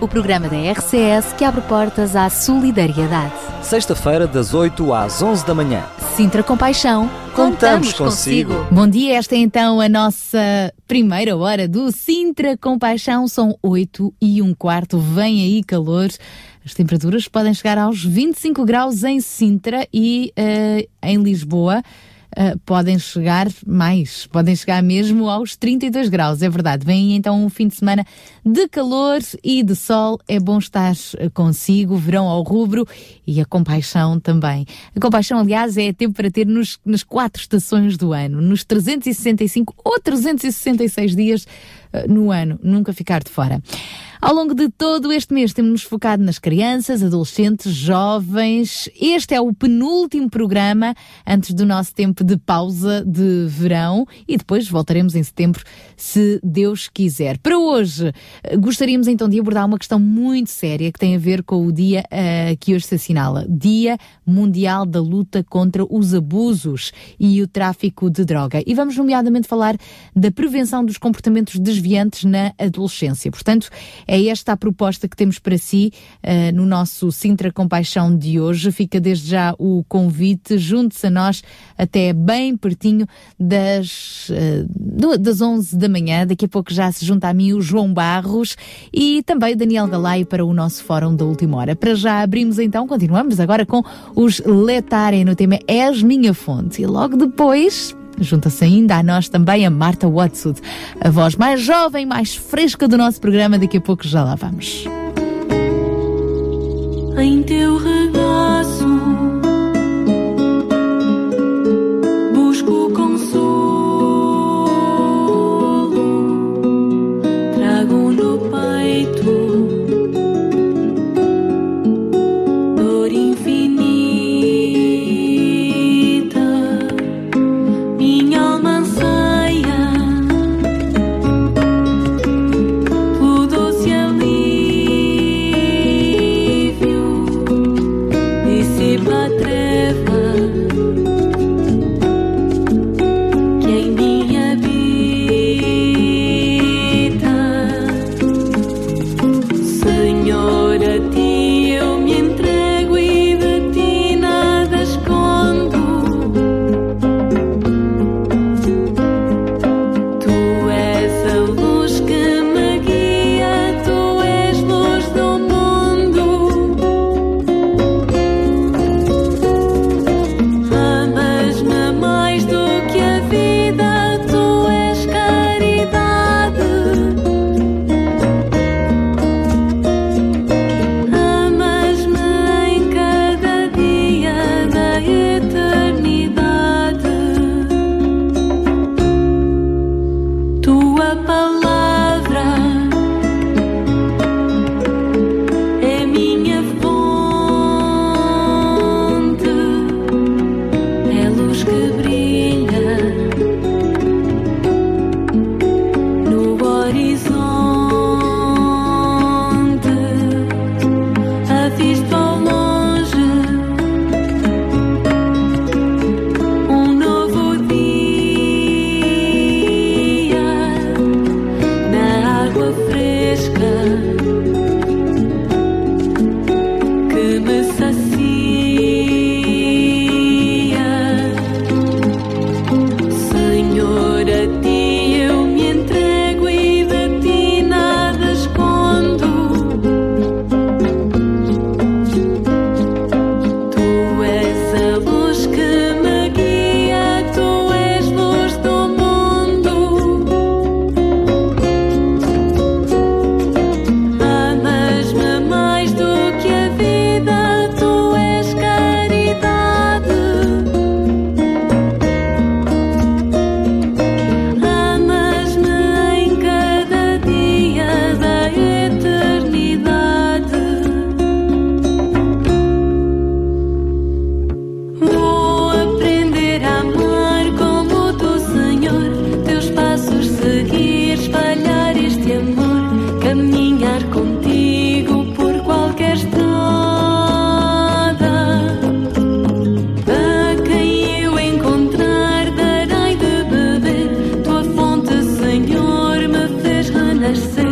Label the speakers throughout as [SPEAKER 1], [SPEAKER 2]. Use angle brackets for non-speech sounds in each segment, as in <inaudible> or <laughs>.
[SPEAKER 1] o programa da RCS que abre portas à solidariedade.
[SPEAKER 2] Sexta-feira, das 8 às 11 da manhã.
[SPEAKER 1] Sintra Compaixão,
[SPEAKER 2] Contamos consigo.
[SPEAKER 1] Bom dia, esta é então a nossa primeira hora do Sintra Compaixão. São 8 e um quarto, vem aí calor. As temperaturas podem chegar aos 25 graus em Sintra e uh, em Lisboa. Uh, podem chegar mais, podem chegar mesmo aos 32 graus, é verdade. Vem então um fim de semana de calor e de sol. É bom estar consigo, verão ao rubro e a compaixão também. A compaixão, aliás, é tempo para ter nos, nas quatro estações do ano, nos 365 ou 366 dias uh, no ano, nunca ficar de fora. Ao longo de todo este mês temos-nos focado nas crianças, adolescentes, jovens. Este é o penúltimo programa antes do nosso tempo de pausa de verão e depois voltaremos em setembro, se Deus quiser. Para hoje, gostaríamos então de abordar uma questão muito séria que tem a ver com o dia uh, que hoje se assinala, Dia Mundial da Luta contra os Abusos e o Tráfico de Droga. E vamos nomeadamente falar da prevenção dos comportamentos desviantes na adolescência. Portanto, é esta a proposta que temos para si uh, no nosso Sintra Compaixão de hoje. Fica desde já o convite, junte-se a nós até bem pertinho das, uh, das 11 da manhã. Daqui a pouco já se junta a mim o João Barros e também Daniel Galaio para o nosso Fórum da Última Hora. Para já abrimos então, continuamos agora com os Letarem no tema És Minha Fonte. E logo depois Junta-se ainda a nós também a Marta Watson, a voz mais jovem, mais fresca do nosso programa. Daqui a pouco já lá vamos.
[SPEAKER 3] Em teu regaço the see.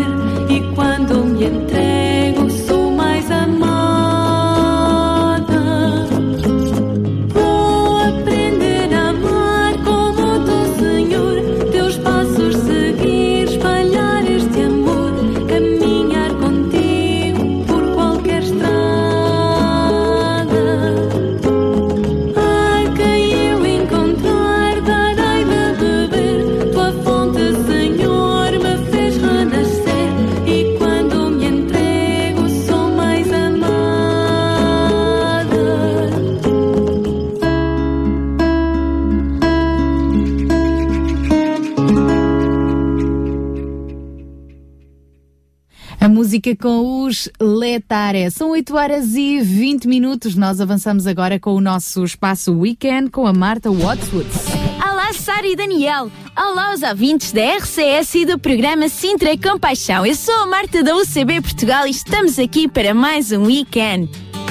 [SPEAKER 1] Música com os Letare. São 8 horas e 20 minutos. Nós avançamos agora com o nosso espaço Weekend com a Marta Watswood.
[SPEAKER 4] Olá, Sara e Daniel. Olá aos ouvintes da RCS e do programa Sintra Compaixão. Eu sou a Marta da UCB Portugal e estamos aqui para mais um Weekend.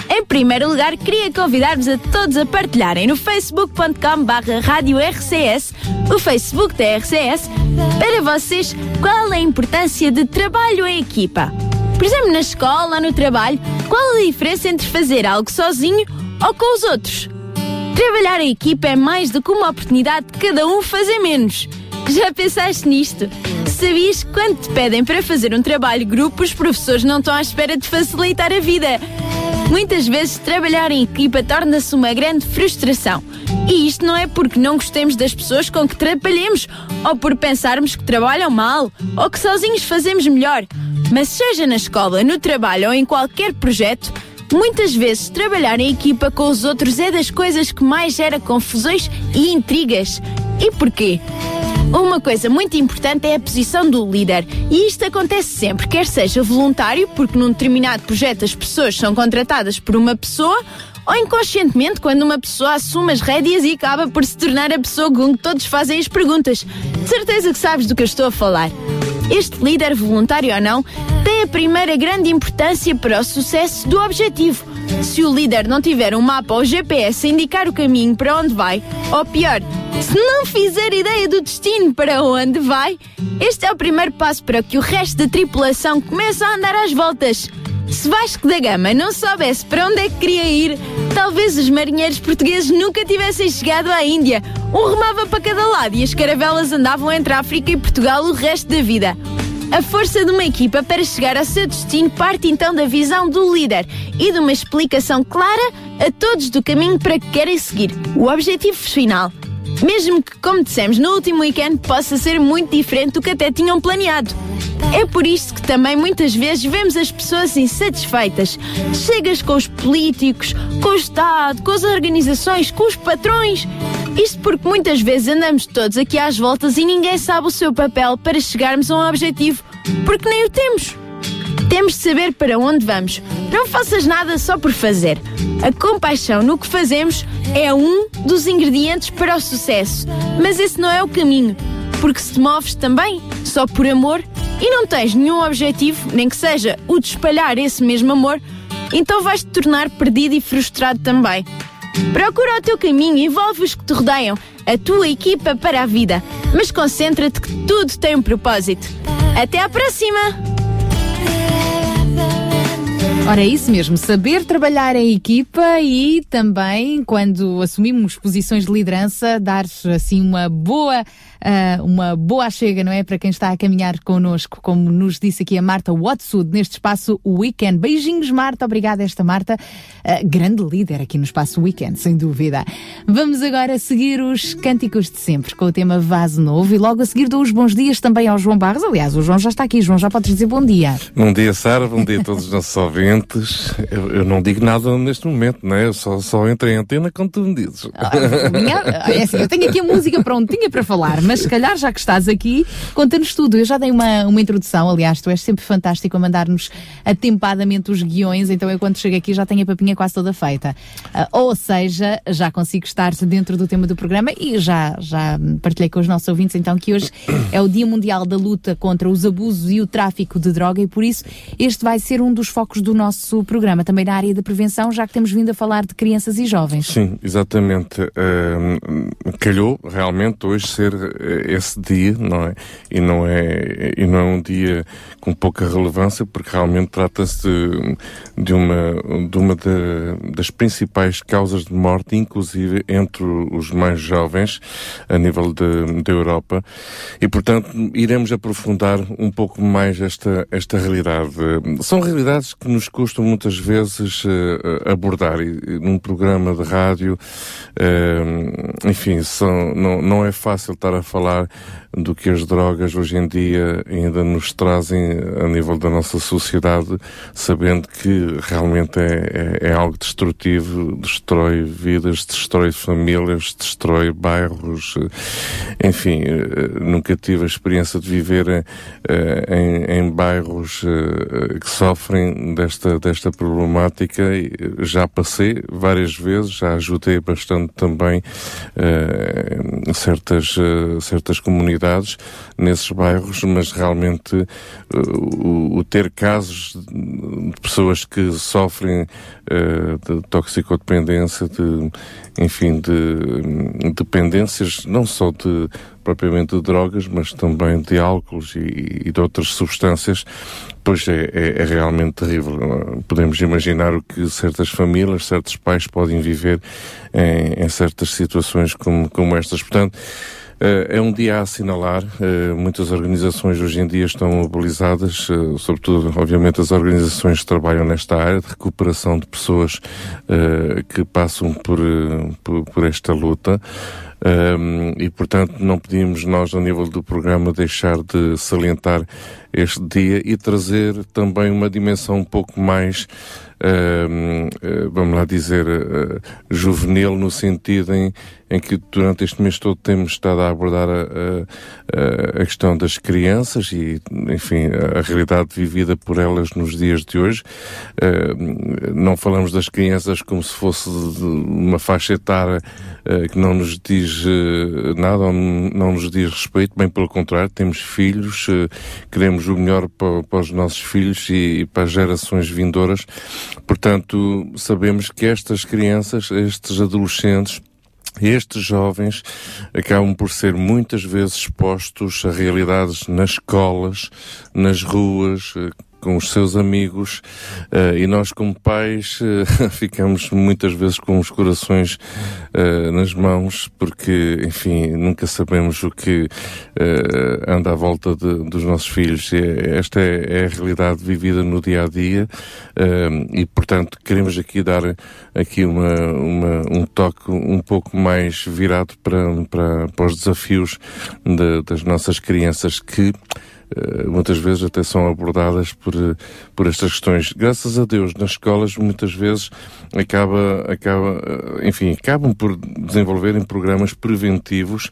[SPEAKER 4] Em primeiro lugar, queria convidar-vos a todos a partilharem no facebook.com barra RCS, o Facebook da RCS, para vocês qual é a importância de trabalho em equipa. Por exemplo, na escola no trabalho, qual a diferença entre fazer algo sozinho ou com os outros? Trabalhar em equipa é mais do que uma oportunidade de cada um fazer menos. Já pensaste nisto? Sabias que quando te pedem para fazer um trabalho grupo, os professores não estão à espera de facilitar a vida. Muitas vezes trabalhar em equipa torna-se uma grande frustração. E isto não é porque não gostemos das pessoas com que trabalhemos, ou por pensarmos que trabalham mal, ou que sozinhos fazemos melhor. Mas seja na escola, no trabalho ou em qualquer projeto, muitas vezes trabalhar em equipa com os outros é das coisas que mais gera confusões e intrigas. E porquê? Uma coisa muito importante é a posição do líder. E isto acontece sempre, quer seja voluntário, porque num determinado projeto as pessoas são contratadas por uma pessoa, ou inconscientemente, quando uma pessoa assume as rédeas e acaba por se tornar a pessoa com que todos fazem as perguntas. De certeza que sabes do que eu estou a falar. Este líder, voluntário ou não, tem a primeira grande importância para o sucesso do objetivo. Se o líder não tiver um mapa ou GPS a indicar o caminho para onde vai, ou pior, se não fizer ideia do destino para onde vai, este é o primeiro passo para que o resto da tripulação comece a andar às voltas. Se Vasco da Gama não soubesse para onde é que queria ir, talvez os marinheiros portugueses nunca tivessem chegado à Índia. Um remava para cada lado e as caravelas andavam entre a África e Portugal o resto da vida. A força de uma equipa para chegar ao seu destino parte então da visão do líder e de uma explicação clara a todos do caminho para que querem seguir, o objetivo final. Mesmo que, como dissemos no último weekend, possa ser muito diferente do que até tinham planeado. É por isso que também muitas vezes vemos as pessoas insatisfeitas. Chegas com os políticos, com o Estado, com as organizações, com os patrões. Isto porque muitas vezes andamos todos aqui às voltas e ninguém sabe o seu papel para chegarmos a um objetivo, porque nem o temos. Temos de saber para onde vamos. Não faças nada só por fazer. A compaixão no que fazemos é um dos ingredientes para o sucesso. Mas esse não é o caminho. Porque se te moves também só por amor e não tens nenhum objetivo, nem que seja o de espalhar esse mesmo amor, então vais te tornar perdido e frustrado também. Procura o teu caminho, envolve os que te rodeiam, a tua equipa para a vida, mas concentra-te que tudo tem um propósito. Até à próxima!
[SPEAKER 1] Ora, é isso mesmo, saber trabalhar em equipa e também, quando assumimos posições de liderança, dar assim uma boa uh, uma boa chega, não é? Para quem está a caminhar connosco, como nos disse aqui a Marta Watsud, neste espaço Weekend. Beijinhos, Marta. Obrigada, esta Marta. Uh, grande líder aqui no espaço Weekend, sem dúvida. Vamos agora seguir os cânticos de sempre com o tema Vaso Novo e logo a seguir dou os bons dias também ao João Barros. Aliás, o João já está aqui. João, já podes dizer bom dia.
[SPEAKER 5] Bom dia, Sara. Bom dia a todos os nossos ouvintes. Eu, eu, não digo nada neste momento, não é? Eu só, só entro em antena quando tu me dizes.
[SPEAKER 1] Ah, minha, é assim, eu tenho aqui a música prontinha para falar, mas se calhar, já que estás aqui, conta-nos tudo. Eu já dei uma, uma introdução, aliás, tu és sempre fantástico a mandar-nos atempadamente os guiões, então eu quando chego aqui já tenho a papinha quase toda feita. Uh, ou seja, já consigo estar dentro do tema do programa e já, já partilhei com os nossos ouvintes então que hoje é o Dia Mundial da Luta contra os abusos e o tráfico de droga e por isso este vai ser um dos focos do nosso programa, também na área da prevenção, já que temos vindo a falar de crianças e jovens.
[SPEAKER 5] Sim, exatamente. Uh, calhou realmente hoje ser esse dia, não é? E não é, e não é um dia com pouca relevância, porque realmente trata-se de, de, uma, de uma de, das principais causas de morte, inclusive entre os mais jovens, a nível da Europa. E, portanto, iremos aprofundar um pouco mais esta, esta realidade. São realidades que nos custa muitas vezes uh, abordar. E, num programa de rádio, uh, enfim, são, não, não é fácil estar a falar do que as drogas hoje em dia ainda nos trazem a nível da nossa sociedade, sabendo que realmente é, é, é algo destrutivo, destrói vidas, destrói famílias, destrói bairros, enfim, nunca tive a experiência de viver em, em bairros que sofrem desta, desta problemática, já passei várias vezes, já ajudei bastante também certas, certas comunidades nesses bairros, mas realmente uh, o, o, ter casos de pessoas que sofrem uh, de toxicodependência, de, enfim, de dependências, não só de propriamente de drogas, mas também de álcools e, e de outras substâncias, pois é, é, é, realmente terrível. Podemos imaginar o que certas famílias, certos pais podem viver em, em certas situações como, como estas. Portanto, é um dia a assinalar. Uh, muitas organizações hoje em dia estão mobilizadas, uh, sobretudo, obviamente, as organizações que trabalham nesta área de recuperação de pessoas que passam por, por, por, esta luta. E, portanto, não podíamos nós, a nível do programa, deixar de salientar este dia e trazer também uma dimensão um pouco mais uh, vamos lá dizer, uh, juvenil, no sentido em, em que durante este mês todo temos estado a abordar a, a, a, questão das crianças e, enfim, a realidade vivida por elas nos dias de hoje. Uh, não falamos das crianças como se fosse uma faixa etária uh, que não nos diz uh, nada ou não nos diz respeito, bem pelo contrário, temos filhos, queremos o melhor para, os nossos filhos e, e para as gerações vindouras. Portanto, sabemos que estas crianças, estes adolescentes, estes jovens acabam por ser muitas vezes expostos a realidades nas escolas, nas ruas, com os seus amigos uh, e nós como pais uh, <laughs> ficamos muitas vezes com os corações uh, nas mãos porque, enfim, nunca sabemos o que anda à volta de, dos nossos filhos. E esta é, é, a realidade vivida no dia a dia e, portanto, queremos aqui dar aqui uma, uma, um toque um pouco mais virado para, para, para os desafios de, das nossas crianças que muitas vezes até são abordadas por, por estas questões. Graças a Deus, nas escolas muitas vezes acaba, acaba, eh, enfim, acabam por desenvolverem programas preventivos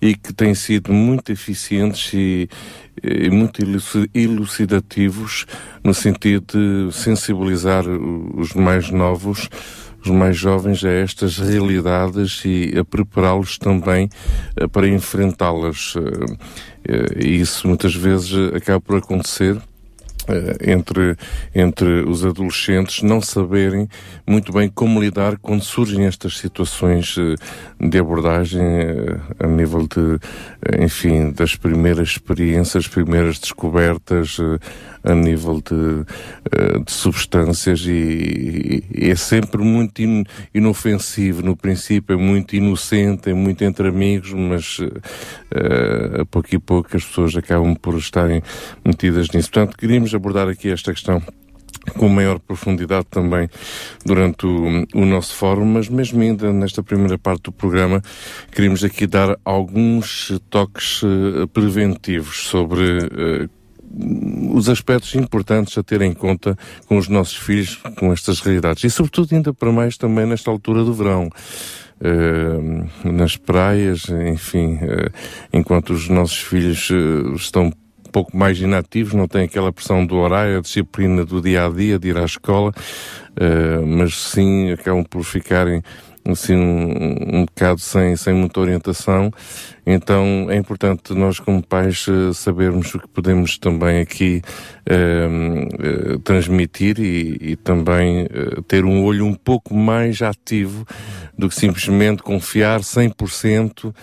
[SPEAKER 5] e que têm sido muito eficientes e, e muito elucidativos no sentido de sensibilizar os mais novos os mais jovens a estas realidades e a prepará-los também eh, para enfrentá-las. Eh, e isso muitas vezes acaba por acontecer eh, entre, entre os adolescentes não saberem muito bem como lidar quando surgem estas situações de abordagem a nível de, enfim, das primeiras experiências, primeiras descobertas, a nível de, eh, de substâncias e, e, é sempre muito in, inofensivo. No princípio é muito inocente, é muito entre amigos, mas uh, a pouco e pouco as pessoas acabam por estarem metidas nisso. Portanto, queríamos abordar aqui esta questão com maior profundidade também durante o, o, nosso fórum, mas mesmo ainda nesta primeira parte do programa, queríamos aqui dar alguns toques uh, preventivos sobre uh, os aspectos importantes a ter em conta com os nossos filhos, com estas realidades. E, sobretudo, ainda para mais também nesta altura do verão. Uh, nas praias, enfim, uh, enquanto os nossos filhos uh, estão pouco mais inativos, não têm aquela pressão do horário, a disciplina do dia a dia, de ir à escola, mas sim acabam por ficarem assim um, um bocado sem, sem muita orientação. Então é importante nós como pais eh, sabermos o que podemos também aqui uh, uh, transmitir e, e também uh, ter um olho um pouco mais ativo do que simplesmente confiar 100% uh,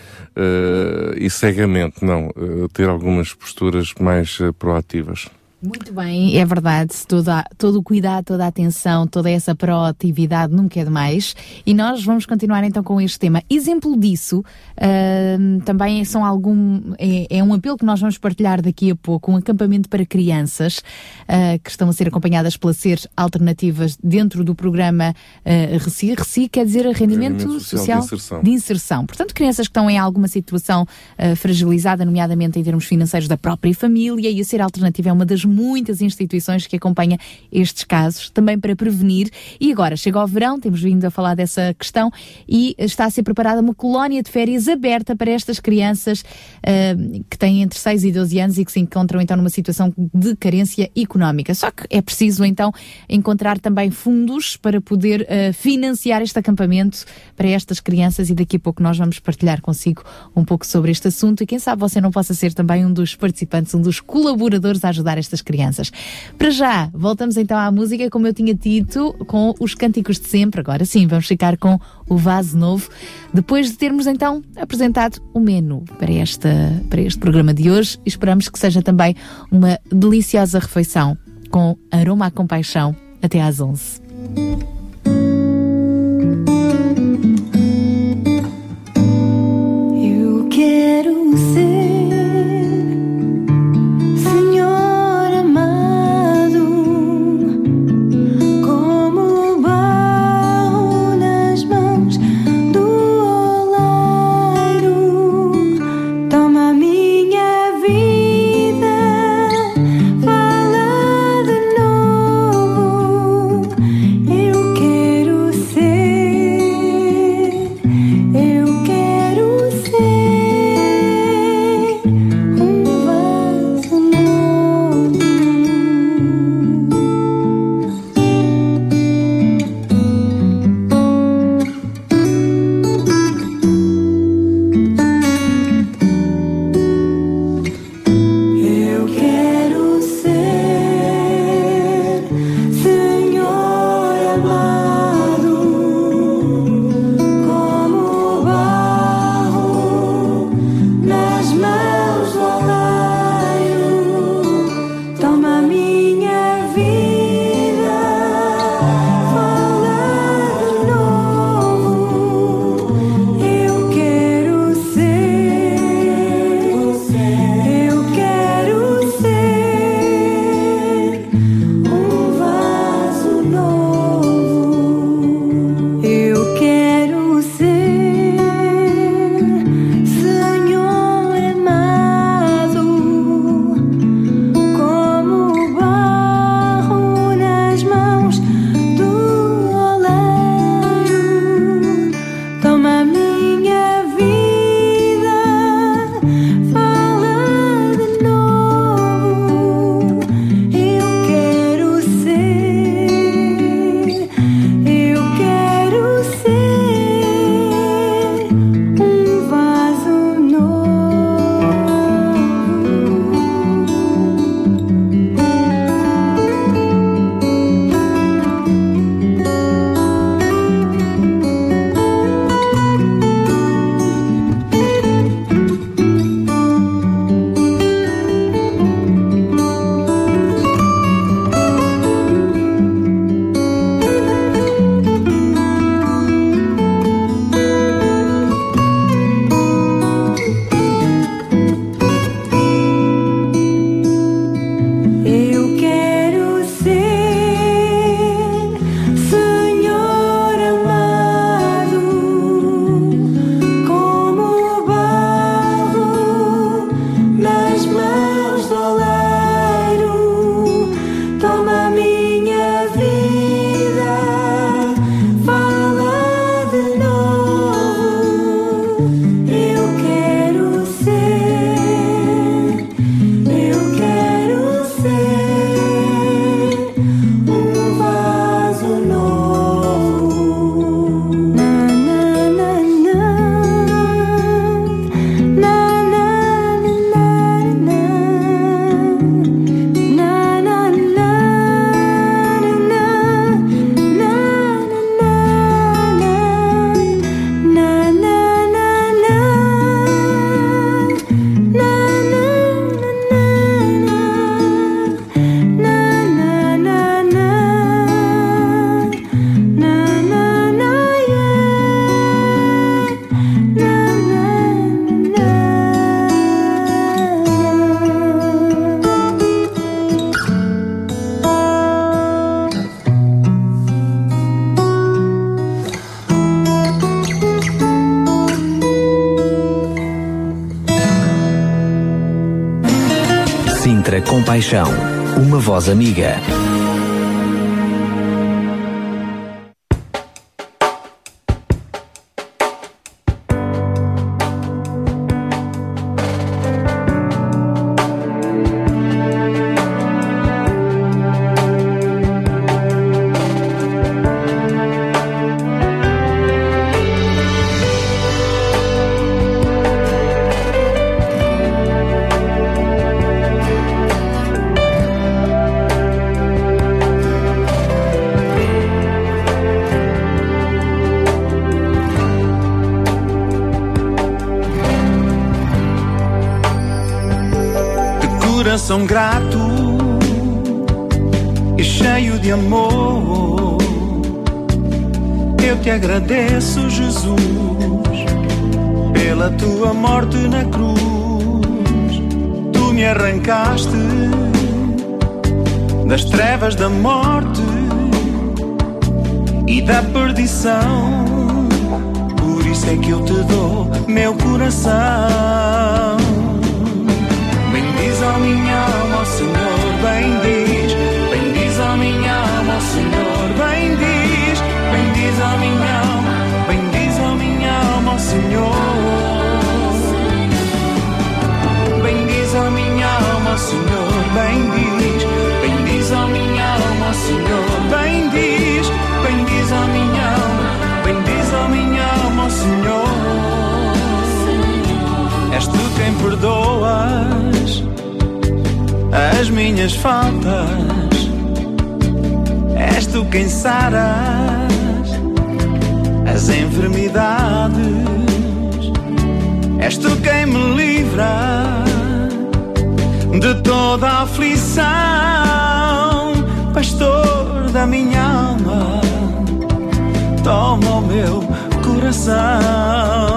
[SPEAKER 5] e cegamente. Não, ter algumas posturas mais proativas.
[SPEAKER 1] Muito bem, é verdade. Toda, todo o cuidado, toda a atenção, toda essa proatividade nunca é demais. E nós vamos continuar então com este tema. Exemplo disso uh, também são algum. É, é, um apelo que nós vamos partilhar daqui a pouco, um acampamento para crianças uh, que estão a ser acompanhadas pela SER Alternativas dentro do programa uh, RECI. RECI quer dizer Rendimento, Rendimento Social, Social de, inserção. de, inserção. Portanto, crianças que estão em alguma situação uh, fragilizada, nomeadamente em termos financeiros da própria família, e a SER Alternativa é uma das muitas instituições que acompanha estes casos, também para prevenir. E agora chega ao verão, temos vindo a falar dessa questão e está a ser preparada uma colónia de férias aberta para estas crianças uh, que têm entre 6 e 12 anos e que se encontram então numa situação de carência económica. Só que é preciso então encontrar também fundos para poder uh, financiar este acampamento para estas crianças e daqui a pouco nós vamos partilhar consigo um pouco sobre este assunto e quem sabe você não possa ser também um dos participantes, um dos colaboradores a ajudar estas crianças. Para já, voltamos então à música, como eu tinha dito, com os cânticos de sempre. Agora sim, vamos ficar com o vaso novo, depois de termos então apresentado o menu para, esta, para este programa de hoje. Esperamos que seja também uma deliciosa refeição com aroma à compaixão até às 11.
[SPEAKER 3] Eu quero ser
[SPEAKER 2] voz amiga.
[SPEAKER 6] Coração grato e cheio de amor. Eu te agradeço, Jesus, pela tua morte na cruz. Tu me arrancaste das trevas da morte e da perdição. Por isso é que eu te dou meu coração a minha alma, Senhor, bendiz. Bendiz a minha alma, Senhor, bendiz. Bendiz a minha alma, bendiz a minha alma, Senhor. Bendiz a minha alma, Senhor, bendiz. Bendiz a minha alma, Senhor, bendiz. Bendiz a minha alma, bendiz a minha alma, Senhor. És tu quem perdoas as minhas faltas. És tu quem saras as enfermidades. És tu quem me livra de toda a aflição, pastor da minha alma. Toma o meu coração.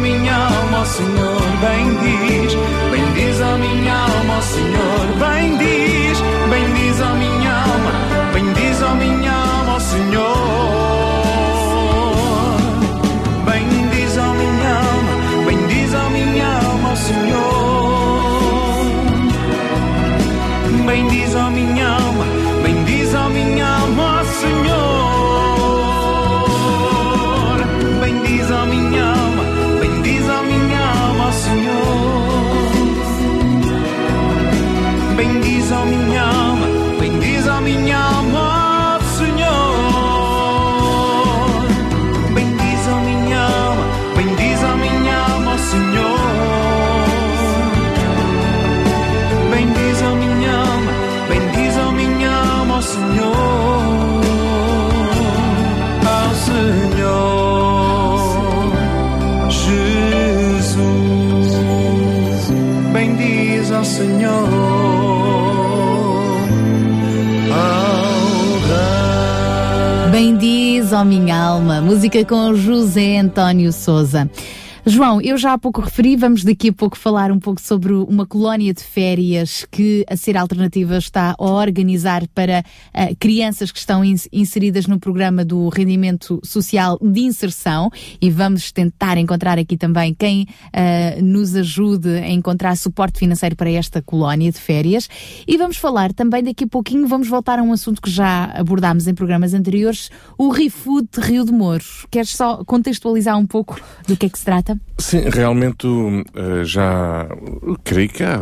[SPEAKER 6] Minha alma, Senhor, bendiz, bendiz a minha alma, Senhor, bendiz, bendiz a minha alma, bendiz a minha alma, Senhor. Bendiz a minha alma, bendiz a minha alma, Senhor. Bendiz a minha alma, bendiz a minha alma, Bendiz a minha alma, bendiz a minha alma, Minha alma.
[SPEAKER 1] Música com José António Souza. João, eu já há pouco referi, vamos daqui a pouco falar um pouco sobre uma colónia de férias que a Ser Alternativa está a organizar para uh, crianças que estão ins inseridas no programa do Rendimento Social de Inserção e vamos tentar encontrar aqui também quem uh, nos ajude a encontrar suporte financeiro para esta colónia de férias e vamos falar também daqui a pouquinho, vamos voltar a um assunto que já abordámos em programas anteriores, o ReFood de Rio de Mouros. Queres só contextualizar um pouco do que é que se trata?
[SPEAKER 5] Sim, realmente uh, já creio que há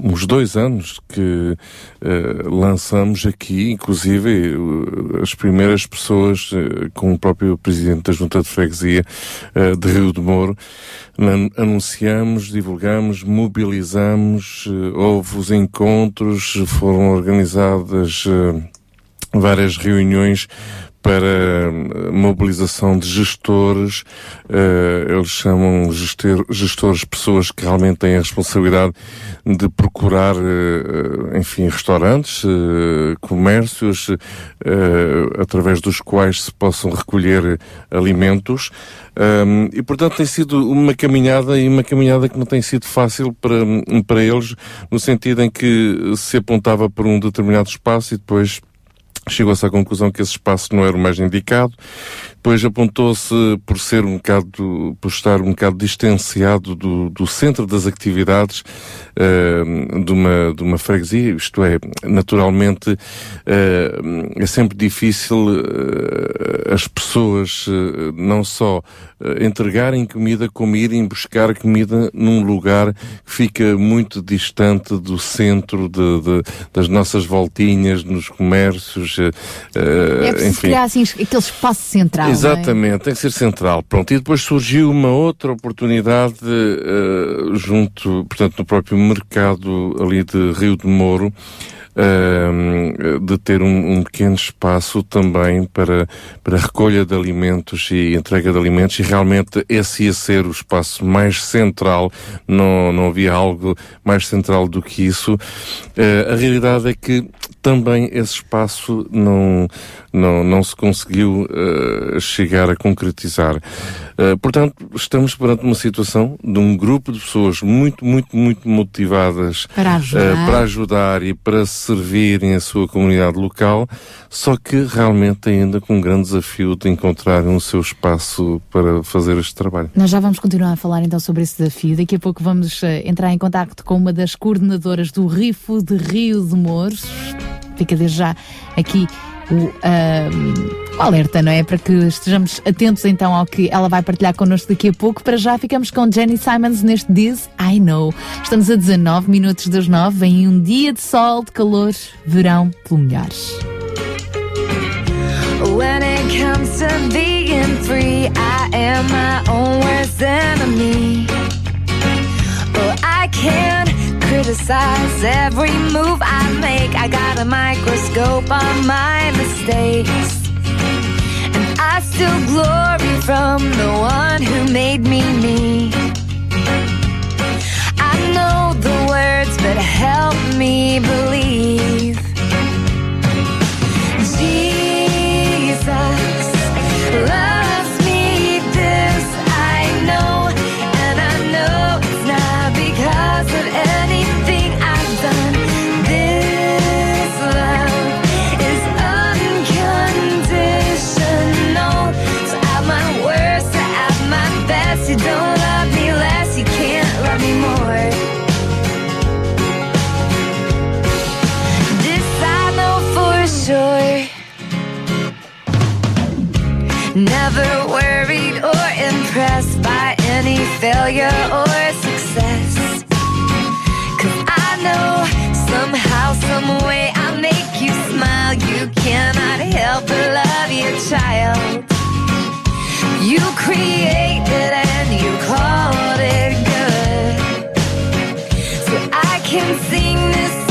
[SPEAKER 5] uns dois anos que uh, lançamos aqui, inclusive uh, as primeiras pessoas com o próprio Presidente da Junta de Freguesia de Rio de Moro, anunciamos, divulgamos, mobilizamos, houve os encontros, foram organizadas várias reuniões para mobilização de gestores, uh, eles chamam gestor, gestores pessoas que realmente têm a responsabilidade de procurar, uh, enfim, restaurantes, comércios, através dos quais se possam recolher alimentos. Um, e portanto tem sido uma caminhada e uma caminhada que não tem sido fácil para, para eles, no sentido em que se apontava por um determinado espaço e depois chegou-se à conclusão que esse espaço não era o mais indicado. Depois apontou-se por ser um bocado, por estar um bocado distanciado do, do centro das atividades uh, de, uma, de uma freguesia, isto é, naturalmente uh, é sempre difícil uh, as pessoas não só entregarem comida, como irem buscar comida num lugar que fica muito distante do centro de, de das nossas voltinhas, nos comércios,
[SPEAKER 7] é preciso criar assim, aquele espaço central.
[SPEAKER 5] Exatamente, é? tem que ser central. Pronto, e depois surgiu uma outra oportunidade uh, junto, portanto, no próprio mercado ali de Rio de Moro, uh, de ter um, um, pequeno espaço também para, para recolha de alimentos e entrega de alimentos e realmente esse ia ser o espaço mais central, não, não havia algo mais central do que isso. Uh, a realidade é que também esse espaço não, não, não se conseguiu uh, chegar a concretizar. Uh, portanto, estamos perante uma situação de um grupo de pessoas muito, muito, muito motivadas
[SPEAKER 7] para ajudar,
[SPEAKER 5] para ajudar e para servirem a sua comunidade local, só que realmente ainda com um grande desafio de encontrarem o seu espaço para fazer este trabalho.
[SPEAKER 7] Nós já vamos continuar a falar então sobre esse desafio. Daqui a pouco vamos entrar em contato com uma das coordenadoras do RIFO de Rio de Mouros fica desde já aqui o, um, alerta, não é? Para que estejamos atentos então ao que ela vai partilhar connosco daqui a pouco. Para já ficamos com Jenny Simons neste This I Know. Estamos a 19 minutos das 9 em um dia de sol, de calor, verão pelo milhares. When it comes to being free, I am my own worst enemy. I can't criticize every move I make. I got a microscope on my mistakes. And I still glory from the one who made me me. I know the words, but help me believe. Failure or success. Cause I know somehow, someway I'll make you smile. You cannot help but love your child. You created and you called it good. So I can sing this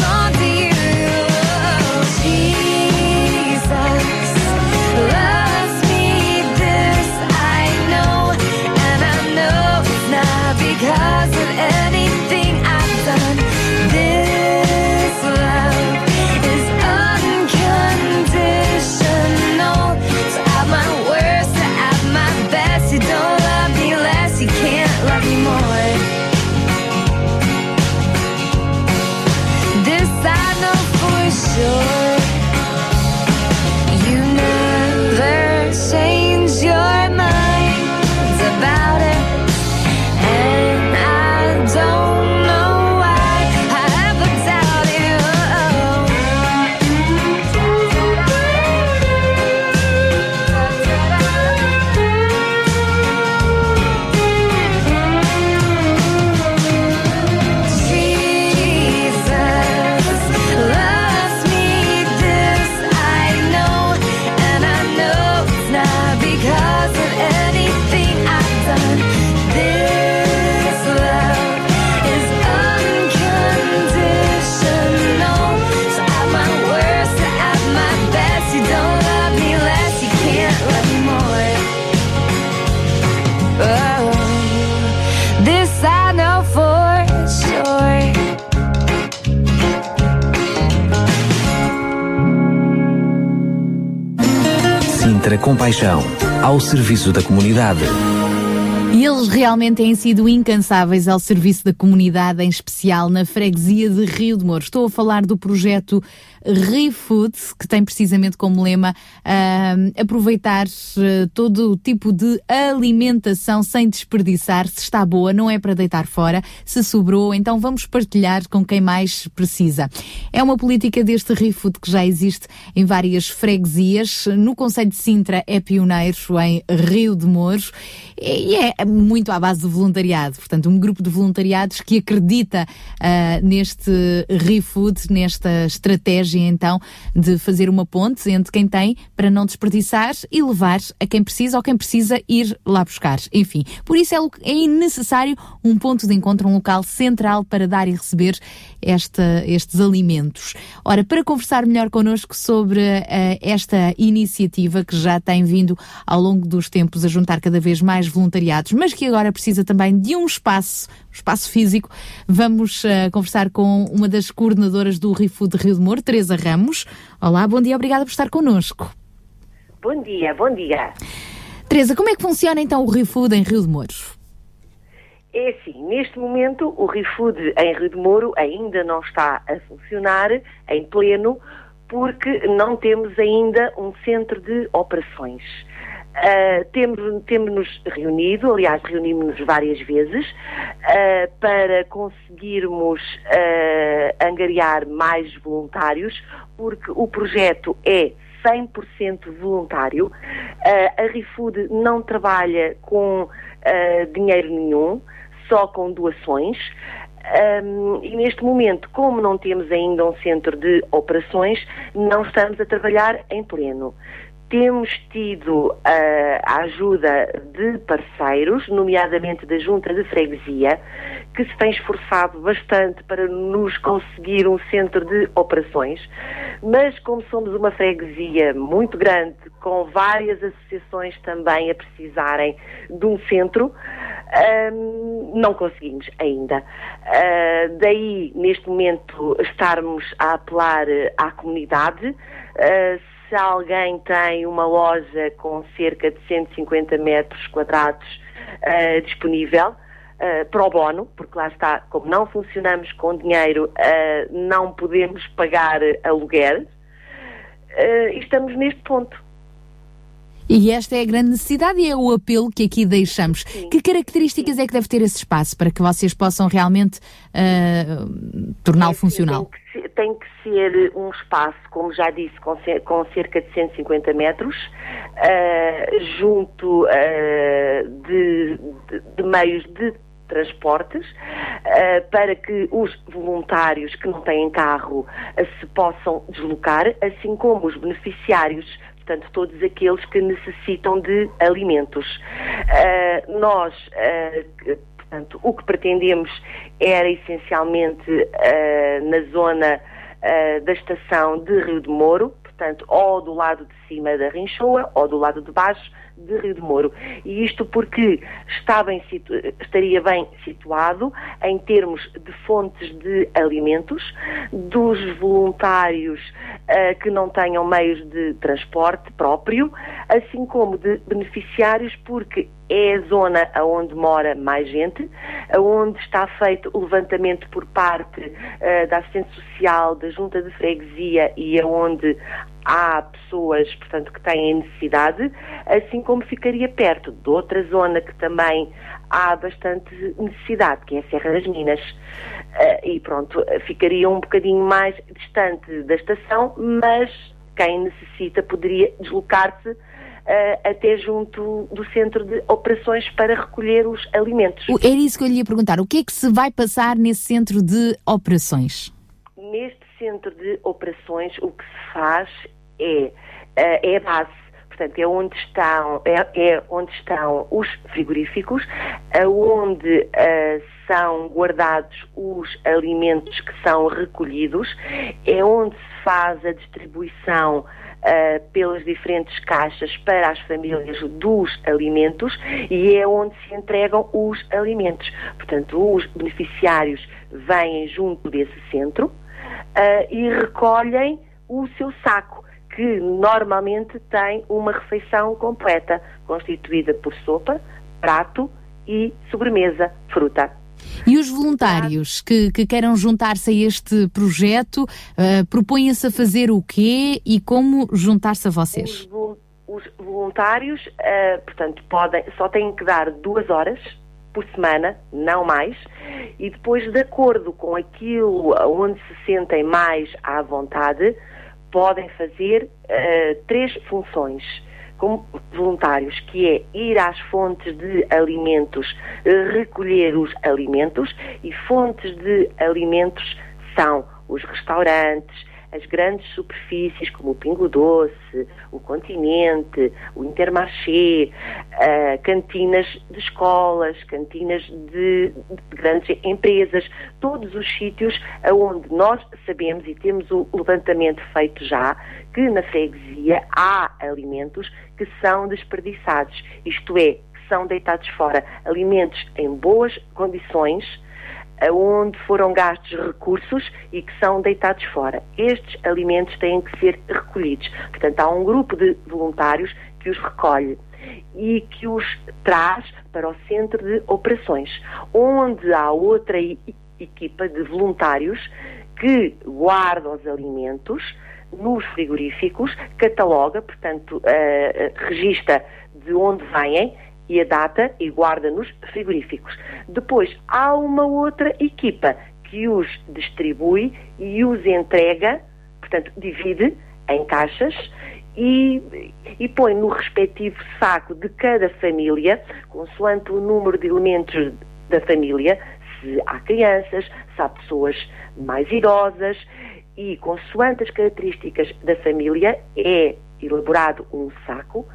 [SPEAKER 2] Sintra Compaixão, ao serviço da comunidade.
[SPEAKER 1] E eles realmente têm sido incansáveis ao serviço da comunidade, em especial na freguesia de Rio de Moro. Estou a falar do projeto ReFood, que tem precisamente como lema uh, aproveitar uh, todo o tipo de alimentação sem desperdiçar. Se está boa, não é para deitar fora. Se sobrou, então vamos partilhar com quem mais precisa. É uma política deste ReFood que já existe em várias freguesias. No Conselho de Sintra é pioneiro em Rio de Mouros e é muito à base do voluntariado. Portanto, um grupo de voluntariados que acredita uh, neste ReFood, nesta estratégia então de fazer uma ponte entre quem tem para não desperdiçar e levar a quem precisa ou quem precisa ir lá buscar. Enfim, por isso é, é necessário um ponto de encontro, um local central para dar e receber esta, estes alimentos. Ora, para conversar melhor connosco sobre uh, esta iniciativa que já tem vindo ao longo dos tempos a juntar cada vez mais voluntariados, mas que agora precisa também de um espaço, espaço físico, vamos uh, conversar com uma das coordenadoras do ReFood Rio de Moro, Teresa Ramos. Olá, bom dia, obrigada por estar connosco.
[SPEAKER 8] Bom dia, bom dia.
[SPEAKER 1] Teresa, como é que funciona então o ReFood em Rio de Mouros?
[SPEAKER 8] É assim, neste momento o ReFood em Rio de Moro ainda não está a funcionar em pleno porque não temos ainda um centro de operações. Uh, temos, temos-nos reunido, aliás, reunimos-nos várias vezes, uh, para conseguirmos uh, angariar mais voluntários, porque o projeto é 100% voluntário. a ReFood não trabalha com dinheiro nenhum, só com doações. Um, e neste momento, como não temos ainda um centro de operações, não estamos a trabalhar em pleno. Temos tido uh, a ajuda de parceiros, nomeadamente da Junta de Freguesia, que se tem esforçado bastante para nos conseguir um centro de operações, mas como somos uma freguesia muito grande, com várias associações também a precisarem de um centro, um, não conseguimos ainda. Uh, daí, neste momento, estarmos a apelar à comunidade. Uh, se alguém tem uma loja com cerca de 150 metros quadrados uh, disponível, uh, pro bono, porque lá está, como não funcionamos com dinheiro, uh, não podemos pagar aluguer, e estamos neste ponto.
[SPEAKER 1] E esta é a grande necessidade e é o apelo que aqui deixamos. Sim. Que características é que deve ter esse espaço para que vocês possam realmente uh, torná-lo é, funcional?
[SPEAKER 8] Tem que, tem que, ser um espaço, como já disse, com, com cerca de 150 metros, uh, junto uh, de, de, de meios de transportes uh, para que os voluntários que não têm carro uh, se possam deslocar, assim como os beneficiários portanto, todos aqueles que necessitam de alimentos. Uh, nós, uh, portanto, o que pretendemos era essencialmente uh, na zona da estação de Rio de Moro, portanto, ou do lado de cima da Rinchoa ou do lado de baixo de Rio de Moro. E isto porque está bem estaria bem situado em termos de fontes de alimentos, dos voluntários uh, que não tenham meios de transporte próprio, assim como de beneficiários, porque é a zona onde mora mais gente, onde está feito o levantamento por parte uh, da assistente social, da junta de freguesia e aonde há pessoas, portanto, que têm necessidade, assim como ficaria perto de outra zona que também há bastante necessidade, que é a Serra das Minas. Uh, e pronto, ficaria um bocadinho mais distante da estação, mas quem necessita poderia deslocar-se uh, até junto do centro de operações para recolher os alimentos.
[SPEAKER 1] Era isso que eu lhe ia perguntar. O que é que se vai passar nesse centro de operações?
[SPEAKER 8] Neste centro de operações, o que se faz é, eh, é a base portanto é onde estão é, é onde estão os frigoríficos, onde uh, são guardados os alimentos que são recolhidos, é onde se faz a distribuição uh, pelas diferentes caixas para as famílias dos alimentos e é onde se entregam os alimentos. Portanto, os beneficiários vêm junto desse centro uh, e recolhem o seu saco que normalmente tem uma refeição completa, constituída por sopa, prato e sobremesa, fruta.
[SPEAKER 1] E os voluntários que, que queiram juntar-se a este projeto, uh, propõem-se a fazer o quê e como juntar-se a vocês?
[SPEAKER 8] Os, os voluntários, uh, portanto, podem, só têm que dar duas horas por semana, não mais, e depois, de acordo com aquilo onde se sentem mais à vontade, podem fazer uh, três funções como voluntários, que é ir às fontes de alimentos, recolher os alimentos, e fontes de alimentos são os restaurantes, as grandes superfícies como o Pingo Doce, o Continente, o Intermarché, uh, cantinas de escolas, cantinas de, de, grandes empresas, todos os sítios onde nós sabemos e temos o levantamento feito já que na freguesia há alimentos que são desperdiçados, isto é, que são deitados fora, alimentos em boas condições onde foram gastos recursos e que são deitados fora. Estes alimentos têm que ser recolhidos. Portanto, há um grupo de voluntários que os recolhe e que os traz para o centro de operações, onde há outra equipa de voluntários que guarda os alimentos nos frigoríficos, cataloga, portanto, uh, de onde vêm e a data e guarda nos frigoríficos. Depois há uma outra equipa que os distribui e os entrega, portanto, divide em caixas e, e põe no respectivo saco de cada família, consoante o número de elementos da família, se há crianças, se há pessoas mais idosas, e consoante as características da família, é elaborado um saco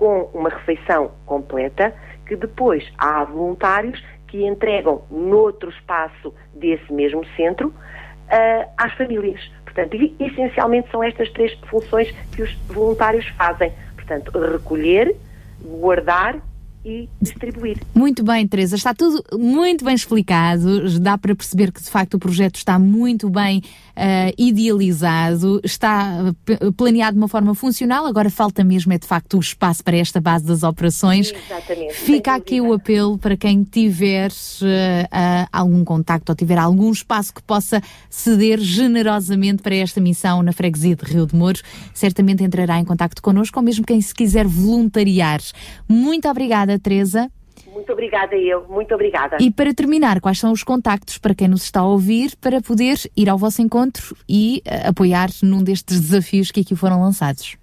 [SPEAKER 8] com uma refeição completa, que depois há voluntários que entregam noutro espaço desse mesmo centro uh, às famílias. Portanto, essencialmente são estas três funções que os voluntários fazem. Portanto, recolher, guardar e distribuir.
[SPEAKER 1] Muito bem, Teresa, está tudo muito bem explicado, dá para perceber que de facto o projeto está muito bem uh, idealizado, está planeado de uma forma funcional, agora falta mesmo é de facto o espaço para esta base das operações.
[SPEAKER 8] Exatamente.
[SPEAKER 1] Fica aqui o apelo para quem tiver uh, uh, algum contacto ou tiver algum espaço que possa ceder generosamente para esta missão na freguesia de Rio de Mouros, certamente entrará em contacto connosco ou mesmo quem se quiser voluntariar. Muito obrigada obrigada, Teresa.
[SPEAKER 8] Muito obrigada eu, muito obrigada.
[SPEAKER 1] E para terminar, quais são os contactos para quem nos está a ouvir para poder ir ao vosso encontro e uh, apoiar num destes desafios que aqui foram lançados?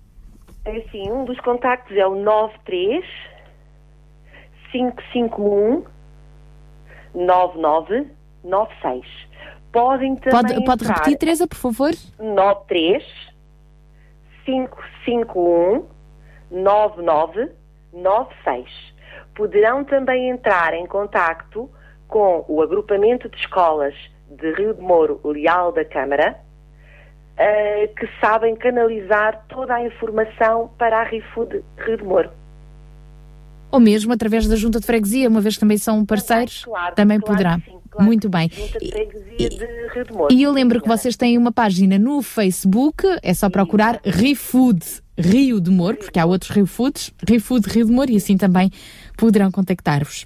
[SPEAKER 8] É assim, um dos contactos é o 93 551 9996. Podem também
[SPEAKER 1] Pode, pode repetir, Teresa, por favor?
[SPEAKER 8] 93 551 9996 poderão também entrar em contacto com o agrupamento de escolas de Rio de Moro Leal da Câmara, uh, que sabem canalizar toda a informação para a RIFUD Rio de Moro.
[SPEAKER 1] Ou mesmo através da Junta de Freguesia, uma vez que também são parceiros,
[SPEAKER 8] claro,
[SPEAKER 1] também
[SPEAKER 8] claro
[SPEAKER 1] poderá.
[SPEAKER 8] Sim, claro.
[SPEAKER 1] Muito bem.
[SPEAKER 8] Junta de Freguesia de Rio de Moro.
[SPEAKER 1] E eu lembro que vocês têm uma página no Facebook, é só procurar ReFood Rio de Moro, porque há outros Rio Foods, ReFood Rio de Moro, e assim também poderão contactar-vos.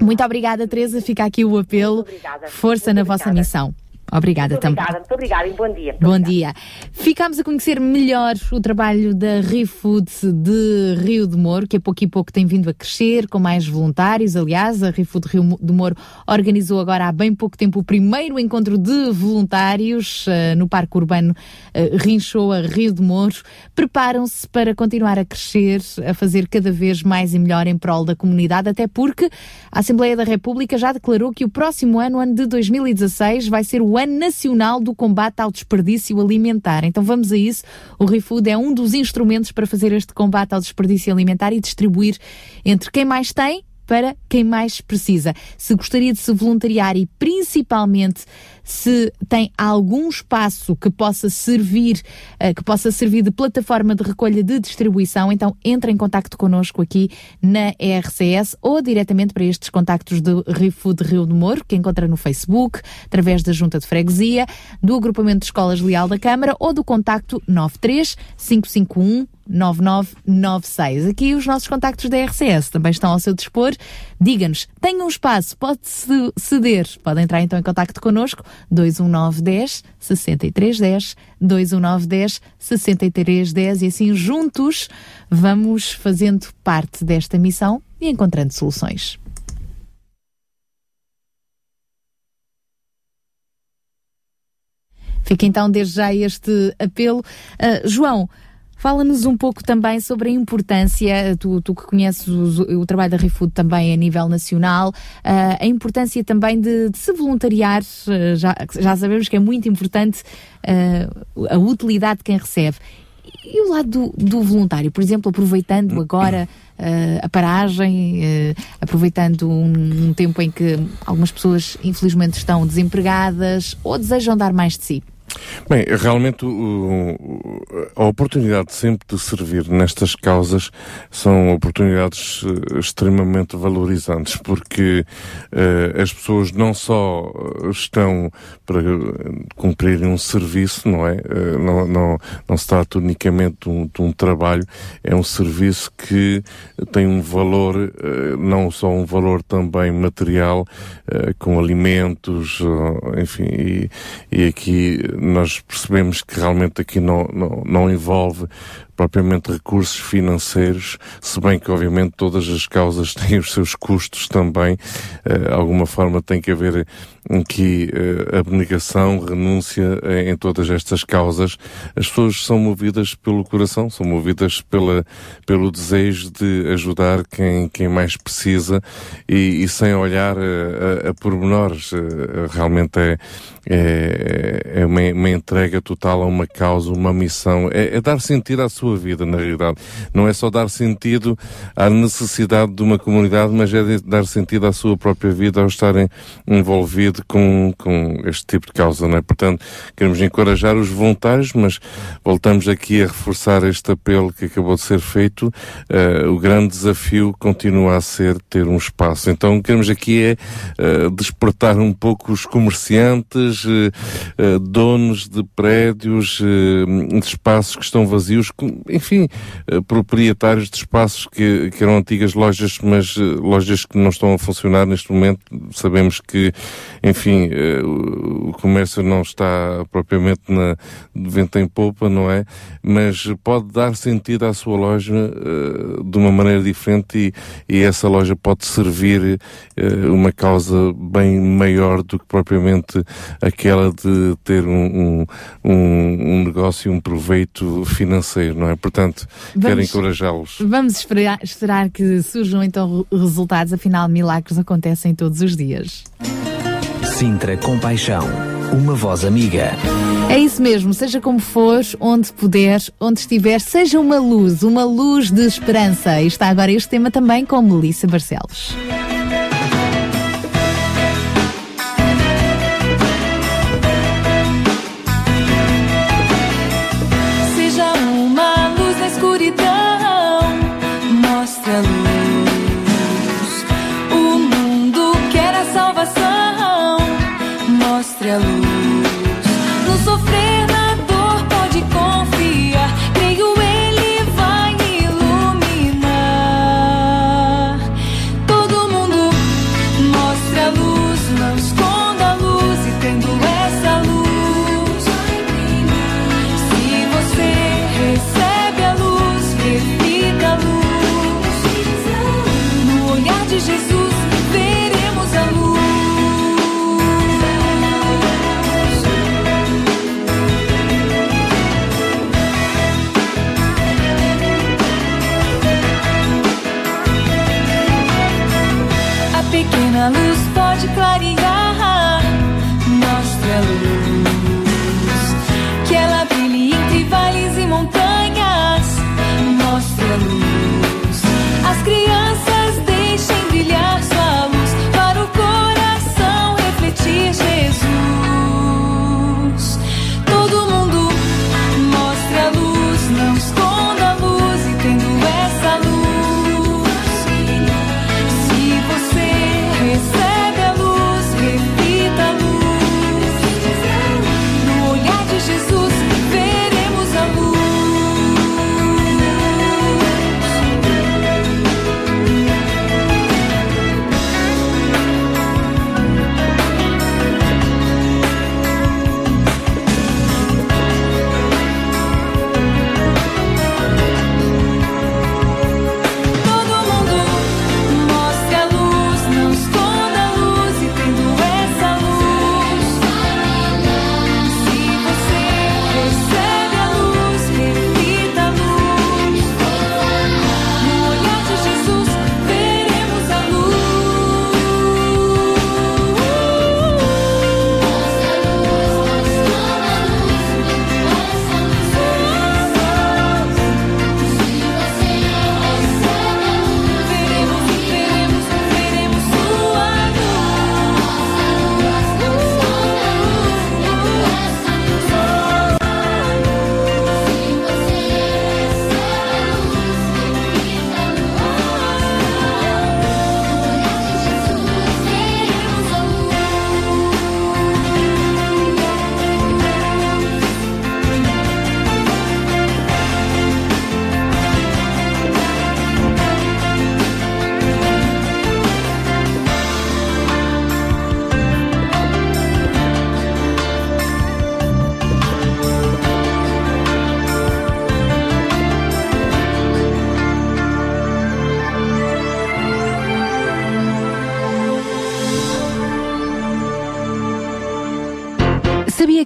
[SPEAKER 1] Muito obrigada, Teresa. Fica aqui o apelo. Força
[SPEAKER 8] Muito
[SPEAKER 1] na vossa
[SPEAKER 8] obrigada.
[SPEAKER 1] missão. Obrigada
[SPEAKER 8] Muito
[SPEAKER 1] também.
[SPEAKER 8] obrigada, muito obrigada e bom dia.
[SPEAKER 1] Bom
[SPEAKER 8] obrigada.
[SPEAKER 1] dia. Ficámos a conhecer melhor o trabalho da ReFood de Rio de Moro, que a pouco e pouco tem vindo a crescer, com mais voluntários. Aliás, a ReFood Rio de Moro organizou agora há bem pouco tempo o primeiro encontro de voluntários eh, no Parque Urbano uh, Rinchoa, Rio de Moro. Preparam-se para continuar a crescer, a fazer cada vez mais e melhor em prol da comunidade, até porque a Assembleia da República já declarou que o próximo ano, ano de 2016, vai ser o ano nacional do combate ao desperdício alimentar. Então vamos a isso. O ReFood é um dos instrumentos para fazer este combate ao desperdício alimentar e distribuir entre quem mais tem para quem mais precisa. Se gostaria de se voluntariar e principalmente se tem algum espaço que possa servir, uh, que possa servir de plataforma de recolha de distribuição, então entre em contato connosco aqui na RCS ou diretamente para estes contactos do ReFood Rio de Moro, que encontra no Facebook, através da Junta de Freguesia, do Agrupamento de Escolas Leal da Câmara ou do contacto 93 551 9996. Aqui os nossos contactos da RCS também estão ao seu dispor. Diga-nos, tem um espaço, pode ceder. Pode entrar então em contacto connosco, 21910 6310, 21910 6310 e assim juntos vamos fazendo parte desta missão e encontrando soluções. Fica então desde já este apelo. Uh, João, Fala-nos um pouco também sobre a importância, tu, tu que conheces o, o trabalho da ReFood também a nível nacional, uh, a importância também de, de se voluntariar, uh, já, já sabemos que é muito importante uh, a utilidade de quem recebe. E o lado do, do voluntário, por exemplo, aproveitando agora a paragem, aproveitando um, um tempo em que algumas pessoas infelizmente estão desempregadas ou desejam dar mais de si.
[SPEAKER 5] Bem, realmente o, a oportunidade sempre de servir nestas causas são oportunidades uh, extremamente valorizantes, porque uh, as pessoas não só estão para cumprirem um serviço, não é? Uh, não, não, não se trata unicamente de um, de um, trabalho, é um serviço que tem um valor, não só um valor também material, com alimentos, enfim, e, e aqui nós percebemos que realmente aqui não, não, não envolve propriamente recursos financeiros, se bem que obviamente todas as causas <laughs> têm os seus custos também, uh, alguma forma tem que haver aqui uh, abnegação, renúncia uh, em todas estas causas. As pessoas são movidas pelo coração, são movidas pela, pelo desejo de ajudar quem, quem mais precisa e, e sem olhar a, a, a pormenores. realmente é, é, é uma, uma, entrega total a uma causa, uma missão, é, é dar sentido à sua sua vida, na realidade. Não é só dar sentido à necessidade de uma comunidade, mas é dar sentido à sua própria vida ao estarem envolvido com, com este tipo de causa, não é? Portanto, queremos encorajar os voluntários, mas voltamos aqui a reforçar este apelo que acabou de ser feito. Uh, o grande desafio continua a ser ter um espaço. Então, queremos aqui é uh, despertar um pouco os comerciantes, uh, donos de prédios, de espaços que estão vazios, enfim, eh, proprietários de espaços que, que eram antigas lojas, mas eh, lojas que não estão a funcionar neste momento. Sabemos que, enfim, eh, o comércio não está propriamente na, de vento em popa, não é? Mas pode dar sentido à sua loja de uma maneira diferente e, e essa loja pode servir uma causa bem maior do que propriamente aquela de ter um, um, um negócio e um proveito financeiro, não é? Portanto, vamos, quero encorajá-los.
[SPEAKER 1] Vamos esperar, esperar que surjam então resultados, afinal, milagres acontecem todos os dias.
[SPEAKER 2] Sintra Compaixão, uma voz amiga.
[SPEAKER 1] É isso mesmo, seja como for, onde puder, onde estiver, seja uma luz, uma luz de esperança. E está agora este tema também com Melissa Barcelos.
[SPEAKER 3] Pode clarear.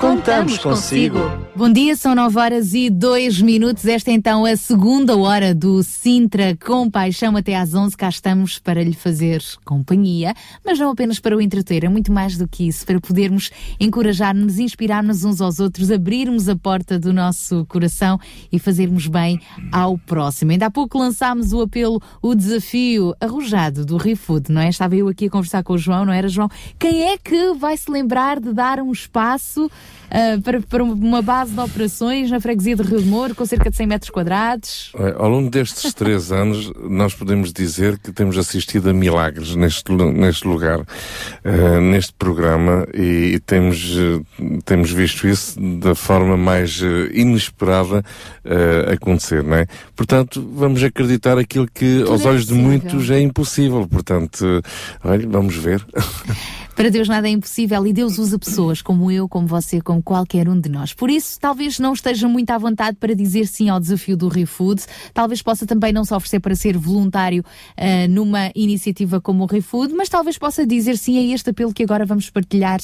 [SPEAKER 2] Contamos consigo.
[SPEAKER 1] Bom dia, são 9 horas e 2 minutos. Esta é então a segunda hora do Sintra Compaixão. Até às 11 cá estamos para lhe fazer companhia, mas não apenas para o entreter, é muito mais do que isso, para podermos encorajar-nos, inspirar-nos uns aos outros, abrirmos a porta do nosso coração e fazermos bem ao próximo. Ainda há pouco lançámos o apelo, o desafio arrojado do ReFood, não é? Estava eu aqui a conversar com o João, não era, João? Quem é que vai se lembrar de dar um espaço uh, para, para uma base de operações na freguesia de Rio de Moro, com cerca de 100 metros quadrados?
[SPEAKER 5] É, Ao longo destes três anos, nós podemos dizer que temos assistido a milagres neste, neste lugar, eh, neste programa, e, e temos, eh, temos visto isso da forma mais inesperada acontecer, não é? Portanto, vamos acreditar aquilo que aos
[SPEAKER 1] é
[SPEAKER 5] olhos de
[SPEAKER 1] possível.
[SPEAKER 5] muitos é impossível. Portanto, olha, vamos ver. <laughs>
[SPEAKER 1] Para Deus nada é impossível e Deus usa pessoas como eu, como você, como qualquer um de nós. Por isso, talvez não esteja muito à vontade para dizer sim ao desafio do ReFood. Talvez possa também não se oferecer para ser voluntário ah, numa iniciativa como o ReFood, mas talvez possa dizer sim a este apelo que agora vamos partilhar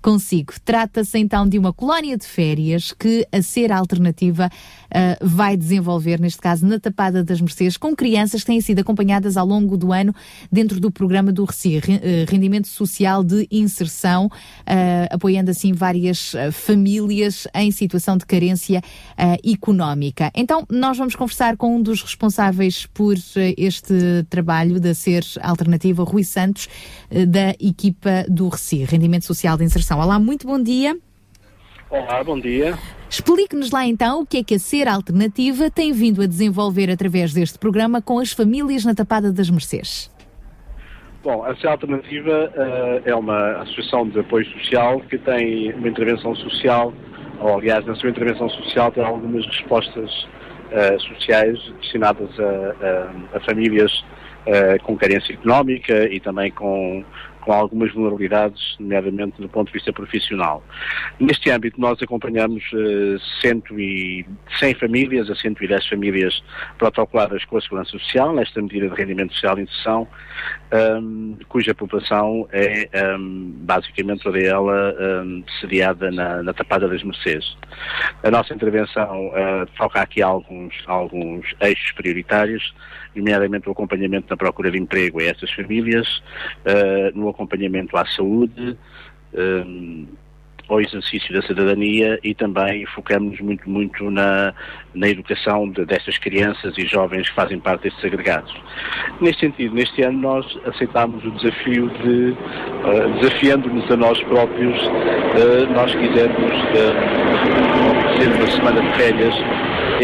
[SPEAKER 1] consigo. Trata-se então de uma colónia de férias que a Ser Alternativa ah, vai desenvolver, neste caso na Tapada das Mercês, com crianças que têm sido acompanhadas ao longo do ano dentro do programa do RECI, Re- eh, Rendimento Social de Inserção, ah, apoiando assim várias famílias em situação de carência ah, económica. Então, nós vamos conversar com um dos responsáveis por este trabalho da Ser Alternativa, Rui Santos, da equipa do RECI, Rendimento Social de Inserção. Olá, muito bom dia.
[SPEAKER 9] Olá, bom dia.
[SPEAKER 1] Explique-nos lá então o que é que a Ser Alternativa tem vindo a desenvolver através deste programa com as famílias na Tapada das Mercês.
[SPEAKER 9] Bom, a CEA Alternativa eh, é uma associação de apoio social que tem uma intervenção social, ou aliás, na sua intervenção social tem algumas respostas eh, sociais destinadas a, a- a famílias eh, com carência económica e também com, com algumas vulnerabilidades, nomeadamente do ponto de vista profissional. Neste âmbito, nós acompanhamos eh, 100, e 100 famílias a 110 famílias protocoladas com a Segurança Social, nesta medida de rendimento social de inserção, ahm, cuja população é ahm, basicamente toda ela ahm, sediada na, na Tapada das Mercês. A nossa intervenção ah, foca aqui alguns, alguns eixos prioritários, nomeadamente o acompanhamento na procura de emprego a essas famílias, ah, no acompanhamento à saúde, ahm, ao exercício da cidadania e também focamos muito, muito na, na educação de, destas crianças e jovens que fazem parte destes agregados. Neste sentido, neste ano nós aceitámos o desafio de, eh, desafiando-nos a nós próprios, eh, nós quisemos eh, oferecer uma semana de férias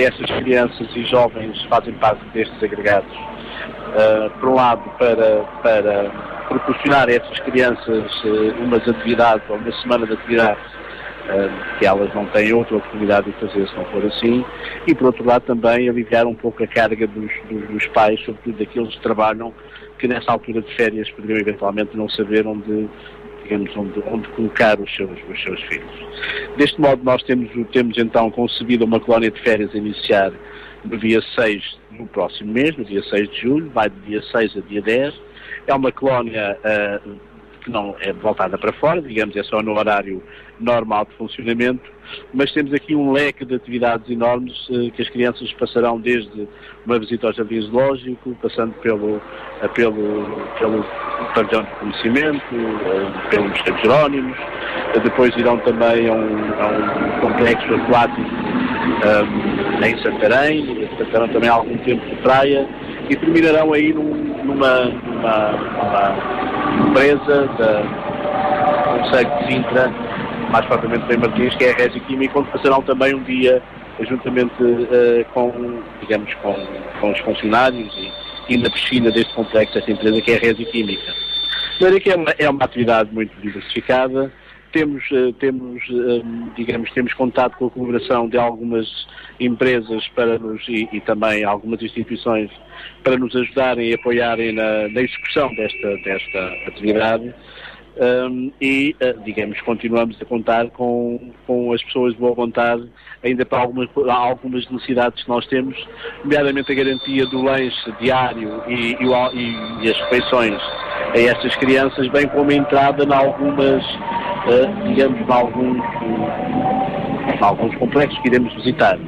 [SPEAKER 9] essas crianças e jovens fazem parte destes agregados. Uh, por um lado, para, para proporcionar a essas crianças uh, umas atividades, ou uma semana de atividades, uh, que elas não têm outra oportunidade de fazer se não for assim, e por outro lado também aliviar um pouco a carga dos, dos, dos pais, sobretudo daqueles que trabalham, que nessa altura de férias poderiam eventualmente não saber onde digamos, onde, onde colocar os seus, os seus filhos. Deste modo, nós temos, temos então concebido uma colónia de férias a iniciar no dia 6 do próximo mês, no dia 6 de julho, vai do dia 6 a dia 10. É uma colónia ah, que não é voltada para fora, digamos, é só no horário normal de funcionamento, mas temos aqui um leque de atividades enormes eh, que as crianças passarão desde uma visita ao jardim zoológico, passando pelo, eh, pelo, pelo pavilhão de conhecimento, eh, pelo Mosteiro Jerónimos, depois irão também a um, a um complexo aquático eh, em Santarém, passarão também algum tempo de praia e terminarão aí num- numa, numa, numa empresa da Conselho de Sintra, mais propriamente em Martins, que é a Resi Química, onde passarão também um dia juntamente eh, com, digamos, com, com os funcionários e, e na piscina deste complexo, desta empresa que é a Resi Química. Maneira que é uma, é uma atividade muito diversificada, temos, eh, temos eh, digamos, temos contato com a colaboração de algumas empresas para nos, e, e também algumas instituições para nos ajudarem e apoiarem na, na execução desta, desta atividade. Um, e, uh, digamos, continuamos a contar com, com as pessoas de boa vontade, ainda para algumas, algumas necessidades que nós temos, nomeadamente a garantia do lanche diário e, e, e- as refeições a estas crianças, bem como a entrada em algumas, uh, digamos, em alguns, em alguns complexos que iremos visitar.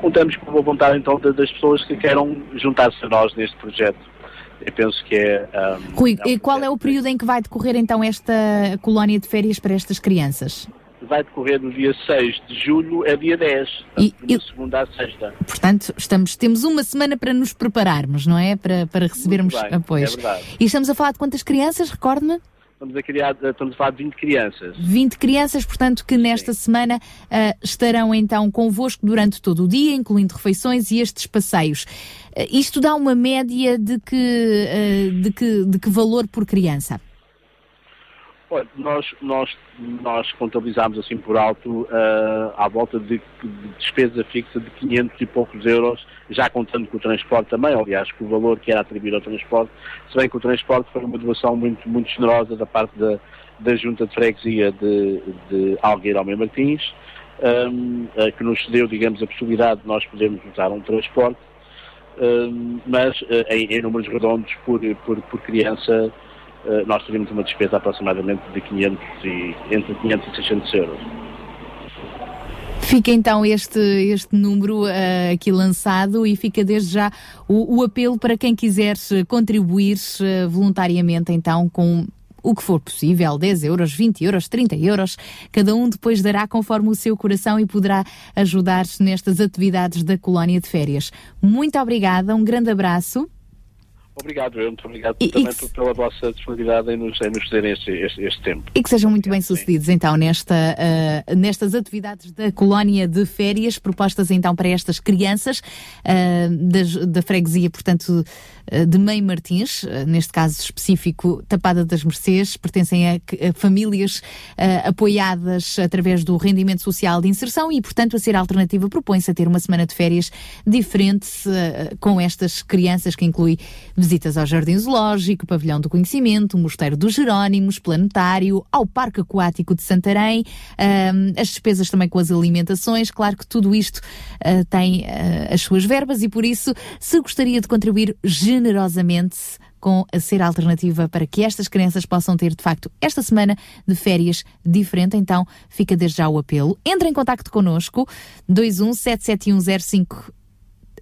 [SPEAKER 9] Contamos com a boa vontade, então, da- das pessoas que queiram juntar-se a nós neste projeto. Eu penso que é. um,
[SPEAKER 1] Rui,
[SPEAKER 9] é um
[SPEAKER 1] e qual é o período em que vai decorrer então esta colónia de férias para estas crianças?
[SPEAKER 9] vai decorrer no dia 6 de julho a dia 10,
[SPEAKER 1] E-
[SPEAKER 9] de
[SPEAKER 1] e-
[SPEAKER 9] segunda à sexta.
[SPEAKER 1] Portanto, estamos, temos uma semana para nos prepararmos, não é? Para, para recebermos
[SPEAKER 9] bem,
[SPEAKER 1] apoios.
[SPEAKER 9] é verdade.
[SPEAKER 1] e estamos a falar de quantas crianças, recorde-me?
[SPEAKER 9] Estamos a, criar, estamos a falar de 20 crianças.
[SPEAKER 1] 20 crianças, portanto, que nesta semana ah, estarão então convosco durante todo o dia, incluindo refeições e estes passeios. Ah, isto dá uma média de que, ah, de que, de que valor por criança?
[SPEAKER 9] Olha, nós, nós, nós contabilizámos assim por alto ah, à volta de, de despesa fixa de 500 e poucos euros, já contando com o transporte também, aliás, com o valor que era atribuído ao transporte, se bem que o transporte foi uma doação muito, muito generosa da parte da, da Junta de Freguesia de, de Algueiro Almeida Martins, ahm, ah, que nos cedeu, digamos, a possibilidade de nós podermos usar um transporte, mas ah, em, em números redondos por, por, por criança Uh, nós teríamos uma despesa aproximadamente de 500 e, entre 500 e 600 euros.
[SPEAKER 1] Fica então este, este número ah, aqui lançado e fica desde já o, o apelo para quem quiser eh, contribuir eh, voluntariamente então com o que for possível, 10 euros, 20 euros, 30 euros, cada um depois dará conforme o seu coração e poderá ajudar-se nestas atividades da colónia de férias. Muito obrigada, um grande abraço.
[SPEAKER 9] Obrigado, eu muito obrigado
[SPEAKER 1] E- e
[SPEAKER 9] também
[SPEAKER 1] que-
[SPEAKER 9] pela vossa disponibilidade em nos, em nos este, este, este tempo.
[SPEAKER 1] E que sejam muito bem sucedidos então nesta, ah, nestas atividades da colónia de férias propostas então para estas crianças das- da freguesia, portanto, de Mãe Martins, ah, neste caso específico Tapada das Mercês, pertencem a, a famílias ah, apoiadas através do rendimento social de inserção e, portanto, a ser alternativa propõe-se a ter uma semana de férias diferente ah, com estas crianças que inclui visitas ao Jardim Zoológico, Pavilhão do Conhecimento, Mosteiro dos Jerónimos, Planetário, ao Parque Aquático de Santarém, ahm, as despesas também com as alimentações. Claro que tudo isto tem as suas verbas e por isso, se gostaria de contribuir com a ser alternativa para que estas crianças possam ter, de facto, esta semana de férias diferente. Então, fica desde já o apelo. Entre em contacto connosco, 21 77105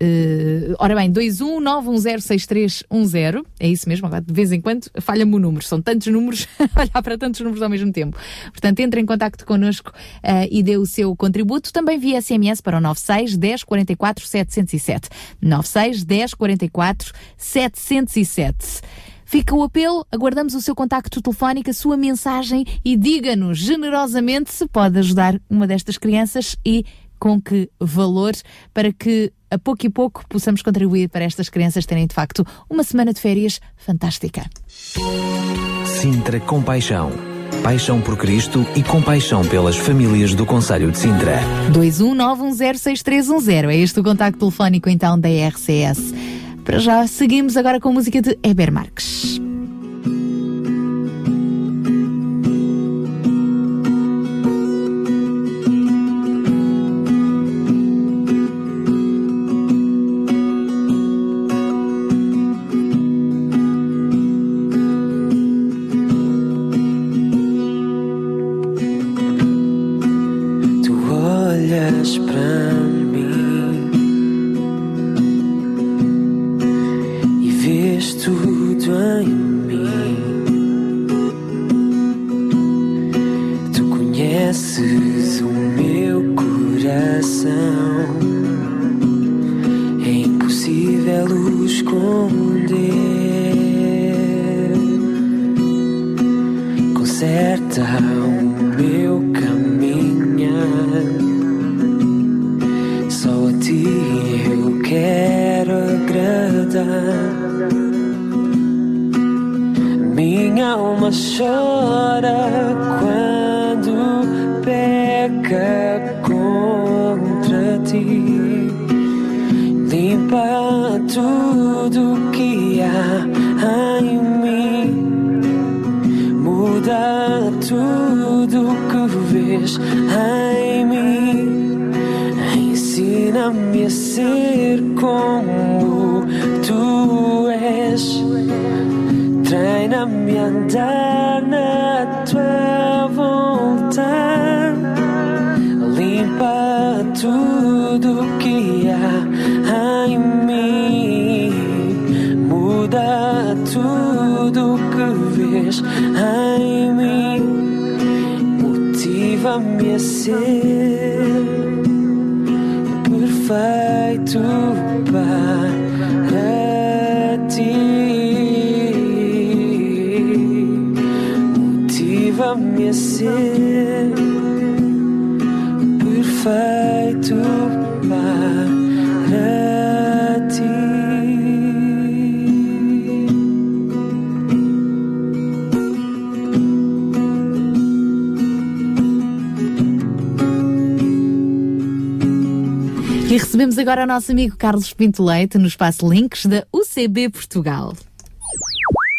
[SPEAKER 1] Uh, ora bem, 219106310, é isso mesmo, agora de vez em quando falha-me o número, são tantos números, <laughs> olhar para tantos números ao mesmo tempo. Portanto, entre em contacto connosco uh, e dê o seu contributo, também via SMS para o 96 10 44 707. 96 10 44 707. Fica o apelo, aguardamos o seu contacto telefónico, a sua mensagem e diga-nos generosamente se pode ajudar uma destas crianças e com que valor para que a pouco e pouco possamos contribuir para estas crianças terem de facto uma semana de férias fantástica.
[SPEAKER 2] Sintra Compaixão. Paixão por Cristo e compaixão pelas famílias do Conselho de Sintra.
[SPEAKER 1] 219106310 é este o contacto telefónico então da RCS. Para já seguimos agora com a música de Eber Marques.
[SPEAKER 2] Treina-me a andar na tua vontade. Limpa tudo que há em mim. Muda tudo que vês em mim. Motiva-me a ser
[SPEAKER 1] recebemos agora o nosso amigo Carlos Pinto Leite no espaço Links da UCB Portugal.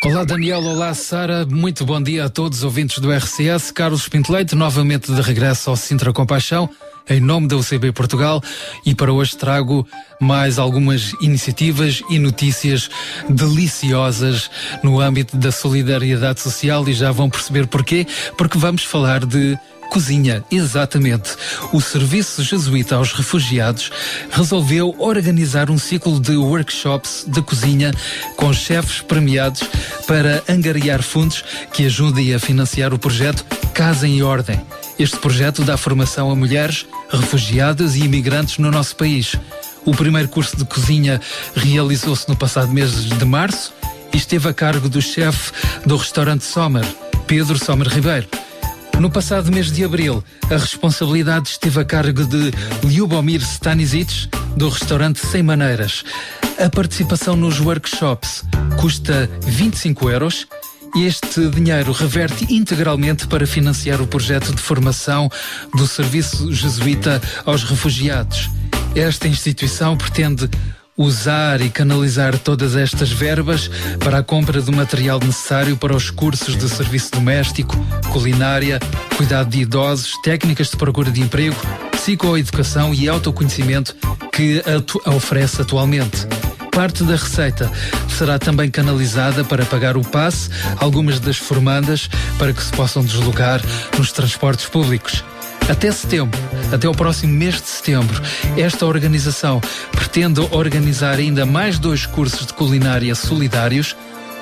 [SPEAKER 10] Olá Daniel, olá Sara, muito bom dia a todos os ouvintes do RCS. Carlos Pintoleito, novamente de regresso ao Sintra Compaixão, em nome da UCB Portugal, e para hoje trago mais algumas iniciativas e notícias deliciosas no âmbito da solidariedade social. E já vão perceber porquê, porque vamos falar de Cozinha, exatamente. O Serviço Jesuíta aos Refugiados resolveu organizar um ciclo de workshops de cozinha com chefes premiados para angariar fundos que ajudem a financiar o projeto Casa em Ordem. Este projeto dá formação a mulheres, refugiadas e imigrantes no nosso país. O primeiro curso de cozinha realizou-se no passado mês de março e esteve a cargo do chefe do restaurante Sommer, Pedro Sommer Ribeiro. No passado mês de abril, a responsabilidade esteve a cargo de Lyubomir Stanisic, do restaurante Sem Maneiras. A participação nos workshops custa 25 euros. Este dinheiro reverte integralmente para financiar o projeto de formação do Serviço Jesuíta aos Refugiados. Esta instituição pretende usar e canalizar todas estas verbas para a compra do material necessário para os cursos de serviço doméstico, culinária, cuidado de idosos, técnicas de procura de emprego, psicoeducação e autoconhecimento que oferece atualmente. Parte da receita será também canalizada para pagar o passe algumas das formandas para que se possam deslocar nos transportes públicos. Até setembro, até o próximo mês de setembro, esta organização pretende organizar ainda mais dois cursos de culinária solidários,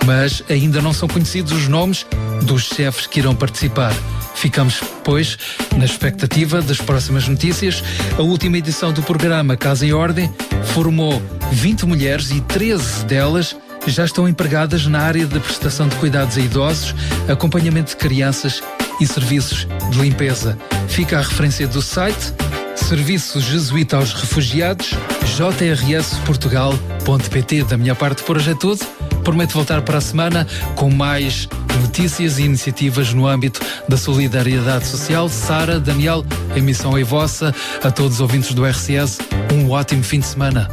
[SPEAKER 10] mas ainda não são conhecidos os nomes dos chefes que irão participar. Ficamos, pois, na expectativa das próximas notícias. A última edição do programa Casa em Ordem formou 20 mulheres e 13 delas já estão empregadas na área de prestação de cuidados a idosos, acompanhamento de crianças e serviços de limpeza. Fica a referência do site Serviço Jesuíta aos Refugiados, jrsportugal.pt. Da minha parte, por hoje é tudo. Prometo voltar para a semana com mais notícias e iniciativas no âmbito da solidariedade social. Sara, Daniel, a emissão é vossa. A todos os ouvintes do RCS, um ótimo fim de semana.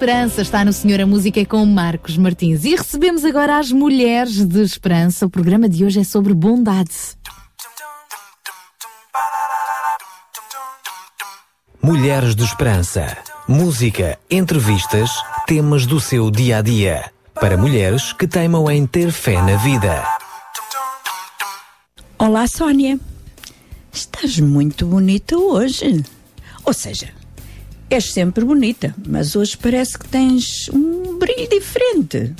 [SPEAKER 2] Esperança está no Senhor a
[SPEAKER 1] Música com Marcos Martins. E recebemos agora as Mulheres de Esperança. O programa de hoje é sobre bondade.
[SPEAKER 2] Mulheres de Esperança. Música, entrevistas, temas do seu dia a dia. Para mulheres que teimam em ter fé na vida.
[SPEAKER 11] Olá, Sónia. Estás muito bonita hoje. Ou seja, és sempre bonita, mas hoje parece que tens um brilho diferente.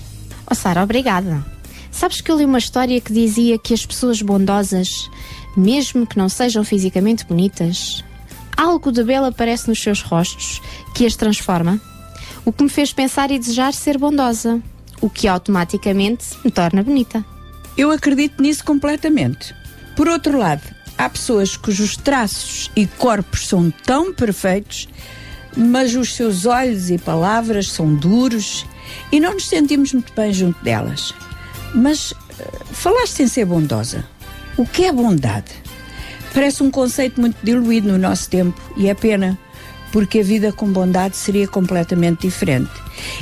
[SPEAKER 12] Oh, Sara, obrigada. Sabes que eu li uma história que dizia que as pessoas bondosas, mesmo que não sejam fisicamente bonitas, algo de belo aparece nos seus rostos que as transforma? O que me fez pensar e desejar ser bondosa, o que automaticamente me torna bonita.
[SPEAKER 11] Eu acredito nisso completamente. Por outro lado, há pessoas cujos traços e corpos são tão perfeitos, mas os seus olhos e palavras são duros e não nos sentimos muito bem junto delas. Mas eh, falaste em ser bondosa. O que é bondade? Parece um conceito muito diluído no nosso tempo e é pena, porque a vida com bondade seria completamente diferente.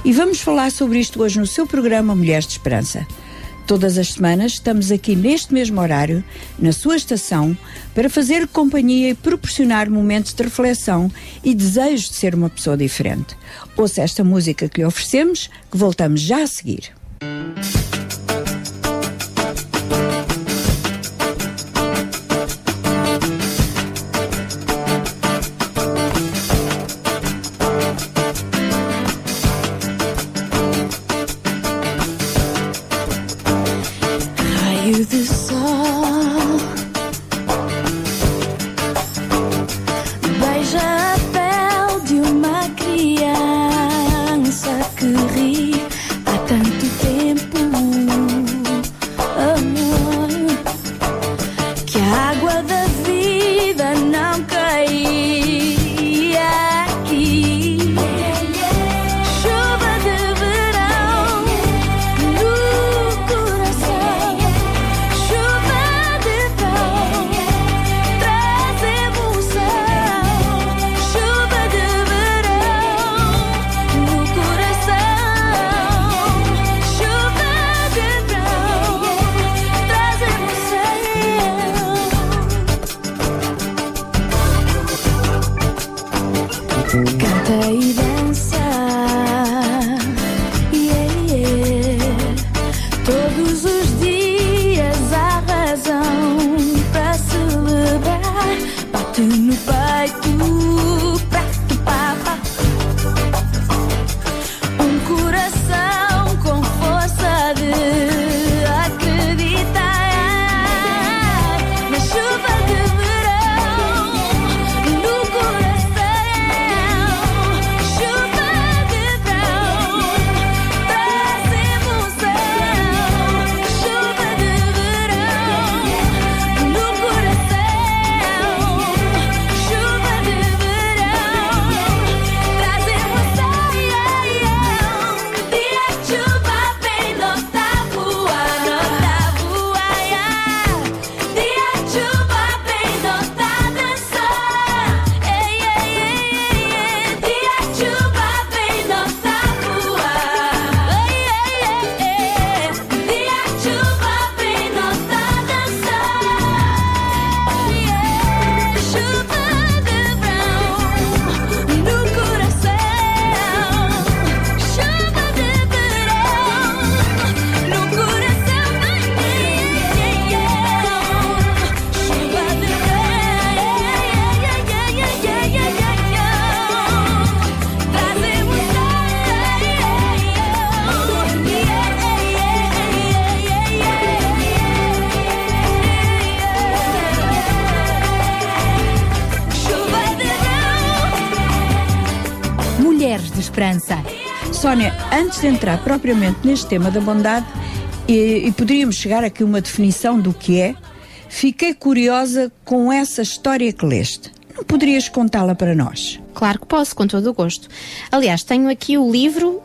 [SPEAKER 11] E vamos falar sobre isto hoje no seu programa Mulheres de Esperança. Todas as semanas estamos aqui neste mesmo horário, na sua estação, para fazer companhia e proporcionar momentos de reflexão e desejo de ser uma pessoa diferente. Ouça esta música que lhe oferecemos, que voltamos já a seguir.
[SPEAKER 3] Canta
[SPEAKER 11] antes de entrar propriamente neste tema da bondade, e, e poderíamos chegar aqui a uma definição do que é, fiquei curiosa com essa história que leste. Não poderias contá-la para nós?
[SPEAKER 12] Claro que posso, com todo o gosto. Aliás, tenho aqui o livro.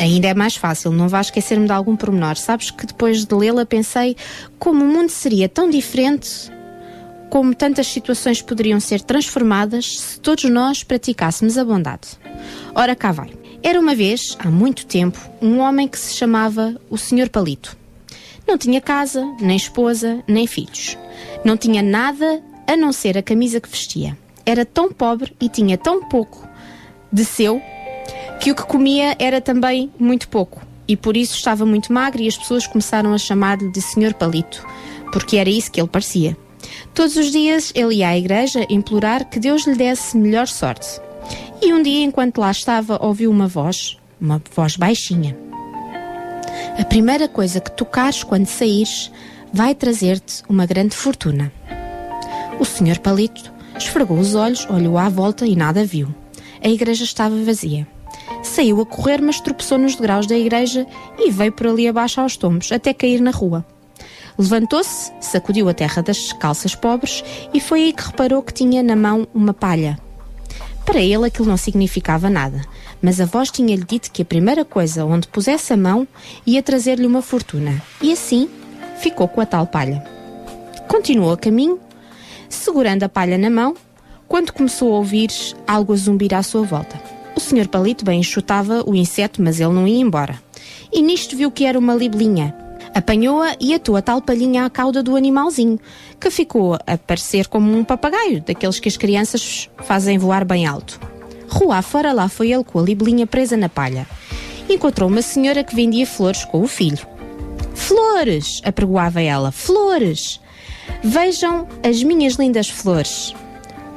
[SPEAKER 12] Ainda é mais fácil, não vá esquecer-me de algum pormenor. Sabes que depois de lê-la pensei como o mundo seria tão diferente, como tantas situações poderiam ser transformadas se todos nós praticássemos a bondade. Ora cá vai. Era uma vez, há muito tempo, um homem que se chamava o Senhor Palito. Não tinha casa, nem esposa, nem filhos. Não tinha nada a não ser a camisa que vestia. Era tão pobre e tinha tão pouco de seu que o que comia era também muito pouco. E por isso estava muito magro e as pessoas começaram a chamar-lhe de Senhor Palito, porque era isso que ele parecia. Todos os dias ele ia à igreja implorar que Deus lhe desse melhor sorte. E um dia, enquanto lá estava, ouviu uma voz, uma voz baixinha. A primeira coisa que tocares quando saíres vai trazer-te uma grande fortuna. O senhor Palito esfregou os olhos, olhou à volta e nada viu. A igreja estava vazia. Saiu a correr, mas tropeçou nos degraus da igreja e veio por ali abaixo aos tombos, até cair na rua. Levantou-se, sacudiu a terra das calças pobres e foi aí que reparou que tinha na mão uma palha. Para ele aquilo não significava nada, mas a voz tinha-lhe dito que a primeira coisa onde pusesse a mão ia trazer-lhe uma fortuna, e assim ficou com a tal palha. Continuou a caminho, segurando a palha na mão, quando começou a ouvir algo a zumbir à sua volta. O senhor Palito bem enxutava o inseto, mas ele não ia embora. E nisto viu que era uma libelinha. Apanhou-a e atou a tal palhinha à cauda do animalzinho, que ficou a parecer como um papagaio, daqueles que as crianças fazem voar bem alto. Rua fora lá foi ele com a libelinha presa na palha. Encontrou uma senhora que vendia flores com o filho. Flores! apregoava ela. Flores! Vejam as minhas lindas flores.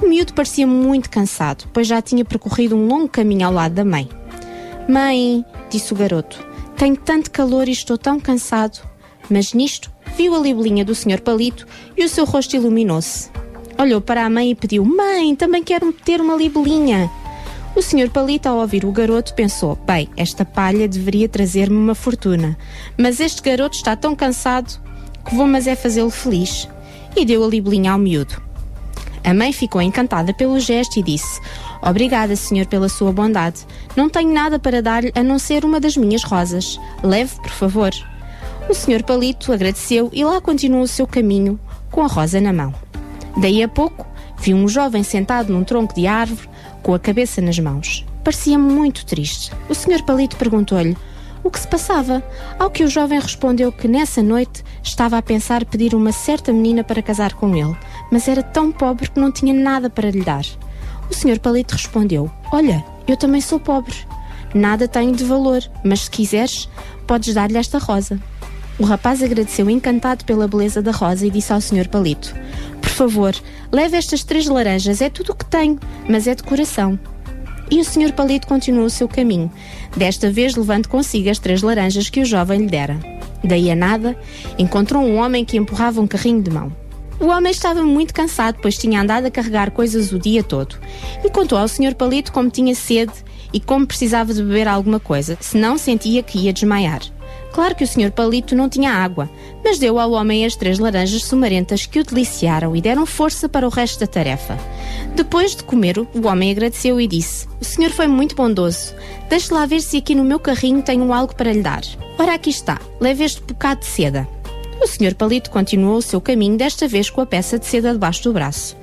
[SPEAKER 12] O miúdo parecia muito cansado, pois já tinha percorrido um longo caminho ao lado da mãe. Mãe, disse o garoto, tenho tanto calor e estou tão cansado. Mas nisto, viu a libelinha do Sr. Palito e o seu rosto iluminou-se. Olhou para a mãe e pediu: Mãe, também quero ter uma libelinha. O Sr. Palito, ao ouvir o garoto, pensou: Bem, esta palha deveria trazer-me uma fortuna, mas este garoto está tão cansado que vou, mas é fazê-lo feliz. E deu a libelinha ao miúdo. A mãe ficou encantada pelo gesto e disse: Obrigada, senhor, pela sua bondade. Não tenho nada para dar-lhe a não ser uma das minhas rosas. Leve, por favor. O senhor Palito agradeceu e lá continuou o seu caminho com a rosa na mão. Daí a pouco, viu um jovem sentado num tronco de árvore com a cabeça nas mãos. Parecia muito triste. O senhor Palito perguntou-lhe o que se passava, ao que o jovem respondeu que nessa noite estava a pensar pedir uma certa menina para casar com ele, mas era tão pobre que não tinha nada para lhe dar. O senhor Palito respondeu: Olha, eu também sou pobre. Nada tenho de valor, mas se quiseres, podes dar-lhe esta rosa. O rapaz agradeceu encantado pela beleza da rosa e disse ao senhor Palito: Por favor, leve estas três laranjas, é tudo o que tenho, mas é de coração. E o senhor Palito continuou o seu caminho, desta vez levando consigo as três laranjas que o jovem lhe dera. Daí a nada, encontrou um homem que empurrava um carrinho de mão. O homem estava muito cansado, pois tinha andado a carregar coisas o dia todo. E contou ao Sr. Palito como tinha sede e como precisava de beber alguma coisa, senão sentia que ia desmaiar. Claro que o Sr. Palito não tinha água, mas deu ao homem as três laranjas sumarentas que o deliciaram e deram força para o resto da tarefa. Depois de comer, o homem agradeceu e disse: O senhor foi muito bondoso. Deixe lá ver se aqui no meu carrinho tenho algo para lhe dar. Ora, aqui está. Leve este bocado de seda. O Sr. Palito continuou o seu caminho, desta vez com a peça de seda debaixo do braço.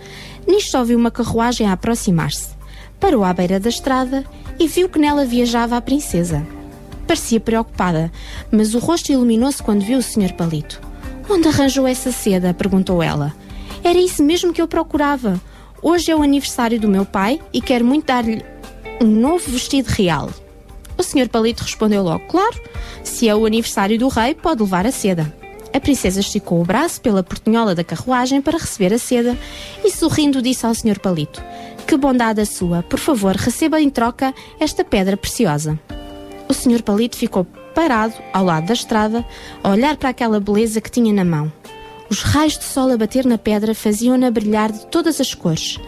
[SPEAKER 12] Nisto ouviu uma carruagem a aproximar-se. Parou à beira da estrada e viu que nela viajava a princesa. Parecia preocupada, mas o rosto iluminou-se quando viu o Sr. Palito. Onde arranjou essa seda? perguntou ela. Era isso mesmo que eu procurava. Hoje é o aniversário do meu pai e quero muito dar-lhe um novo vestido real. O Sr. Palito respondeu logo: Claro, se é o aniversário do rei, pode levar a seda. A princesa esticou o braço pela portinhola da carruagem para receber a seda e, sorrindo, disse ao Sr. Palito: Que bondade a sua! Por favor, receba em troca esta pedra preciosa. O Sr. Palito ficou parado ao lado da estrada, a olhar para aquela beleza que tinha na mão. Os raios de sol a bater na pedra faziam-na brilhar de todas as cores.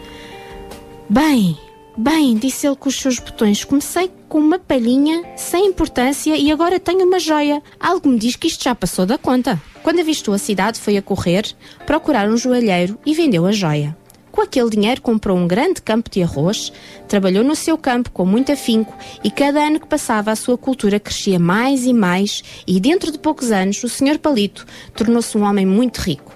[SPEAKER 12] Bem, bem, disse ele com os seus botões, comecei com uma palhinha, sem importância, e agora tenho uma joia. Algo me diz que isto já passou da conta. Quando avistou a cidade, foi a correr, procurar um joalheiro e vendeu a joia. Com aquele dinheiro comprou um grande campo de arroz, trabalhou no seu campo com muito afinco e cada ano que passava a sua cultura crescia mais e mais e dentro de poucos anos o Sr. Palito tornou-se um homem muito rico.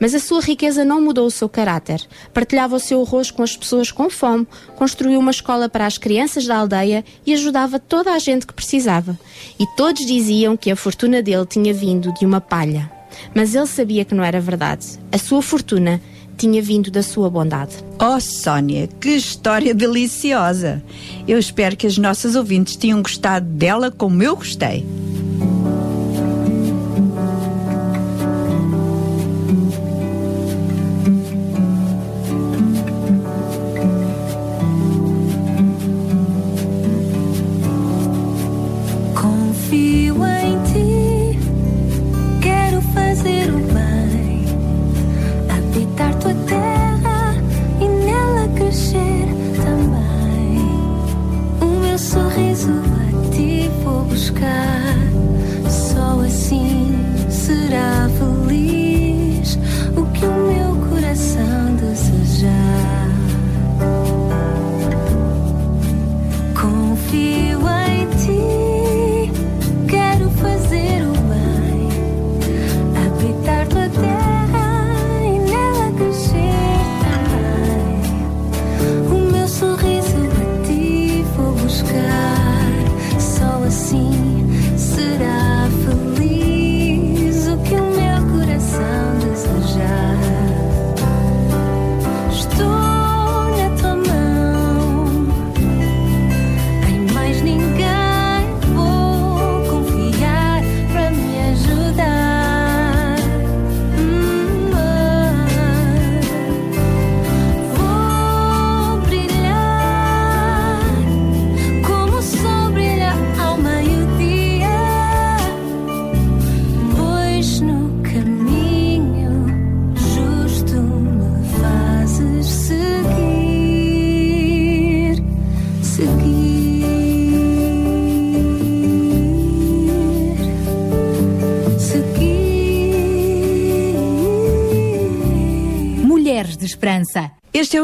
[SPEAKER 12] Mas a sua riqueza não mudou o seu caráter. Partilhava o seu arroz com as pessoas com fome, construiu uma escola para as crianças da aldeia e ajudava toda a gente que precisava. E todos diziam que a fortuna dele tinha vindo de uma palha. Mas ele sabia que não era verdade. A sua fortuna tinha vindo da sua bondade.
[SPEAKER 11] Oh, Sónia, que história deliciosa! Eu espero que as nossas ouvintes tenham gostado dela como eu gostei.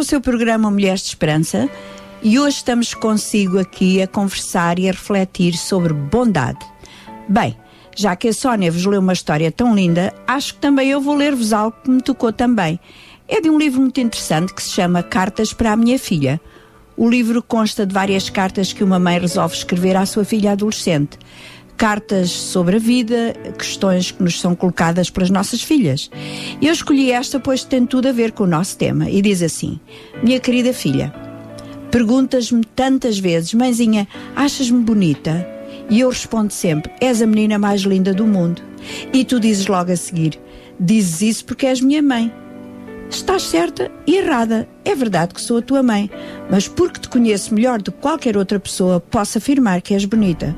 [SPEAKER 11] Seu programa Mulheres de Esperança e hoje estamos consigo aqui a conversar e a refletir sobre bondade. Bem, já que a Sónia vos leu uma história tão linda, acho que também eu vou ler-vos algo que me tocou também. É de um livro muito interessante que se chama Cartas para a Minha Filha. O livro consta de várias cartas que uma mãe resolve escrever à sua filha adolescente. Cartas sobre a vida, questões que nos são colocadas pelas nossas filhas. Eu escolhi esta pois tem tudo a ver com o nosso tema e diz assim: Minha querida filha, perguntas-me tantas vezes, mãezinha, achas-me bonita? E eu respondo sempre: És a menina mais linda do mundo. E tu dizes logo a seguir: Dizes isso porque és minha mãe. Estás certa e errada. É verdade que sou a tua mãe, mas porque te conheço melhor do que qualquer outra pessoa, posso afirmar que és bonita.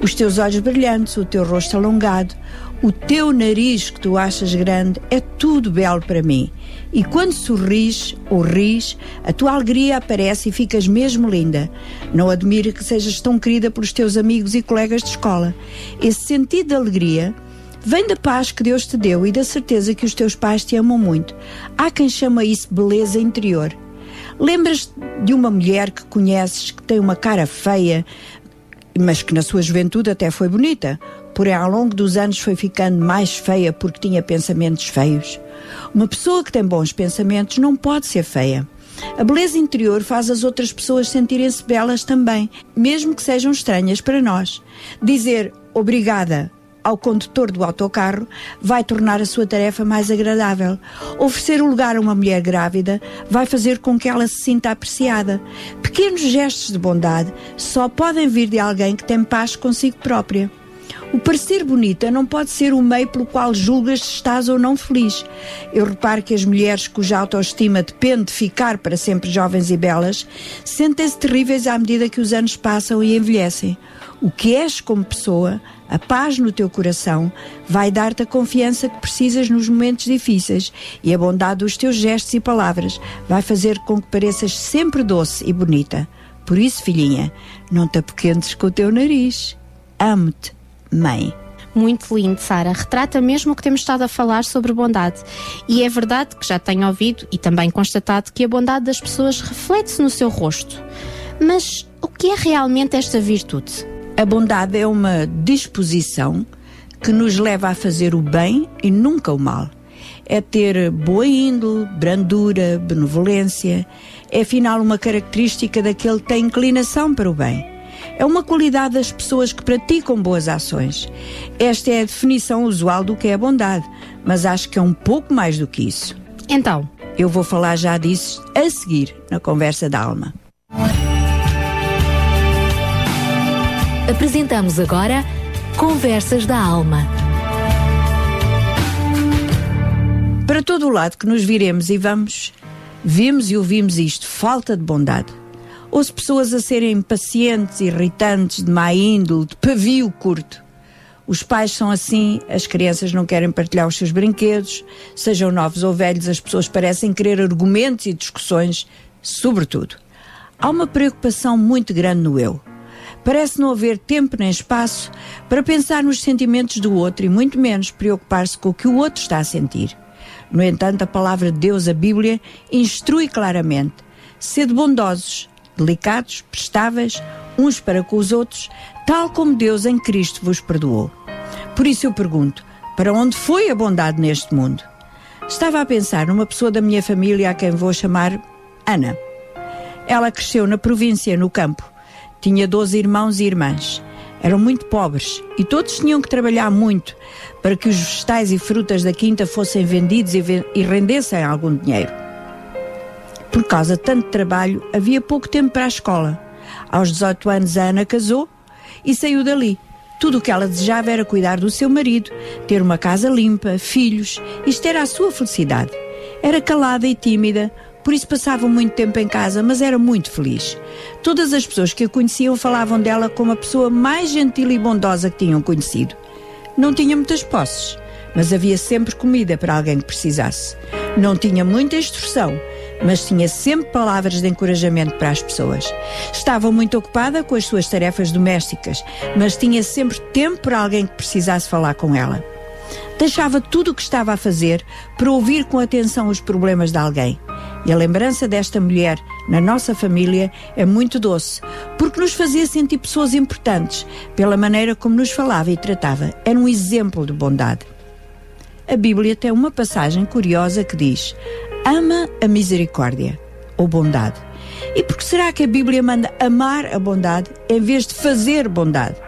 [SPEAKER 11] Os teus olhos brilhantes, o teu rosto alongado, o teu nariz que tu achas grande, é tudo belo para mim. E quando sorris ou ris, a tua alegria aparece e ficas mesmo linda. Não admira que sejas tão querida pelos teus amigos e colegas de escola. Esse sentido de alegria Vem da paz que Deus te deu e da certeza que os teus pais te amam muito. Há quem chama isso beleza interior. Lembras de uma mulher que conheces que tem uma cara feia, mas que na sua juventude até foi bonita, porém ao longo dos anos foi ficando mais feia porque tinha pensamentos feios? Uma pessoa que tem bons pensamentos não pode ser feia. A beleza interior faz as outras pessoas sentirem-se belas também, mesmo que sejam estranhas para nós. Dizer obrigada ao condutor do autocarro vai tornar a sua tarefa mais agradável. Oferecer o lugar a uma mulher grávida vai fazer com que ela se sinta apreciada. Pequenos gestos de bondade só podem vir de alguém que tem paz consigo própria. O parecer bonita não pode ser o meio pelo qual julgas se estás ou não feliz. Eu reparo que as mulheres cuja autoestima depende de ficar para sempre jovens e belas sentem-se terríveis à medida que os anos passam e envelhecem. O que és como pessoa, a paz no teu coração, vai dar-te a confiança que precisas nos momentos difíceis e a bondade dos teus gestos e palavras vai fazer com que pareças sempre doce e bonita. Por isso, filhinha, não te apoquentes com o teu nariz. Amo-te, mãe.
[SPEAKER 12] Muito lindo, Sara. Retrata mesmo o que temos estado a falar sobre bondade. E é verdade que já tenho ouvido e também constatado que a bondade das pessoas reflete-se no seu rosto. Mas o que é realmente esta virtude?
[SPEAKER 11] A bondade é uma disposição que nos leva a fazer o bem e nunca o mal. é ter boa índole, brandura, benevolência. É afinal uma característica daquele que tem inclinação para o bem. É uma qualidade das pessoas que praticam boas ações. Esta é a definição usual do que é a bondade, mas acho que é um pouco mais do que isso.
[SPEAKER 12] Então?
[SPEAKER 11] Eu vou falar já disso a seguir na conversa da alma.
[SPEAKER 1] Apresentamos agora Conversas da Alma.
[SPEAKER 11] Para todo o lado que nos viremos e vamos, vemos e ouvimos isto: falta de bondade. Ouço pessoas a serem impacientes, irritantes, de má índole, de pavio curto. Os pais são assim, as crianças não querem partilhar os seus brinquedos, sejam novos ou velhos, as pessoas parecem querer argumentos e discussões, sobretudo. Há uma preocupação muito grande no eu. Parece não haver tempo nem espaço para pensar nos sentimentos do outro e muito menos preocupar-se com o que o outro está a sentir. No entanto, a palavra de Deus, a Bíblia, instrui claramente: sede bondosos, delicados, prestáveis, uns para com os outros, tal como Deus em Cristo vos perdoou. Por isso eu pergunto: para onde foi a bondade neste mundo? Estava a pensar numa pessoa da minha família a quem vou chamar Ana. Ela cresceu na província, no campo. Tinha 12 irmãos e irmãs. Eram muito pobres e todos tinham que trabalhar muito para que os vegetais e frutas da quinta fossem vendidos e, rendessem algum dinheiro. Por causa de tanto trabalho, havia pouco tempo para a escola. Aos 18 anos, a Ana casou e saiu dali. Tudo o que ela desejava era cuidar do seu marido, ter uma casa limpa, filhos. Isto era a sua felicidade. Era calada e tímida, por isso passava muito tempo em casa, mas era muito feliz. Todas as pessoas que a conheciam falavam dela como a pessoa mais gentil e bondosa que tinham conhecido. Não tinha muitas posses, mas havia sempre comida para alguém que precisasse. Não tinha muita instrução, mas tinha sempre palavras de encorajamento para as pessoas. Estava muito ocupada com as suas tarefas domésticas, mas tinha sempre tempo para alguém que precisasse falar com ela. Deixava tudo o que estava a fazer para ouvir com atenção os problemas de alguém. E a lembrança desta mulher na nossa família é muito doce, porque nos fazia sentir pessoas importantes pela maneira como nos falava e tratava. Era um exemplo de bondade. A Bíblia tem uma passagem curiosa que diz: Ama a misericórdia ou bondade. E por que será que a Bíblia manda amar a bondade em vez de fazer bondade?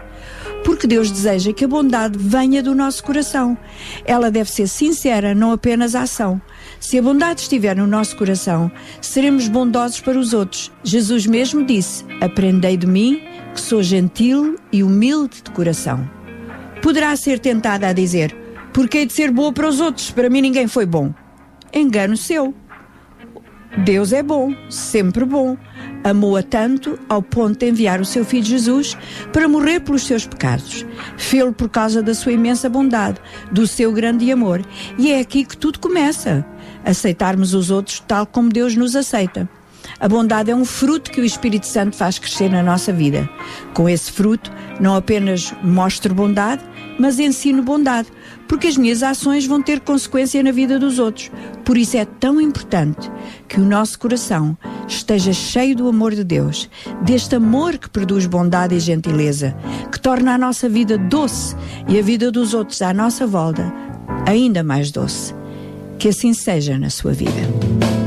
[SPEAKER 11] Porque Deus deseja que a bondade venha do nosso coração. Ela deve ser sincera, não apenas a ação. Se a bondade estiver no nosso coração, seremos bondosos para os outros. Jesus mesmo disse: Aprendei de mim, que sou gentil e humilde de coração. Poderá ser tentada a dizer: Porque hei de ser boa para os outros, para mim ninguém foi bom. Engano seu. Deus é bom, sempre bom. Amou-a tanto ao ponto de enviar o seu filho Jesus para morrer pelos seus pecados. Fê-lo por causa da sua imensa bondade, do seu grande amor. E é aqui que tudo começa. Aceitarmos os outros tal como Deus nos aceita. A bondade é um fruto que o Espírito Santo faz crescer na nossa vida. Com esse fruto, não apenas mostro bondade, mas ensino bondade, porque as minhas ações vão ter consequência na vida dos outros. Por isso é tão importante que o nosso coração esteja cheio do amor de Deus, deste amor que produz bondade e gentileza, que torna a nossa vida doce e a vida dos outros à nossa volta ainda mais doce. Que assim seja na sua vida.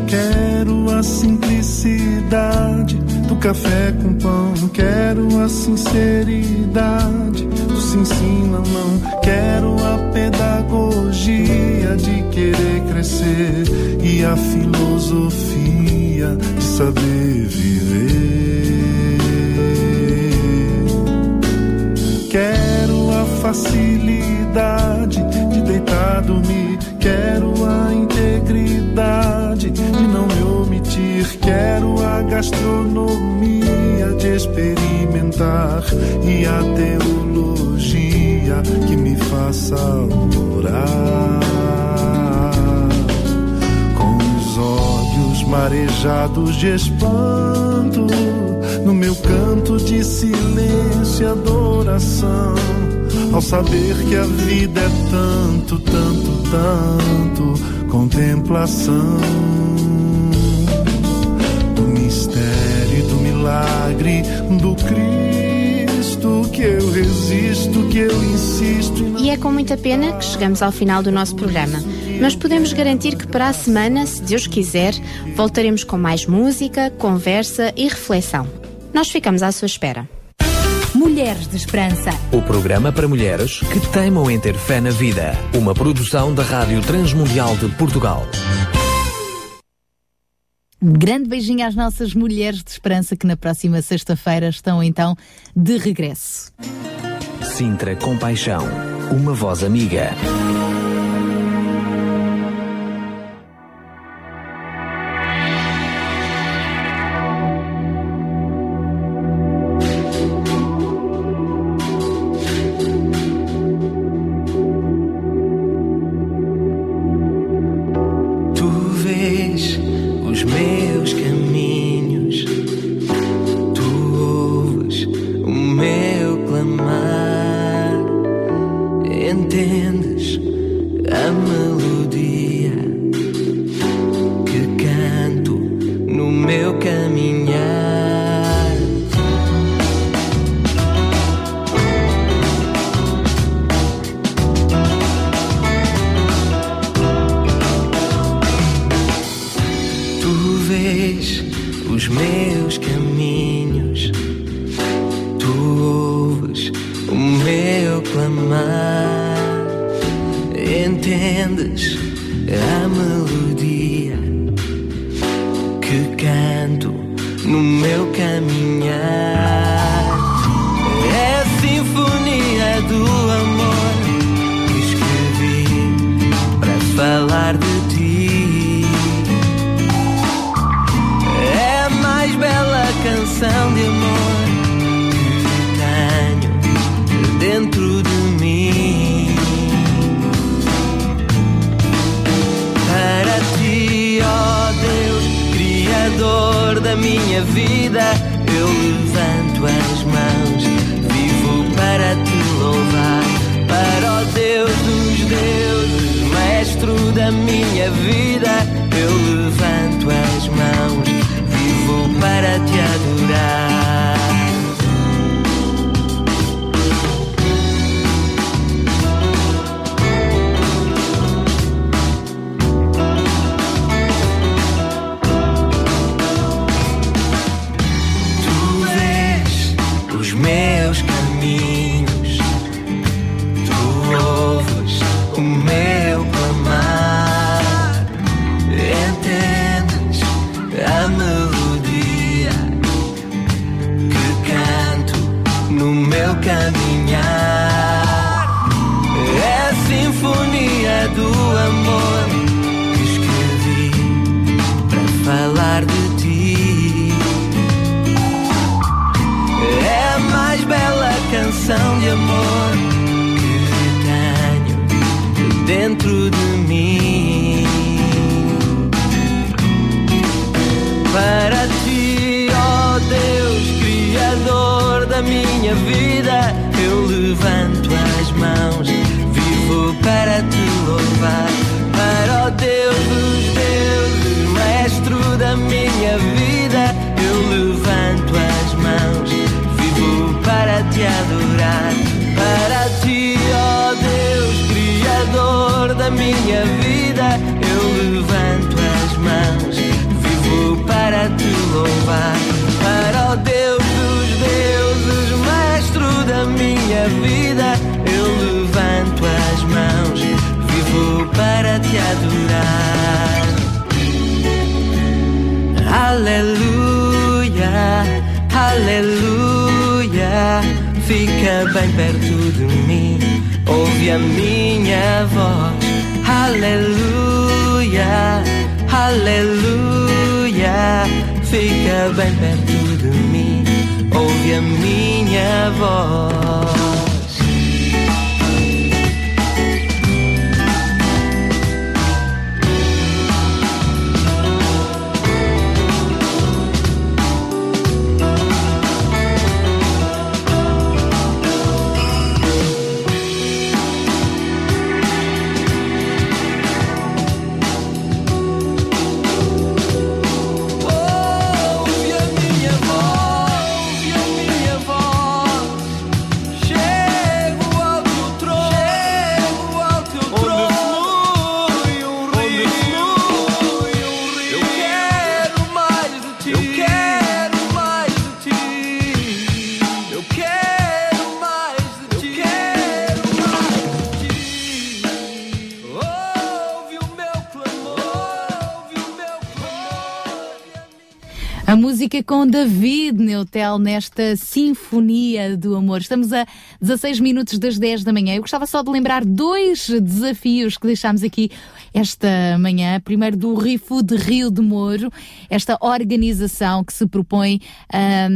[SPEAKER 6] Quero a simplicidade do café com pão. Quero a sinceridade do se ensina não. Quero a pedagogia de querer crescer e a filosofia de saber viver. Quero a facilidade de deitar dormir. Quero a integridade de não me omitir. Quero a gastronomia de experimentar e a teologia que me faça orar. Marejados de espanto, no meu canto de silêncio e adoração ao saber que a vida é tanto, tanto, tanto contemplação do mistério, do milagre do Cristo que eu resisto, que eu insisto.
[SPEAKER 12] E é com muita pena que chegamos ao final do nosso programa mas podemos garantir que para a semana, se Deus quiser, voltaremos com mais música, conversa e reflexão. Nós ficamos à sua espera.
[SPEAKER 13] Mulheres de Esperança.
[SPEAKER 2] O programa para mulheres que teimam em ter fé na vida. Uma produção da Rádio Transmundial de Portugal.
[SPEAKER 1] Grande beijinho às nossas Mulheres de Esperança que na próxima sexta-feira estão então de regresso.
[SPEAKER 2] Sintra Compaixão. Uma voz amiga.
[SPEAKER 14] vida, eu levanto as mãos, vivo para te adorar. Aleluia, aleluia, fica bem perto de mim, ouve a minha voz. Aleluia, aleluia, fica bem perto de mim ouve a minha voz.
[SPEAKER 1] Música com David Neutel nesta Sinfonia do Amor. Estamos a 16 minutos das 10 da manhã. Eu gostava só de lembrar dois desafios que deixámos aqui esta manhã. Primeiro do ReFood Rio de Moro, esta organização que se propõe a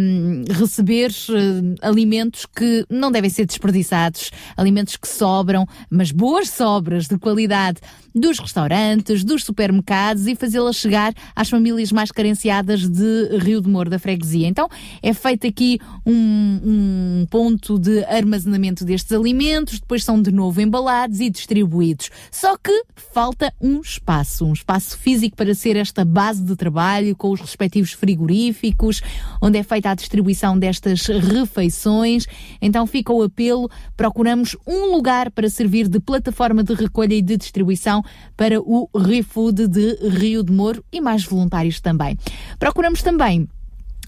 [SPEAKER 1] receber eh, alimentos que não devem ser desperdiçados, alimentos que sobram, mas boas sobras de qualidade dos restaurantes, dos supermercados e fazê-las chegar às famílias mais carenciadas de Rio de Moro, da freguesia. Então é feito aqui um, um ponto de armazenamento destes alimentos, depois são de novo embalados e distribuídos. Só que falta um espaço, um espaço físico para ser esta base de trabalho com os respectivos frigoríficos, onde é feita a distribuição destas refeições. Então fica o apelo, procuramos um lugar para servir de plataforma de recolha e de distribuição para o ReFood de Rio de Moro e mais voluntários também. Procuramos também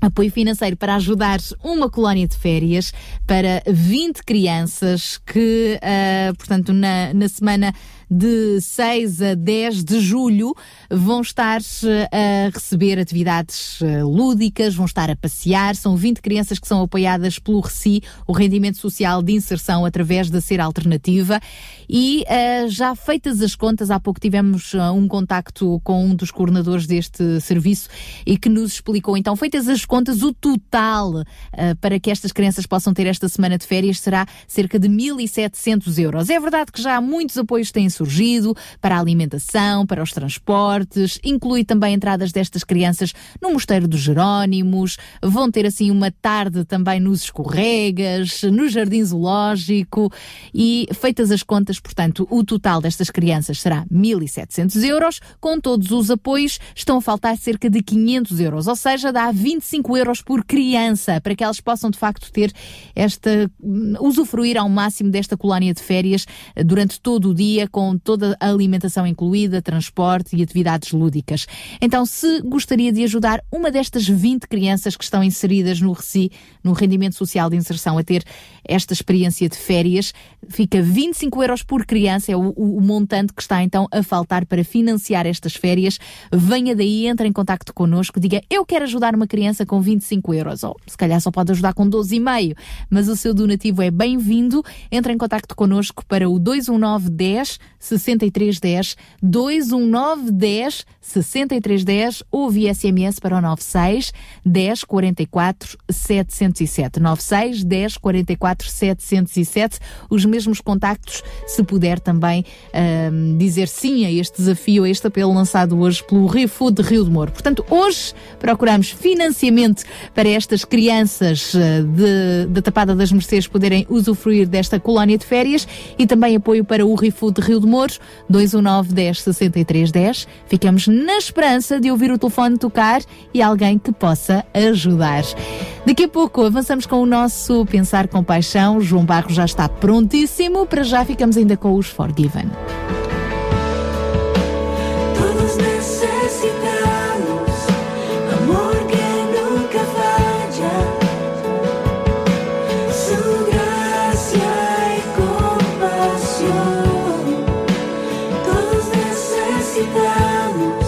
[SPEAKER 1] apoio financeiro para ajudar uma colónia de férias para 20 crianças que, uh, portanto, na, na semana de 6 a 10 de julho vão estar eh, a receber atividades eh, lúdicas, vão estar a passear. São 20 crianças que são apoiadas pelo RECI, o Rendimento Social de Inserção, através da Ser Alternativa. E uh, já feitas as contas, há pouco tivemos um contacto com um dos coordenadores deste serviço e que nos explicou, então, feitas as contas, o total uh, para que estas crianças possam ter esta semana de férias será cerca de 1.700 euros. É verdade que já há muitos apoios têm surgido para a alimentação, para os transportes, inclui também entradas destas crianças no Mosteiro dos Jerónimos, vão ter assim uma tarde também nos escorregas, no Jardim Zoológico e feitas as contas, portanto, o total destas crianças será 1.700 euros, com todos os apoios estão a faltar cerca de 500 euros, ou seja, dá 25 euros por criança, para que elas possam de facto ter esta, usufruir ao máximo desta colónia de férias eh, durante todo o dia, com toda a alimentação incluída, transporte e atividades lúdicas. Então, se gostaria de ajudar uma destas 20 crianças que estão inseridas no RECI, no Rendimento Social de Inserção, a ter esta experiência de férias, fica 25 euros por criança, é o, o montante que está então a faltar para financiar estas férias. Venha daí, entre em contato connosco, diga eu quero ajudar uma criança com 25 euros, ou se calhar só pode ajudar com 12,5, mas o seu donativo é bem-vindo. Entre em contato connosco para o 219 10 6310 219 10 6310 ou via SMS para o 96 10 44 707 96 10 44 707 os mesmos contactos se puder também ahm, dizer sim a este desafio, a este apelo lançado hoje pelo ReFood de Rio de Moro. Portanto, hoje procuramos financiamento para estas crianças eh, da Tapada das Mercês poderem usufruir desta colónia de férias e também apoio para o ReFood de Rio de Moro, 219 10 63 10. Ficamos na esperança de ouvir o telefone tocar e alguém que possa ajudar. Daqui a pouco avançamos com o nosso Pensar com Paixão. João Barro já está prontíssimo. Para já ficamos ainda com os Forgiven.
[SPEAKER 3] Mary.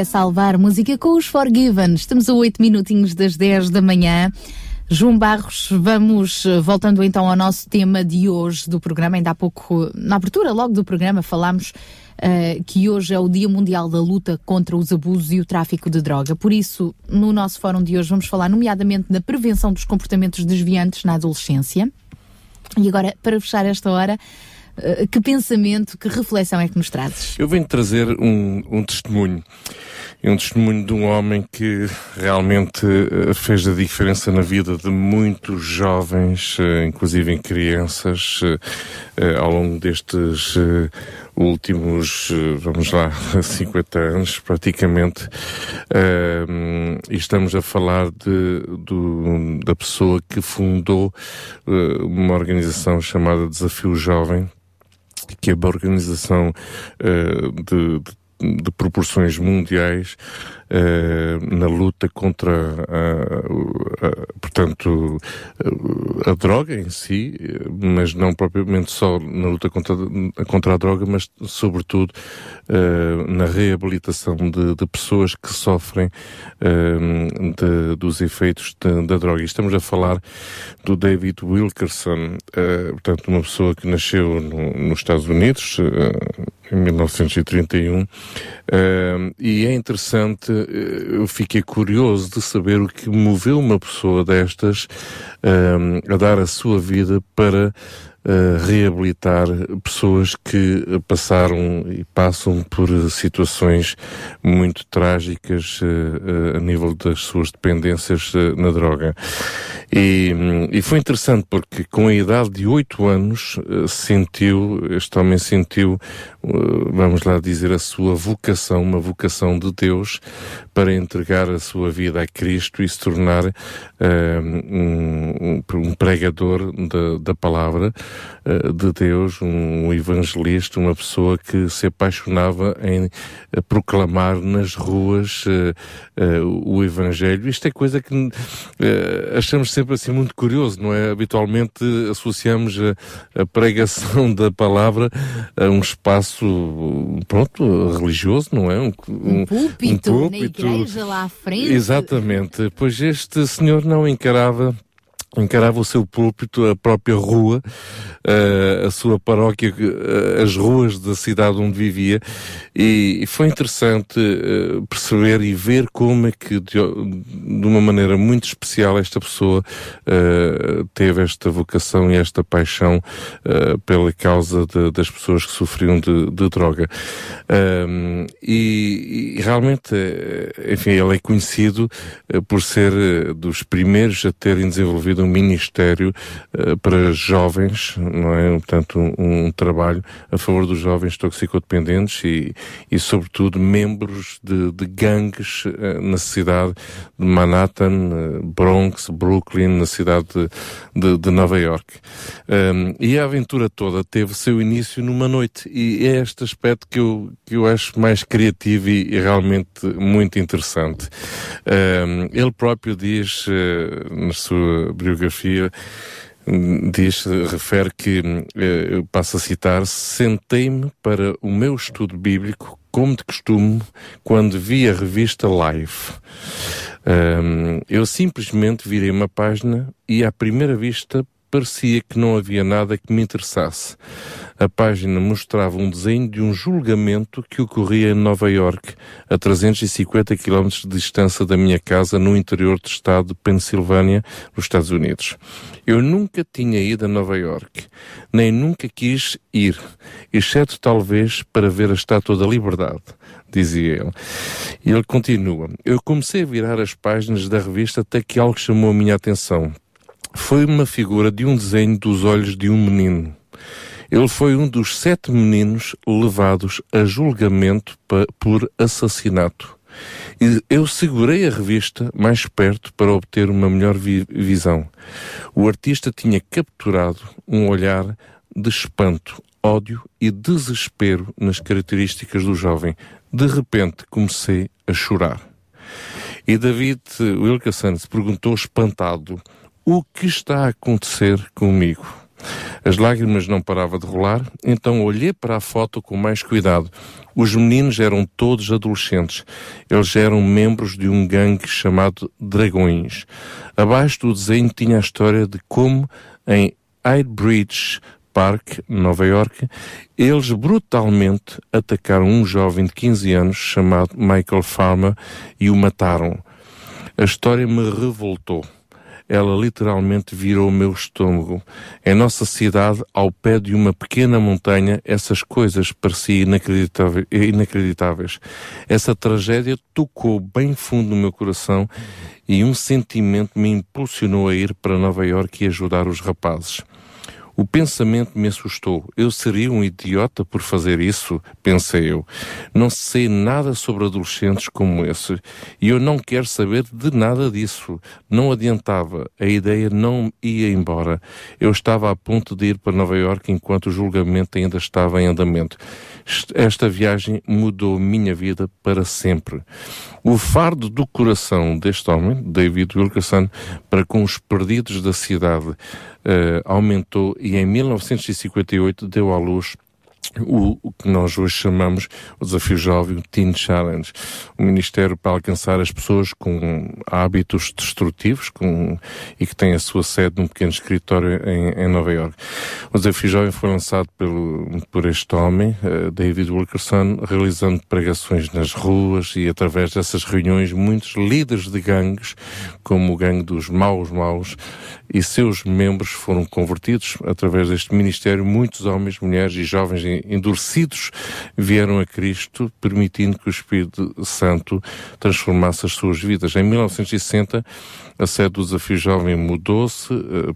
[SPEAKER 3] Puede Salvar,
[SPEAKER 1] música com os Forgiven. Estamos a 8 minutinhos das 10 da manhã. João Barros, vamos eh, voltando então ao nosso tema de hoje do programa. Ainda há pouco, na abertura logo do programa, falámos uh, que hoje é o Dia Mundial da Luta contra os Abusos e o Tráfico de Droga. Por isso, no nosso fórum de hoje, vamos falar nomeadamente da prevenção dos comportamentos desviantes na adolescência. E agora, para fechar esta hora, uh, que pensamento, que reflexão é que nos trazes?
[SPEAKER 5] Eu venho trazer um, um testemunho. É um testemunho de um homem que realmente uh, fez a diferença na vida de muitos jovens, uh, inclusive em crianças, uh, ao longo destes últimos, vamos lá, <laughs> 50 anos praticamente. e estamos a falar de, da pessoa que fundou uma organização chamada Desafio Jovem, que é uma organização de, de de proporções mundiais na luta contra, a, portanto, a, droga em si, mas não propriamente só na luta contra, contra a droga, mas sobretudo na reabilitação de, de, pessoas que sofrem de, dos efeitos de, da droga. E estamos a falar do David Wilkerson, portanto, uma pessoa que nasceu no, nos Estados Unidos, em 1931, uh, e é interessante, eu fiquei curioso de saber o que moveu uma pessoa destas uh, a dar a sua vida para uh, reabilitar pessoas que passaram e passam por situações muito trágicas uh, a nível das suas dependências na droga. E, e, foi interessante porque com a idade de 8 anos sentiu, este homem sentiu, vamos lá dizer, a sua vocação, uma vocação de Deus para entregar a sua vida a Cristo e se tornar um, um, pregador da, da palavra uh, de Deus, um evangelista, uma pessoa que se apaixonava em proclamar nas ruas o Evangelho. Isto é coisa que achamos sempre assim muito curioso, não é? Habitualmente associamos a, a pregação <laughs> da palavra a um espaço, pronto, religioso, não é?
[SPEAKER 1] Um, um, um púlpito, um púlpito na igreja lá à frente.
[SPEAKER 5] Exatamente. Pois este senhor não encarava encarava o seu púlpito, a própria rua, uh, a sua paróquia, uh, as ruas da cidade onde vivia, e, foi interessante uh, perceber e ver como é que, de, de, uma maneira muito especial, esta pessoa teve esta vocação e esta paixão pela causa de, das pessoas que sofriam de, de droga. E, e, realmente, enfim, ele é conhecido por ser dos primeiros a terem desenvolvido um ministério uh, para jovens, não é? Portanto, um, um, trabalho a favor dos jovens toxicodependentes e, e sobretudo, membros de, de gangues uh, na cidade de Manhattan, uh, Bronx, Brooklyn, na cidade de, de, de Nova York. Um, e a aventura toda teve seu início numa noite e é este aspecto que eu, que eu acho mais criativo e, e realmente muito interessante. Um, ele próprio diz na sua diz, refere que, eh, passo a citar, sentei-me para o meu estudo bíblico como de costume quando vi a revista Life. Um, eu simplesmente virei uma página e à primeira vista parecia que não havia nada que me interessasse. A página mostrava um desenho de um julgamento que ocorria em Nova York, a 350 km de distância da minha casa, no interior do estado de Pensilvânia, nos Estados Unidos. Eu nunca tinha ido a Nova York, nem nunca quis ir, exceto talvez para ver a Estátua da Liberdade dizia ele. E ele continua. Eu comecei a virar as páginas da revista até que algo chamou a minha atenção foi uma figura de um desenho dos olhos de um menino. Ele foi um dos sete meninos levados a julgamento por assassinato. Eu segurei a revista mais perto para obter uma melhor vi visão. O artista tinha capturado um olhar de espanto, ódio e desespero nas características do jovem. De repente comecei a chorar. E David Wilkerson se perguntou espantado: o que está a acontecer comigo? As lágrimas não paravam de rolar, então olhei para a foto com mais cuidado. Os meninos eram todos adolescentes. Eles eram membros de um gangue chamado Dragões. Abaixo do desenho tinha a história de como em Hyde Bridge Park, Nova York, eles brutalmente atacaram um jovem de 15 anos chamado Michael Farmer e o mataram. A história me revoltou. Ela literalmente virou o meu estômago. Em nossa cidade, ao pé de uma pequena montanha, essas coisas pareciam inacreditáveis. Essa tragédia tocou bem fundo no meu coração e um sentimento me impulsionou a ir para Nova York e ajudar os rapazes. O pensamento me assustou. Eu seria um idiota por fazer isso? Pensei eu. Não sei nada sobre adolescentes como esse e eu não quero saber de nada disso. Não adiantava. A ideia não ia embora. Eu estava a ponto de ir para Nova York enquanto o julgamento ainda estava em andamento. Esta viagem mudou minha vida para sempre. O fardo do coração deste homem, David Wilkerson, para com os perdidos da cidade, aumentou e em 1958 deu à luz o, o, que nós hoje chamamos o Desafio Jovem, o Teen Challenge, o Ministério para alcançar as pessoas com hábitos destrutivos com, e que tem a sua sede num pequeno escritório em, em Nova York. O Desafio Jovem foi lançado pelo, por este homem, uh, David Wilkerson, realizando pregações nas ruas e através dessas reuniões muitos líderes de gangues, como o gangue dos maus maus, e seus membros foram convertidos através deste ministério. Muitos homens, mulheres e jovens endurecidos vieram a Cristo, permitindo que o Espírito Santo transformasse as suas vidas. Em 1960, a sede do Desafio Jovem mudou-se uh,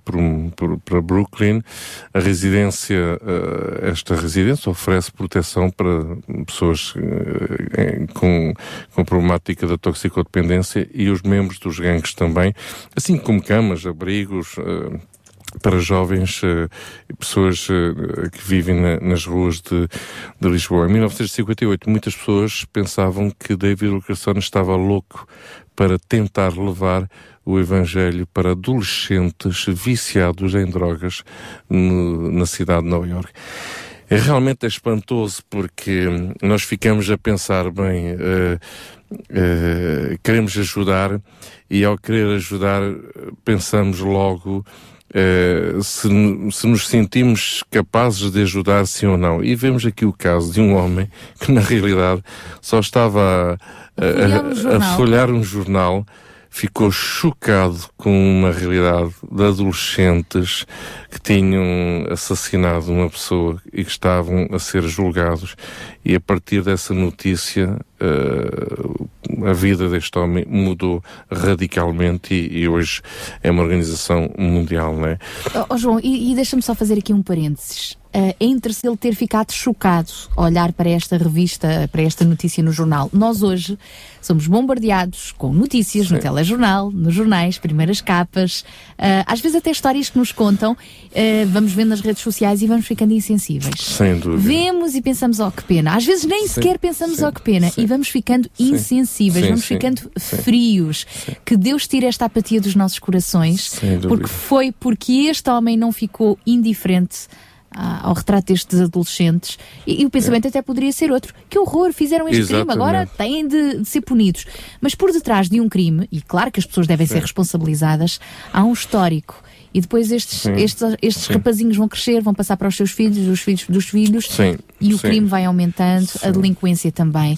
[SPEAKER 5] para Brooklyn. A residência, uh, esta residência oferece proteção para pessoas uh, com, com problemática da toxicodependência e os membros dos gangues também, assim como camas, abrigos, para jovens, uh, pessoas uh, que vivem na, nas ruas de, de, Lisboa. Em 1958, muitas pessoas pensavam que David Wilkerson estava louco para tentar levar o Evangelho para adolescentes viciados em drogas no, na cidade de Nova York. É realmente espantoso porque nós ficamos a pensar, bem, uh, uh, queremos ajudar e ao querer ajudar pensamos logo Uh, se, se, nos sentimos capazes de ajudar, sim ou não. E vemos aqui o caso de um homem que, na realidade, só estava a, a, a, a folhar um jornal ficou chocado com uma realidade de adolescentes que tinham assassinado uma pessoa e que estavam a ser julgados. E a partir dessa notícia, uh, a vida deste homem mudou radicalmente e, e, hoje é uma organização mundial, não é?
[SPEAKER 1] Oh, oh João, e, e deixa-me só fazer aqui um parênteses uh, entre-se ele ter ficado chocado a olhar para esta revista, para esta notícia no jornal. Nós hoje somos bombardeados com notícias Sim. no telejornal, nos jornais, primeiras capas, uh, às vezes até histórias que nos contam, uh, vamos vendo nas redes sociais e vamos ficando insensíveis.
[SPEAKER 5] Sem dúvida.
[SPEAKER 1] Vemos e pensamos, oh que pena. Às vezes nem Sim. sequer pensamos, Sim. oh que pena. E vamos ficando insensíveis, vamos ficando frios. Que Deus tire esta apatia dos nossos corações, porque foi porque este homem não ficou indiferente ao retrato destes adolescentes. E, e o pensamento é. até poderia ser outro. Que horror, fizeram este Exatamente. crime, agora têm de, de, ser punidos. Mas por detrás de um crime, e claro que as pessoas devem Sim. ser responsabilizadas, há um histórico. E depois estes, estes, estes rapazinhos vão crescer, vão passar para os seus filhos, os filhos dos filhos, e o crime vai aumentando, a delinquência também.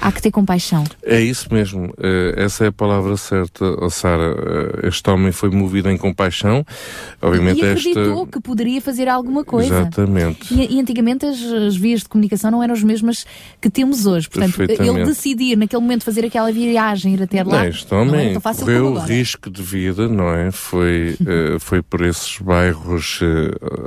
[SPEAKER 1] Há que ter compaixão.
[SPEAKER 5] É isso mesmo. Uh, essa é a palavra certa, Sara. Uh, este homem foi movido em compaixão. Obviamente
[SPEAKER 1] e acreditou esta... que poderia fazer alguma coisa.
[SPEAKER 5] Exatamente.
[SPEAKER 1] E, e antigamente as, as, vias de comunicação não eram as mesmas que temos hoje. Portanto, ele decidir naquele momento fazer aquela viagem, ir até lá.
[SPEAKER 5] Este homem correu o risco de vida, não é? Foi, uh, foi por esses bairros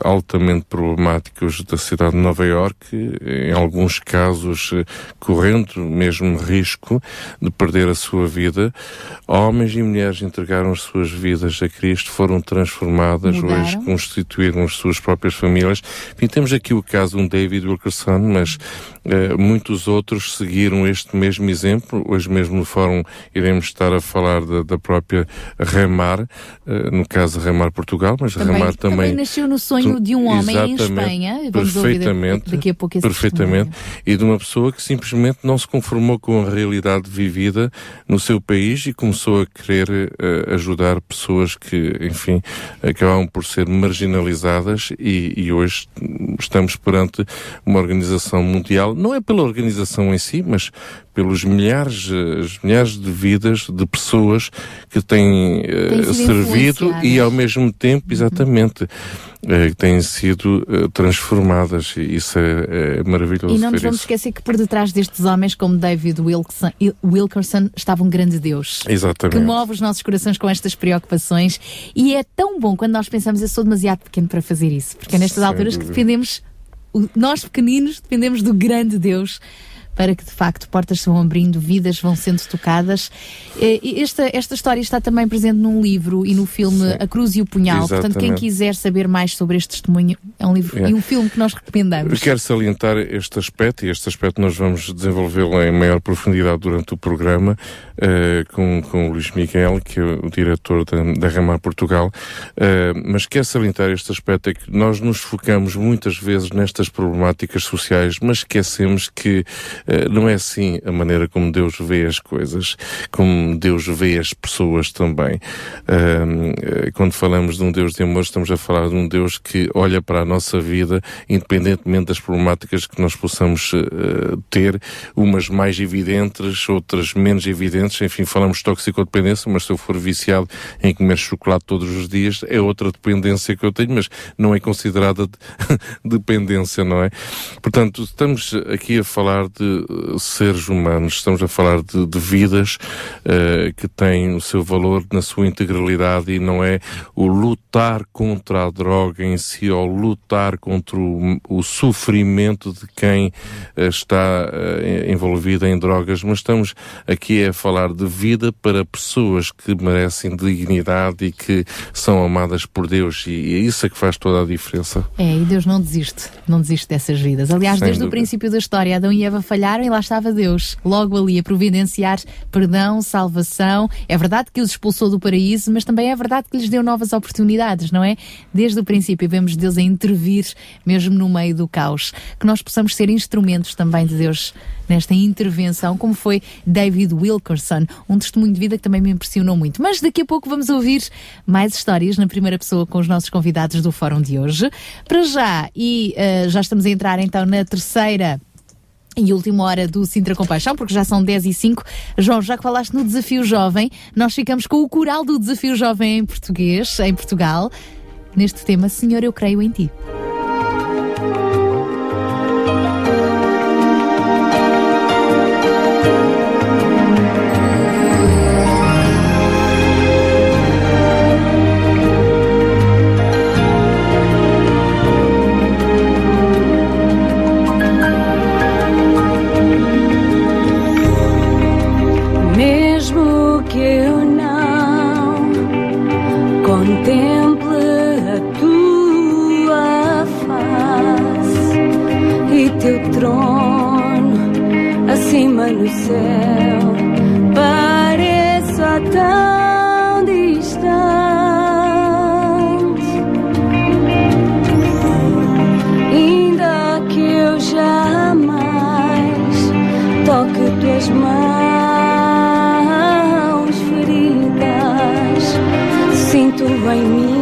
[SPEAKER 5] altamente problemáticos da cidade de Nova Iorque, em alguns casos correndo mesmo risco de perder a sua vida. Homens e mulheres entregaram as suas vidas a Cristo, foram transformadas,
[SPEAKER 1] Mudaram.
[SPEAKER 5] hoje constituíram as suas próprias famílias. Enfim, temos aqui o caso de um David Wilkerson, mas eh, muitos outros seguiram este mesmo exemplo. Hoje mesmo no fórum iremos estar a falar da, da própria Remar, eh, no caso Remar Portugal, mas
[SPEAKER 1] Também,
[SPEAKER 5] Remar
[SPEAKER 1] também
[SPEAKER 5] também
[SPEAKER 1] nasceu no sonho de um homem em Espanha. Vamos
[SPEAKER 5] perfeitamente,
[SPEAKER 1] daqui a pouco
[SPEAKER 5] perfeitamente, e de uma pessoa que simplesmente não se conformou com a realidade vivida no seu país e começou a querer eh, ajudar pessoas que, enfim, acabavam por ser marginalizadas e, e hoje estamos perante uma organização mundial, não é pela organização em si, mas pelos milhares, as milhares de vidas de pessoas que têm eh, servido e ao mesmo tempo, exatamente, eh, que têm sido eh, transformadas isso é, é maravilhoso
[SPEAKER 1] E não nos vamos
[SPEAKER 5] isso.
[SPEAKER 1] esquecer que por detrás destes homens, como David Wilkerson, Wilkerson estava um grande Deus.
[SPEAKER 5] Exatamente.
[SPEAKER 1] Que move os nossos corações com estas preocupações. E é tão bom quando nós pensamos, eu sou demasiado pequeno para fazer isso. Porque é nestas
[SPEAKER 5] Sem
[SPEAKER 1] alturas que
[SPEAKER 5] dúvida.
[SPEAKER 1] dependemos, o- nós pequeninos, dependemos do grande Deus para que de facto portas se vão abrindo, vidas vão sendo tocadas. Eh, Esta, esta história está também presente num livro e no filme A Cruz e o Punhal. Portanto, quem
[SPEAKER 5] Exatamente.
[SPEAKER 1] quiser saber mais sobre este testemunho, é um livro
[SPEAKER 5] É.
[SPEAKER 1] e um filme que nós
[SPEAKER 5] Eu
[SPEAKER 1] recomendamos.
[SPEAKER 5] quero salientar este aspecto, e este aspecto nós vamos desenvolvê-lo em maior profundidade durante o programa, eh, com, com o Luís Miguel, que é o diretor da, da Remar Portugal, Eh, mas quero salientar este aspecto, é que nós nos focamos muitas vezes nestas problemáticas sociais, mas esquecemos que não é assim a maneira como Deus vê as coisas, como Deus vê as pessoas também. Eh, quando falamos de um Deus de amor, estamos a falar de um Deus que olha para a nossa vida, independentemente das problemáticas que nós possamos eh, ter, umas mais evidentes, outras menos evidentes. Enfim, falamos de toxicodependência, mas se eu for viciado em comer chocolate todos os dias, é outra dependência que eu tenho, mas não é considerada de- <laughs> dependência, não é? Portanto, estamos aqui a falar de eh, seres humanos, estamos a falar de, de vidas eh, que têm o seu valor na sua integralidade e não é o lutar contra a droga em si ou lutar contra o, o sofrimento de quem eh, está eh, envolvido em drogas, mas estamos aqui a falar de vida para pessoas que merecem dignidade e que são amadas por Deus e, e é isso é que faz toda a diferença.
[SPEAKER 1] É, e Deus não desiste, não desiste dessas vidas. Aliás,
[SPEAKER 5] Sem
[SPEAKER 1] desde o
[SPEAKER 5] dúvida.
[SPEAKER 1] princípio da história, Adão e Eva falharam e lá estava Deus, logo ali a providenciar perdão, salvação. É verdade que os expulsou do paraíso, mas também é verdade que lhes deu novas oportunidades, não é? Desde o princípio vemos Deus a intervir, mesmo no meio do caos. Que nós possamos ser instrumentos também de Deus nesta intervenção, como foi David Wilkerson, um testemunho de vida que também me impressionou muito. Mas daqui a pouco vamos ouvir mais histórias na primeira pessoa com os nossos convidados do fórum de hoje. Para já, e eh, já estamos a entrar então na terceira e última hora do Sintra Compaixão, porque já são 10 e 5. João, já que falaste no Desafio Jovem, nós ficamos com o coral do Desafio Jovem em português, em Portugal, neste tema Senhor, eu creio em ti.
[SPEAKER 3] Céu, pareça tão distante. Ainda que eu jamais toque tuas mãos feridas, sinto em mim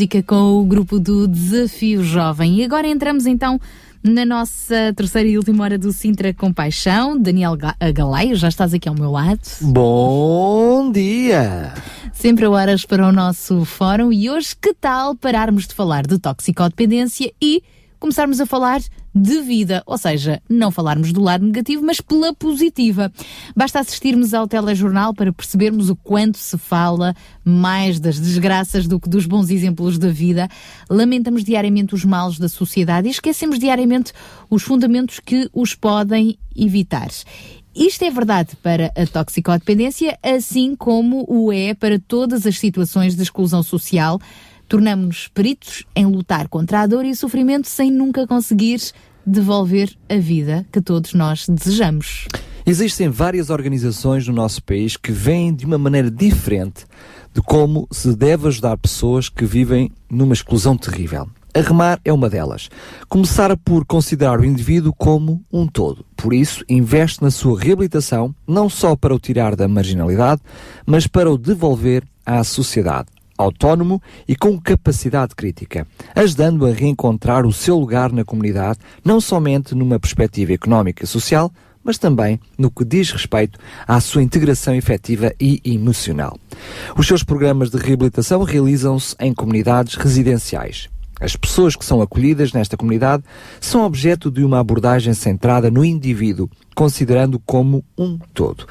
[SPEAKER 1] música com o grupo do Desafio Jovem. E agora entramos então na nossa terceira e última hora do Sintra Compaixão. Daniel Ga- Galaio, já estás aqui ao meu lado.
[SPEAKER 15] Bom dia!
[SPEAKER 1] Sempre a horas para o nosso fórum e hoje que tal pararmos de falar de toxicodependência e começarmos a falar de vida, ou seja, não falarmos do lado negativo, mas pela positiva. Basta assistirmos ao telejornal para percebermos o quanto se fala mais das desgraças do que dos bons exemplos da vida. Lamentamos diariamente os males da sociedade e esquecemos diariamente os fundamentos que os podem evitar. Isto é verdade para a toxicodependência, assim como o é para todas as situações de exclusão social. Tornamos-nos peritos em lutar contra a dor e o sofrimento sem nunca conseguir devolver a vida que todos nós desejamos.
[SPEAKER 15] Existem várias organizações no nosso país que veem de uma maneira diferente de como se deve ajudar pessoas que vivem numa exclusão terrível. A Remar é uma delas. Começar por considerar o indivíduo como um todo. Por isso, investe na sua reabilitação, não só para o tirar da marginalidade, mas para o devolver à sociedade, autónomo e com capacidade crítica, ajudando a reencontrar o seu lugar na comunidade, não somente numa perspectiva económica e social, mas também no que diz respeito à sua integração efetiva e emocional. Os seus programas de reabilitação realizam-se em comunidades residenciais. As pessoas que são acolhidas nesta comunidade são objeto de uma abordagem centrada no indivíduo, considerando como um todo.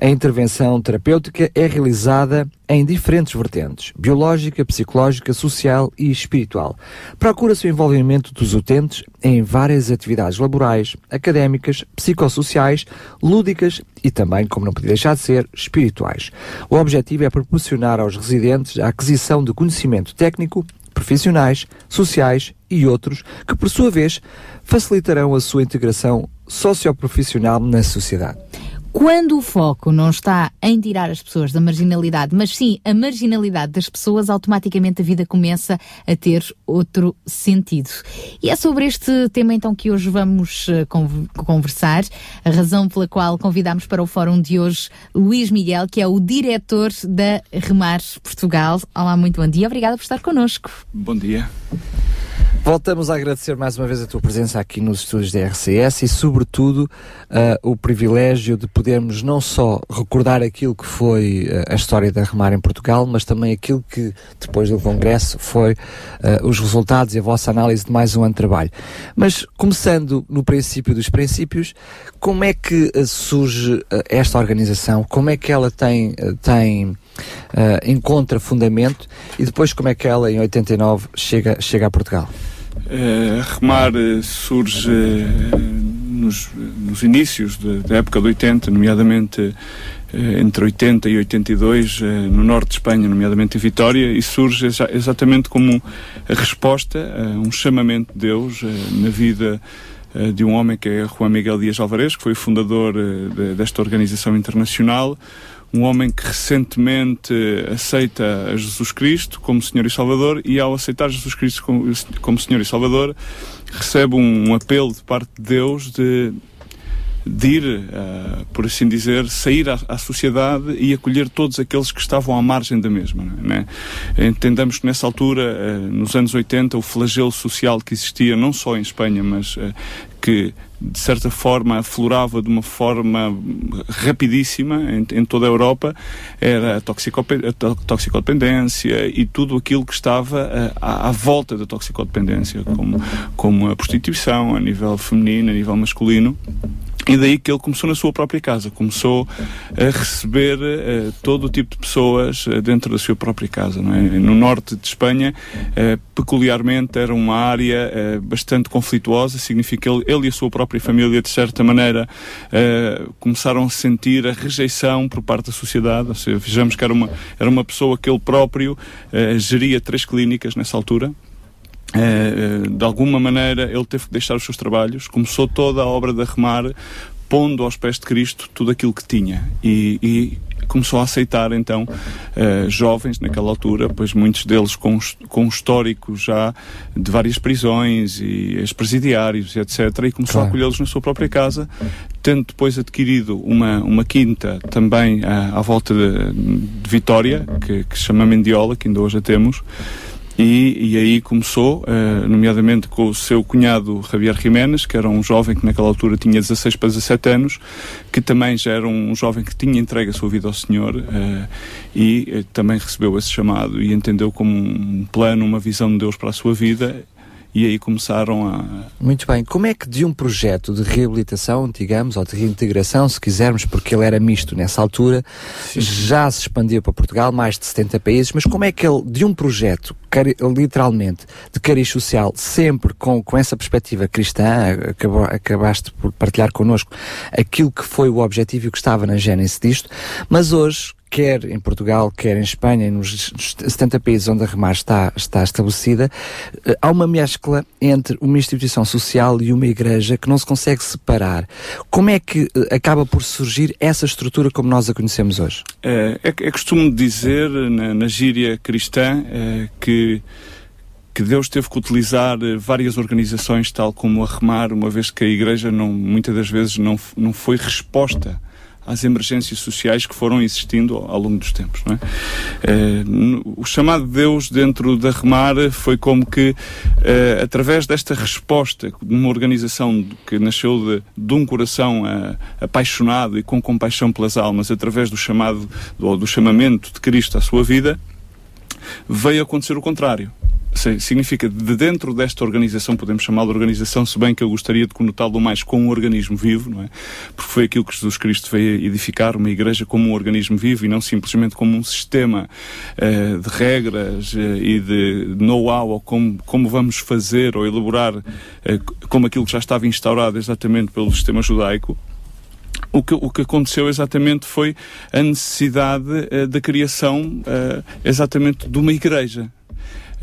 [SPEAKER 15] A intervenção terapêutica é realizada em diferentes vertentes: biológica, psicológica, social e espiritual. Procura-se o envolvimento dos utentes em várias atividades laborais, académicas, psicossociais, lúdicas e também, como não podia deixar de ser, espirituais. O objetivo é proporcionar aos residentes a aquisição de conhecimento técnico profissionais, sociais e outros que, por sua vez, facilitarão a sua integração socioprofissional na sociedade.
[SPEAKER 1] Quando o foco não está em tirar as pessoas da marginalidade, mas sim a marginalidade das pessoas, automaticamente a vida começa a ter outro sentido. E é sobre este tema então que hoje vamos eh, con- conversar, a razão pela qual convidamos para o fórum de hoje Luís Miguel, que é o diretor da Remar Portugal. Olá, muito bom dia, obrigada por estar connosco.
[SPEAKER 16] Bom dia.
[SPEAKER 15] Voltamos a agradecer mais uma vez a tua presença aqui nos estúdios da RCS e, sobretudo, ah, o privilégio de podermos não só recordar aquilo que foi ah, a história da Remar em Portugal, mas também aquilo que, depois do Congresso, foi ah, os resultados e a vossa análise de mais um ano de trabalho. Mas, começando no princípio dos princípios, como é que surge esta organização? Como é que ela tem, tem encontra fundamento e depois como é que ela, em 89, chega, chega a Portugal?
[SPEAKER 16] Eh, remar eh, surge eh, nos, nos inícios de- da época de 80, nomeadamente entre 80 e 82, eh, no norte de Espanha, nomeadamente em Vitória, e surge exa- exatamente como a resposta a um chamamento de Deus na vida de um homem que é Juan Miguel Dias Alvarez, que foi o fundador de- desta organização internacional, um homem que recentemente aceita Jesus Cristo como Senhor e Salvador e ao aceitar Jesus Cristo como, como Senhor e Salvador recebe um, um apelo de parte de Deus de de ir, uh, por assim dizer, sair à, à, sociedade e acolher todos aqueles que estavam à margem da mesma. Né? Entendamos que nessa altura, uh, nos anos 80, o flagelo social que existia, não só em Espanha, mas uh, que de certa forma aflorava de uma forma rapidíssima em, em toda a Europa era a, a, toxicodependência e tudo aquilo que estava à, à volta da toxicodependência, como, como a prostituição a nível feminino, a nível masculino. E daí que ele começou na sua própria casa, começou a receber uh, todo o tipo de pessoas uh, dentro da sua própria casa. É? No norte de Espanha, uh, peculiarmente, era uma área bastante conflituosa, significa que ele, ele, e a sua própria família, de certa maneira, começaram a sentir a rejeição por parte da sociedade. Ou seja, vejamos que era uma, era uma pessoa que ele próprio geria três clínicas nessa altura. Uh, de alguma maneira ele teve que deixar os seus trabalhos, começou toda a obra de arremar, pondo aos pés de Cristo tudo aquilo que tinha e, e começou a aceitar então uh, jovens naquela altura, pois muitos deles com, com histórico já de várias prisões e ex-presidiários, etc. E começou claro. a acolhê-los na sua própria casa, tendo depois adquirido uma, uma quinta também uh, à volta de, de Vitória, que, que se chama Mendiola, que ainda hoje a temos. E, e, aí começou, uh, nomeadamente com o seu cunhado Javier Jiménez, que era um jovem que naquela altura tinha 16 para 17 anos, que também já era um jovem que tinha entregue a sua vida ao Senhor uh, e uh, também recebeu esse chamado e entendeu como um plano, uma visão de Deus para a sua vida e aí começaram a.
[SPEAKER 15] Muito bem. Como é que de um projeto de reabilitação, digamos, ou de reintegração, se quisermos, porque ele era misto nessa altura, Sim. já se expandiu para Portugal, mais de 70 países, mas como é que ele, de um projeto, literalmente, de cariz social, sempre com, com essa perspectiva cristã, acabou, acabaste por partilhar connosco aquilo que foi o objetivo e o que estava na gênese disto, mas hoje quer em Portugal, quer em Espanha, nos 70 países onde a Remar está, está estabelecida, eh, há uma mescla entre uma instituição social e uma igreja que não se consegue separar. Como é que eh, acaba por surgir essa estrutura como nós a conhecemos hoje?
[SPEAKER 16] É, é, é costume dizer na, na gíria cristã é, que que Deus teve que utilizar várias organizações, tal como a Remar, uma vez que a Igreja não, muitas das vezes não, não foi resposta às emergências sociais que foram existindo ao, longo dos tempos. Não é? Eh, o chamado de Deus dentro da Remar foi como que, eh, através desta resposta de uma organização que nasceu de, de um coração eh, apaixonado e com compaixão pelas almas, através do chamado do chamamento de Cristo à sua vida, veio acontecer o contrário significa de dentro desta organização, podemos chamá-la organização, se bem que eu gostaria de conotá-lo mais com um organismo vivo, não é? Porque foi aquilo que Jesus Cristo veio edificar, uma igreja como um organismo vivo e não simplesmente como um sistema uh, de regras uh, e de know-how ou como, como vamos fazer ou elaborar uh, como aquilo que já estava instaurado exatamente pelo sistema judaico. O que, o que aconteceu exatamente foi a necessidade uh, da criação uh, exatamente de uma igreja.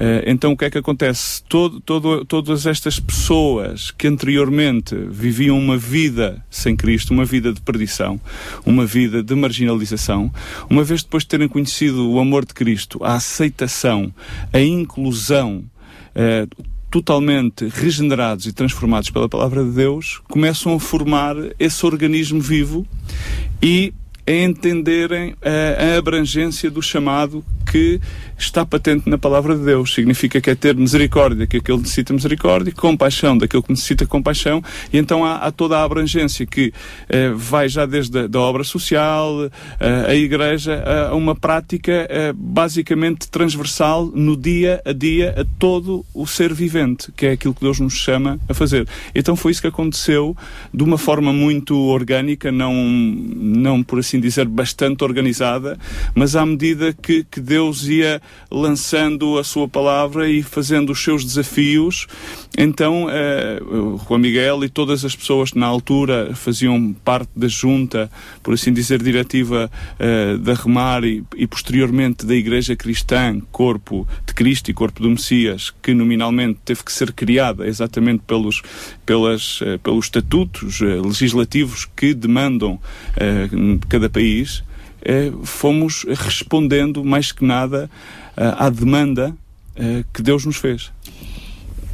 [SPEAKER 16] Eh, então o que é que acontece? Todo, todo, todas estas pessoas que anteriormente viviam uma vida sem Cristo, uma vida de perdição, uma vida de marginalização, uma vez depois de terem conhecido o amor de Cristo, a aceitação, a inclusão, eh, totalmente regenerados e transformados pela palavra de Deus, começam a formar esse organismo vivo e a entenderem a, a abrangência do chamado que está patente na palavra de Deus. Significa que é ter misericórdia que ele necessita misericórdia, compaixão daquilo que necessita compaixão, e então há, há toda a abrangência que eh, vai já desde a da obra social, eh, a igreja, a uma prática eh, basicamente transversal no dia a dia a todo o ser vivente, que é aquilo que Deus nos chama a fazer. Então foi isso que aconteceu de uma forma muito orgânica, não, não por assim dizer, bastante organizada, mas à medida que, que Deus ia lançando a sua palavra e fazendo os seus desafios. Então, uh, o Juan Miguel e todas as pessoas que na altura faziam parte da junta, por assim dizer, diretiva uh, da Remar e, e, posteriormente da Igreja Cristã, corpo de Cristo e corpo do Messias, que nominalmente teve que ser criada exatamente pelos, pelas, uh, pelos estatutos legislativos que demandam cada país, fomos respondendo mais que nada à demanda que Deus nos fez.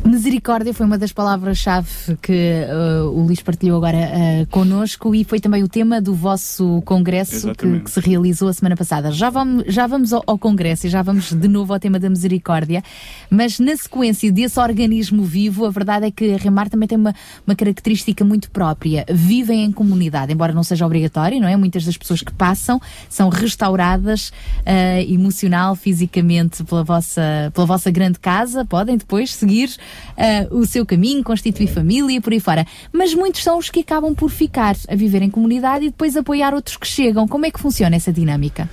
[SPEAKER 1] Misericórdia foi uma das palavras-chave que uh, o Luís partilhou agora uh, connosco e foi também o tema do vosso congresso que, que se realizou a semana passada. Já vamos, já vamos ao, ao, congresso e já vamos de novo ao tema da misericórdia, mas na sequência desse organismo vivo, a verdade é que a Remar também tem uma, uma característica muito própria. Vivem em comunidade, embora não seja obrigatório, não é? Muitas das pessoas que passam são restauradas uh, emocional, fisicamente pela vossa, pela vossa grande casa, podem depois seguir uh, o seu caminho, constituir família e por aí fora. Mas muitos são os que acabam por ficar a viver em comunidade e depois apoiar outros que chegam. Como é que funciona essa dinâmica?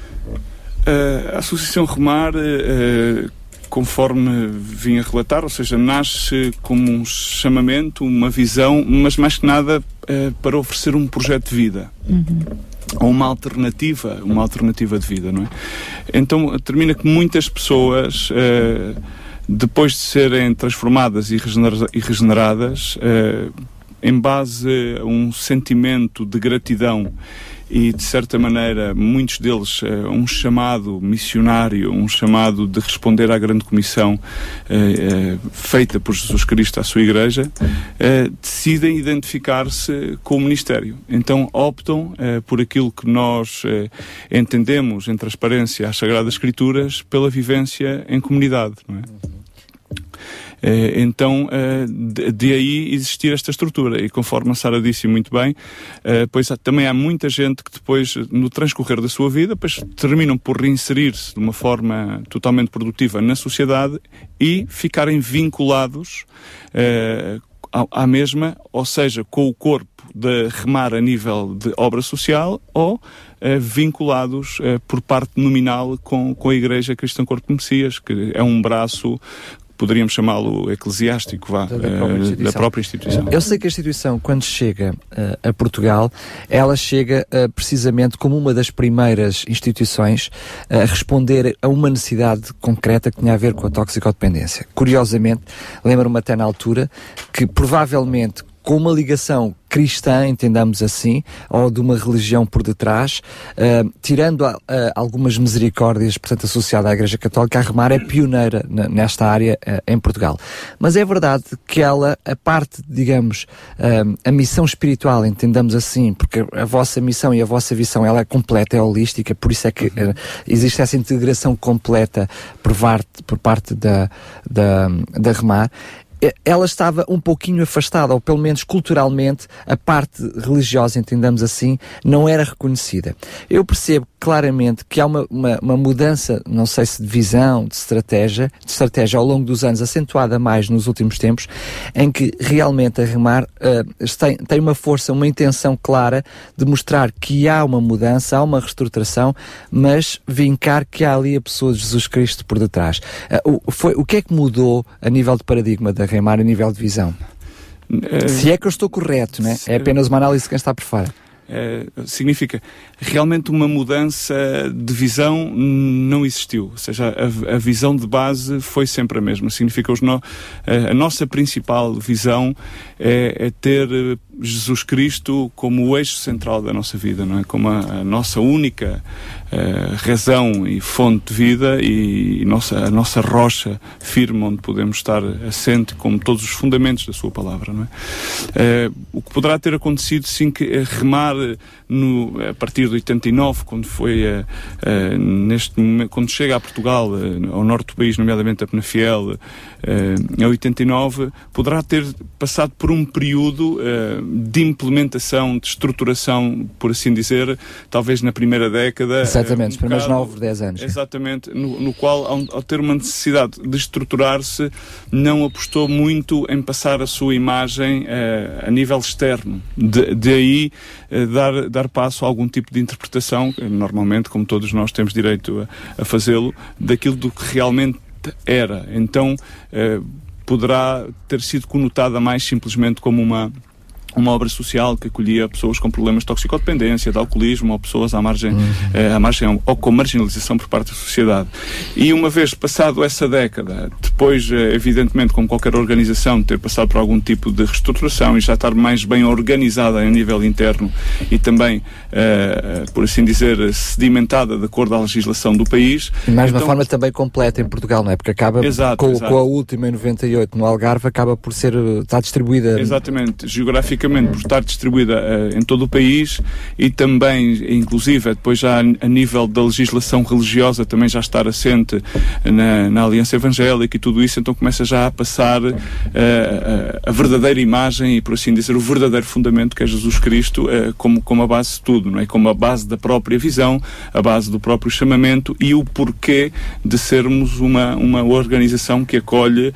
[SPEAKER 16] Uh, a Associação Remar, uh, conforme vim a relatar, ou seja, nasce como um chamamento, uma visão, mas mais que nada para oferecer um projeto de vida. Uhum ou uma alternativa, uma alternativa de vida, não é? Então termina que muitas pessoas uh, depois de serem transformadas e, regeneradas, eh, em base a um sentimento de gratidão e, de certa maneira, muitos deles, uh, um chamado missionário, um chamado de responder à grande comissão uh, uh, feita por Jesus Cristo à sua Igreja, decidem identificar-se com o ministério. Então optam por aquilo que nós entendemos em transparência às Sagradas Escrituras pela vivência em comunidade. Não é? Eh, então, eh, de aí existir esta estrutura. E conforme a Sara disse muito bem, eh, pois também há muita gente que depois, no transcorrer da sua vida, pois terminam por reinserir-se de uma forma totalmente produtiva na sociedade e ficarem vinculados à mesma, ou seja, com o corpo de remar a nível de obra social ou vinculados por parte nominal com, com a Igreja Cristã Corpo Messias, que é um braço poderíamos chamá-lo eclesiástico, vá, da, própria uh, da, própria instituição.
[SPEAKER 15] Eu sei que a instituição, quando chega uh, a Portugal, ela chega uh, precisamente como uma das primeiras instituições a responder a uma necessidade concreta que tinha a ver com a toxicodependência. Curiosamente, lembro-me até na altura que provavelmente com uma ligação cristã, entendamos assim, ou de uma religião por detrás, uh, tirando uh, algumas misericórdias, portanto, associada à Igreja Católica, a Remar é pioneira nesta área uh, em Portugal. Mas é verdade que ela, a parte, digamos, a missão espiritual, entendamos assim, porque a vossa missão e a vossa visão, ela é completa, é holística, por isso é que existe essa integração completa por parte, por parte da, da, da Remar ela estava um pouquinho afastada, ou pelo menos culturalmente, a parte religiosa, entendamos assim, não era reconhecida. Eu percebo claramente que há uma, uma, uma, mudança, não sei se de visão, de estratégia, de estratégia ao longo dos anos, acentuada mais nos últimos tempos, em que realmente a Remar uh, tem, tem uma força, uma intenção clara de mostrar que há uma mudança, há uma reestruturação, mas vincar que há ali a pessoa de Jesus Cristo por detrás. Uh, o, foi, o que é que mudou a nível de paradigma da Remar, a nível de visão? Uh, se é que eu estou correto, né? é apenas uma análise de quem está por fora.
[SPEAKER 16] Eh, significa realmente uma mudança de visão não existiu. Ou seja, a, a visão de base foi sempre a mesma. Significa no, a, a nossa principal visão é, é, ter Jesus Cristo como o eixo central da nossa vida, não é? Como a, a nossa única uh, razão e fonte de vida e, e, nossa, a nossa rocha firme onde podemos estar assente como todos os fundamentos da sua palavra, não é? Uh, o que poderá ter acontecido, sim, que remar no, a partir de 89, quando foi uh, uh, neste momento, quando chega a Portugal, uh, ao norte do país, nomeadamente a Penafiel, em 89, poderá ter passado por um período de implementação, de estruturação, por assim dizer, talvez na primeira década.
[SPEAKER 15] Exatamente, um os primeiros 9, 10 anos.
[SPEAKER 16] Exatamente, no, no qual, ao, ao, ter uma necessidade de estruturar-se, não apostou muito em passar a sua imagem a nível externo. De, de aí dar, dar passo a algum tipo de interpretação, normalmente, como todos nós temos direito a, a fazê-lo, daquilo do que realmente era. Então, eh, poderá ter sido conotada mais simplesmente como uma uma obra social que acolhia pessoas com problemas de toxicodependência, de alcoolismo ou pessoas à margem,
[SPEAKER 15] Uhum.
[SPEAKER 16] eh, à margem ou com marginalização por parte da sociedade. E uma vez passado essa década, depois, eh, evidentemente, como qualquer organização, ter passado por algum tipo de reestruturação e já estar mais bem organizada a nível interno e também, eh, por assim dizer, sedimentada de acordo à legislação do país.
[SPEAKER 15] E mais de uma
[SPEAKER 16] Então,
[SPEAKER 15] forma também completa em Portugal, não é? Porque acaba
[SPEAKER 16] Exato,
[SPEAKER 15] com,
[SPEAKER 16] exato.
[SPEAKER 15] com a última em 98 no Algarve, acaba por ser, está distribuída.
[SPEAKER 16] Exatamente, geograficamente por estar distribuída eh, em todo o país e também, inclusive, depois já a nível da legislação religiosa também já estar assente na, na Aliança Evangélica e tudo isso, então começa já a passar eh, a, a verdadeira imagem e, por assim dizer, o verdadeiro fundamento que é Jesus Cristo eh, como, como a base de tudo, não é? Como a base da própria visão, a base do próprio chamamento e o porquê de sermos uma, uma organização que acolhe,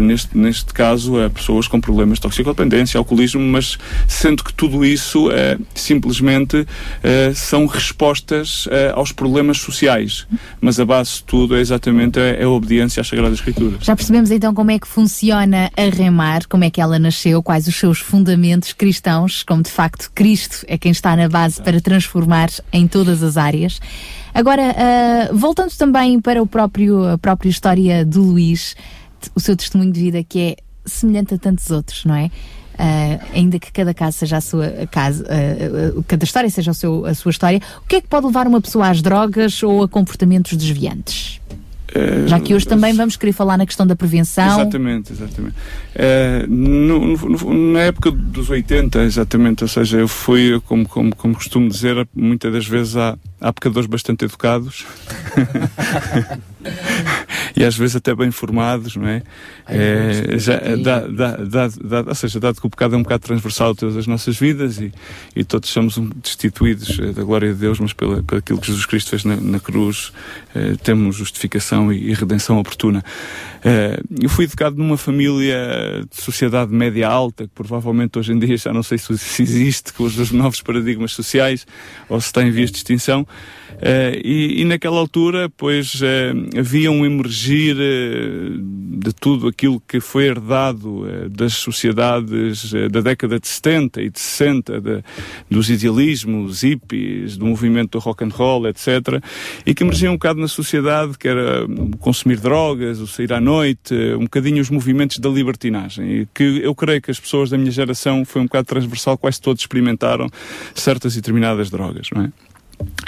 [SPEAKER 16] neste, neste caso, pessoas com problemas de toxicodependência, alcoolismo, mas sendo que tudo isso eh, simplesmente eh, são respostas eh, aos problemas sociais. Mas a base de tudo é exatamente a, a obediência às Sagradas Escrituras.
[SPEAKER 1] Já percebemos então como é que funciona a Remar, como é que ela nasceu, quais os seus fundamentos cristãos, como de facto Cristo é quem está na base para transformar em todas as áreas. Agora, voltando também para o próprio, a própria história do Luís, o seu testemunho de vida que é semelhante a tantos outros, não é? Ah, ainda que cada caso seja a sua casa, ah, cada história seja o seu- a sua história, o que é que pode levar uma pessoa às drogas ou a comportamentos desviantes? Já que hoje também vamos querer falar na questão da prevenção.
[SPEAKER 16] Exatamente, exatamente. Eh, no- no- na época dos 80, exatamente, ou seja, eu fui, como, como, como costumo dizer, muitas das vezes há, há pecadores bastante educados <laughs> e às vezes até bem formados, não é? Eh, já, dá, dá, dá, dá- ou seja, dado que o pecado é um bocado transversal a todas as nossas vidas e, e todos somos destituídos eh, da glória de Deus, mas pela, pelo aquilo que Jesus Cristo fez na, na cruz, eh, temos justificação e, e redenção oportuna. Eh, eu fui educado numa família de sociedade média alta, que provavelmente hoje em dia já não sei se, se existe com os novos paradigmas sociais ou se está em vias de extinção. Eh, e, e naquela altura, pois, eh, havia um emergir eh, de tudo aquilo que foi herdado das sociedades da década de 70 e de 60, de- dos idealismos, hippies, do movimento do rock and roll, etc. E que emergia um bocado na sociedade, que era consumir drogas, o sair à noite, um bocadinho os movimentos da libertinagem. E que eu creio que as pessoas da minha geração foi um bocado transversal, quase todos experimentaram certas e determinadas drogas, não é?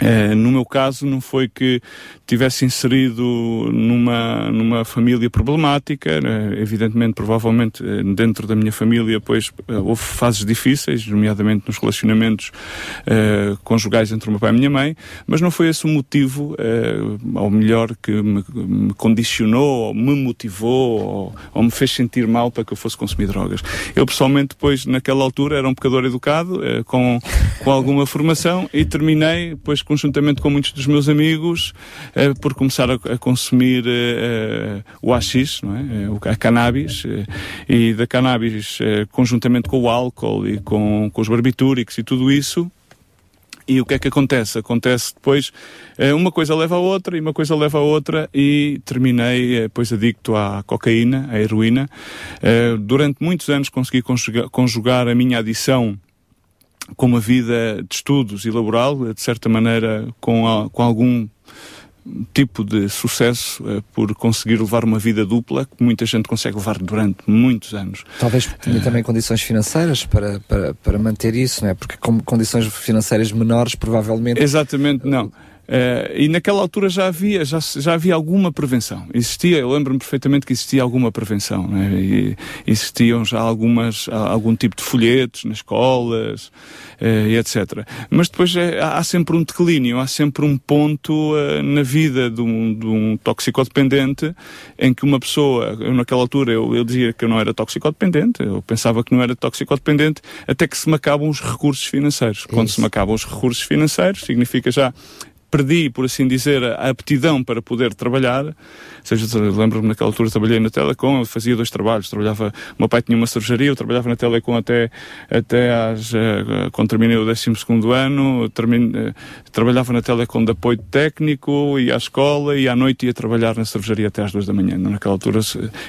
[SPEAKER 16] Eh, no meu caso, não foi que tivesse inserido numa, numa família problemática, né? evidentemente, provavelmente, eh, dentro da minha família, pois eh, houve fases difíceis, nomeadamente nos relacionamentos eh, conjugais entre o meu pai e a minha mãe, mas não foi esse o motivo, eh, ou melhor, que me, me condicionou, ou me motivou, ou, ou me fez sentir mal para que eu fosse consumir drogas. Eu, pessoalmente, depois, naquela altura, era um pecador educado, com, com alguma formação, e terminei, depois, conjuntamente com muitos dos meus amigos, eh, por começar a, a consumir eh, o AX, não é? A cannabis, e da cannabis, conjuntamente com o álcool e com, com os barbitúricos e tudo isso, e o que é que acontece? Acontece depois, uma coisa leva a outra e uma coisa leva a outra e terminei, depois adicto à cocaína, à heroína. Durante muitos anos consegui conjugar a minha adição com uma vida de estudos e laboral, eh, de certa maneira com, a- com algum tipo de sucesso eh, por conseguir levar uma vida dupla que muita gente consegue levar durante muitos anos.
[SPEAKER 15] Talvez tinha também condições financeiras para, para, para manter isso, não é? Porque com condições financeiras menores, provavelmente.
[SPEAKER 16] Exatamente, não. Eh, e naquela altura já havia, já, já havia alguma prevenção. Existia, eu lembro-me perfeitamente que existia alguma prevenção. né? E existiam já algumas, algum tipo de folhetos nas escolas eh, e etc. Mas depois é, há há sempre um declínio, há sempre um ponto eh, na vida de um, de um toxicodependente em que uma pessoa, eu naquela altura eu, eu dizia que eu não era toxicodependente, eu pensava que não era toxicodependente, até que se me acabam os recursos financeiros. Quando se me acabam os recursos financeiros, significa já perdi, por assim dizer, a aptidão para poder trabalhar. Ou seja, lembro-me naquela altura trabalhei na Telecom, eu fazia dois trabalhos. Trabalhava, o meu pai tinha uma cervejaria, eu trabalhava na Telecom até, até às, eh, quando terminei o 12 ano, termine, eh, trabalhava na Telecom de apoio técnico, ia à escola e à noite ia trabalhar na cervejaria até às duas da manhã. Naquela altura,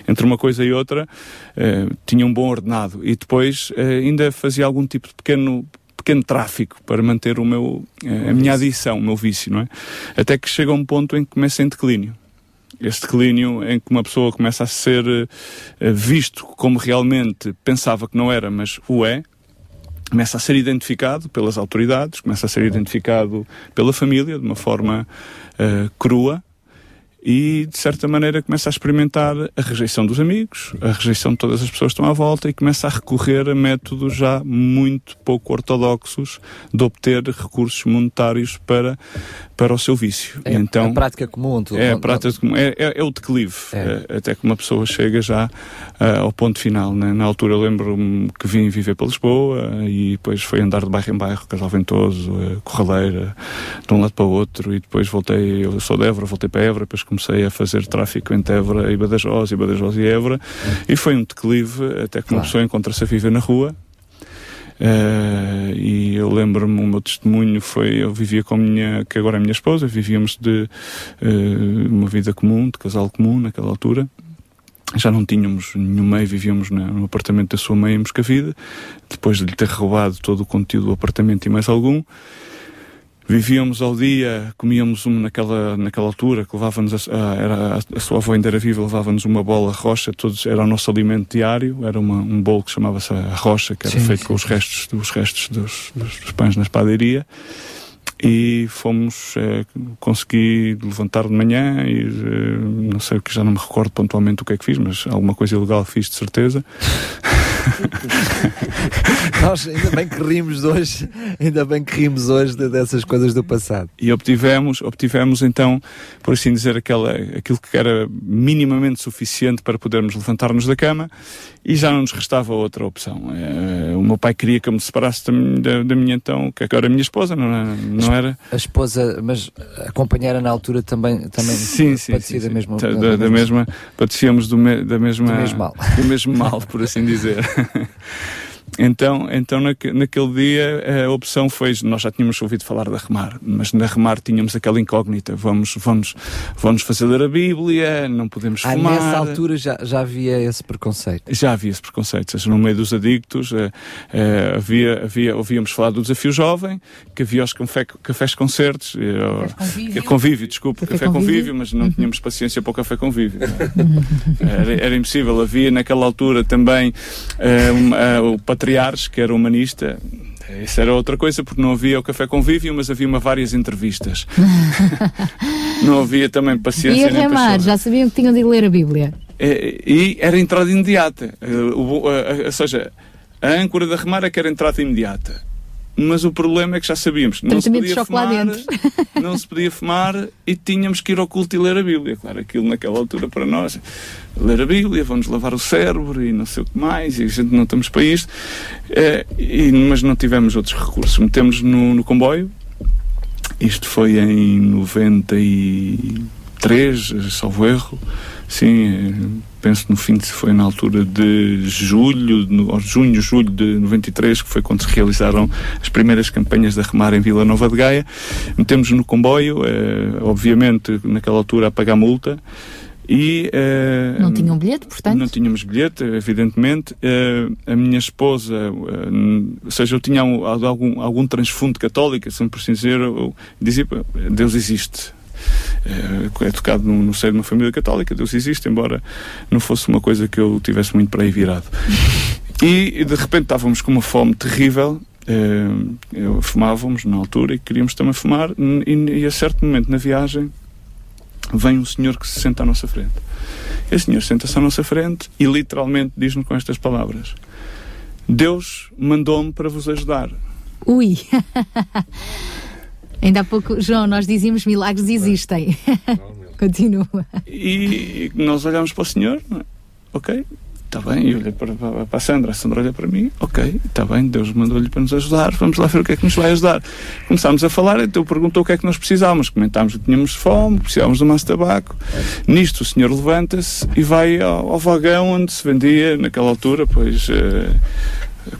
[SPEAKER 16] entre uma coisa e outra, eh, tinha um bom ordenado. E depois ainda fazia algum tipo de pequeno pequeno tráfico para manter o meu, eh, a minha adição, o meu vício, não é? Até que chega um ponto em que começa em declínio. Este declínio em que uma pessoa começa a ser eh, visto como realmente pensava que não era, mas o é, começa a ser identificado pelas autoridades, começa a ser identificado pela família de uma forma eh, crua e, de certa maneira, começa a experimentar a rejeição dos amigos, a rejeição de todas as pessoas que estão à volta e começa a recorrer a métodos já muito pouco ortodoxos de obter recursos monetários para, para o seu vício.
[SPEAKER 15] É
[SPEAKER 16] então,
[SPEAKER 15] a prática comum. tu-
[SPEAKER 16] é a prática comum, é, é, é o declive, eh, até que uma pessoa chega já eh, ao ponto final. né? Na altura eu lembro-me que vim viver para Lisboa e depois foi andar de bairro em bairro, Casal Ventoso, eh, Corraleira, de um lado para o outro e depois voltei, eu sou de Évora, voltei para Évora, depois comecei a fazer tráfico entre Évora e Badajoz e Badajoz e Évora e foi um declive até que uma
[SPEAKER 15] Claro.
[SPEAKER 16] pessoa encontra-se a viver na rua eh, e eu lembro-me, o meu testemunho foi, eu vivia com a minha, que agora é a minha esposa, vivíamos de eh, uma vida comum, de casal comum naquela altura. Já não tínhamos nenhum meio, vivíamos no apartamento da sua mãe em Moscavide, depois de lhe ter roubado todo o conteúdo do apartamento e mais algum. Vivíamos ao dia, comíamos um naquela, naquela altura, que levava-nos, a, a- era, a sua avó ainda era viva, levava-nos uma bola rocha, todos, era o nosso alimento diário, era uma, um bolo que chamava-se a rocha, que era
[SPEAKER 15] Sim,
[SPEAKER 16] feito
[SPEAKER 15] sim,
[SPEAKER 16] com os restos, dos restos dos, dos, dos pães na espadaria. E fomos, eh, consegui levantar de manhã e eh, não sei o que, já não me recordo pontualmente o que é que fiz, mas alguma coisa ilegal fiz de certeza. <laughs>
[SPEAKER 15] Nós ainda bem que rimos hoje, ainda bem que rimos hoje de- dessas coisas do passado.
[SPEAKER 16] E obtivemos, obtivemos então, por assim dizer, aquela, aquilo que era minimamente suficiente para podermos levantar-nos da cama e já não nos restava outra opção. Eh, o meu pai queria que eu me separasse da, minha- da, da minha então, que agora era a minha esposa, não, era- não era?
[SPEAKER 15] A esposa, mas a companheira na altura também, também
[SPEAKER 16] sim, sim,
[SPEAKER 15] padecia
[SPEAKER 16] sim,
[SPEAKER 15] da mesma...
[SPEAKER 16] Da, da- da mesma, padecíamos do, me- da mesma,
[SPEAKER 15] Do mesmo mal.
[SPEAKER 16] do mesmo mal, por assim dizer. <laughs> Então, então naque- naquele dia a opção foi, nós já tínhamos ouvido falar da Remar, mas na Remar tínhamos aquela incógnita, vamos, vamos, vamos fazer ler a Bíblia, não podemos
[SPEAKER 15] Ah,
[SPEAKER 16] fumar.
[SPEAKER 15] nessa altura já, já havia esse preconceito.
[SPEAKER 16] Já havia esse preconceito, ou seja, no meio dos adictos eh, eh, havia, havia, ouvíamos falar do desafio jovem, que havia os café, cafés concertos, eh,
[SPEAKER 1] convívio.
[SPEAKER 16] que- convívio, desculpe,
[SPEAKER 1] Café
[SPEAKER 16] café,
[SPEAKER 1] convívio.
[SPEAKER 16] convívio, mas não tínhamos paciência para o café convívio. <laughs> era, era impossível, havia naquela altura também eh, um, eh, o Patriarca, que era humanista, isso era outra coisa, porque não havia o café convívio, mas havia uma várias entrevistas. <laughs> não havia também
[SPEAKER 1] E
[SPEAKER 16] paciência
[SPEAKER 1] a
[SPEAKER 16] nem
[SPEAKER 1] remar, já sabiam que tinham de ler a Bíblia.
[SPEAKER 16] Eh, e era entrada imediata. Eh, o- eh, ou seja, a âncora da remar é que era entrada imediata. Mas o problema é que já sabíamos que não se podia fumar, <laughs> não se podia fumar e tínhamos que ir ao culto e ler a Bíblia. Claro, aquilo naquela altura para nós, ler a Bíblia, vamos lavar o cérebro e não sei o que mais, e a gente não estamos para isto. Eh, e- mas não tivemos outros recursos. Metemos no, no comboio, isto foi em 93, salvo erro. Sim, eh, penso no fim de foi na altura de julho, no, junho, julho de 93, que foi quando se realizaram as primeiras campanhas da Remar em Vila Nova de Gaia. Metemos no comboio, eh, obviamente naquela altura a pagar multa. E, eh,
[SPEAKER 1] Não tinham bilhete, portanto.
[SPEAKER 16] não tínhamos bilhete, evidentemente. Eh, a minha esposa, eh, ou seja, eu tinha um- algum, algum transfundo católico, assim por assim dizer, eu dizia, "Pá, Deus existe. Eh, é tocado no, seio de uma família católica, Deus existe, embora não fosse uma coisa que eu tivesse muito para aí virado. E, de repente estávamos com uma fome terrível. eu- fumávamos na altura e queríamos também fumar, e, e a certo momento na viagem vem um senhor que se senta à nossa frente. Esse senhor senta-se à nossa frente e literalmente diz-nos com estas palavras: Deus mandou-me para vos ajudar.
[SPEAKER 1] Ui! <laughs> Ainda há pouco, João, nós dizíamos milagres existem. <laughs> Continua.
[SPEAKER 16] E nós olhamos para o senhor, não é? ok? está bem. E olhei para, para, para a Sandra, a Sandra olha para mim, ok, está bem, Deus mandou-lhe para nos ajudar, vamos lá ver o que é que nos vai ajudar. Começámos a falar, então perguntou o que é que nós precisávamos. Comentámos que tínhamos fome, precisávamos de um maço de tabaco. Nisto o senhor levanta-se e vai ao, ao vagão onde se vendia, naquela altura, pois. eh,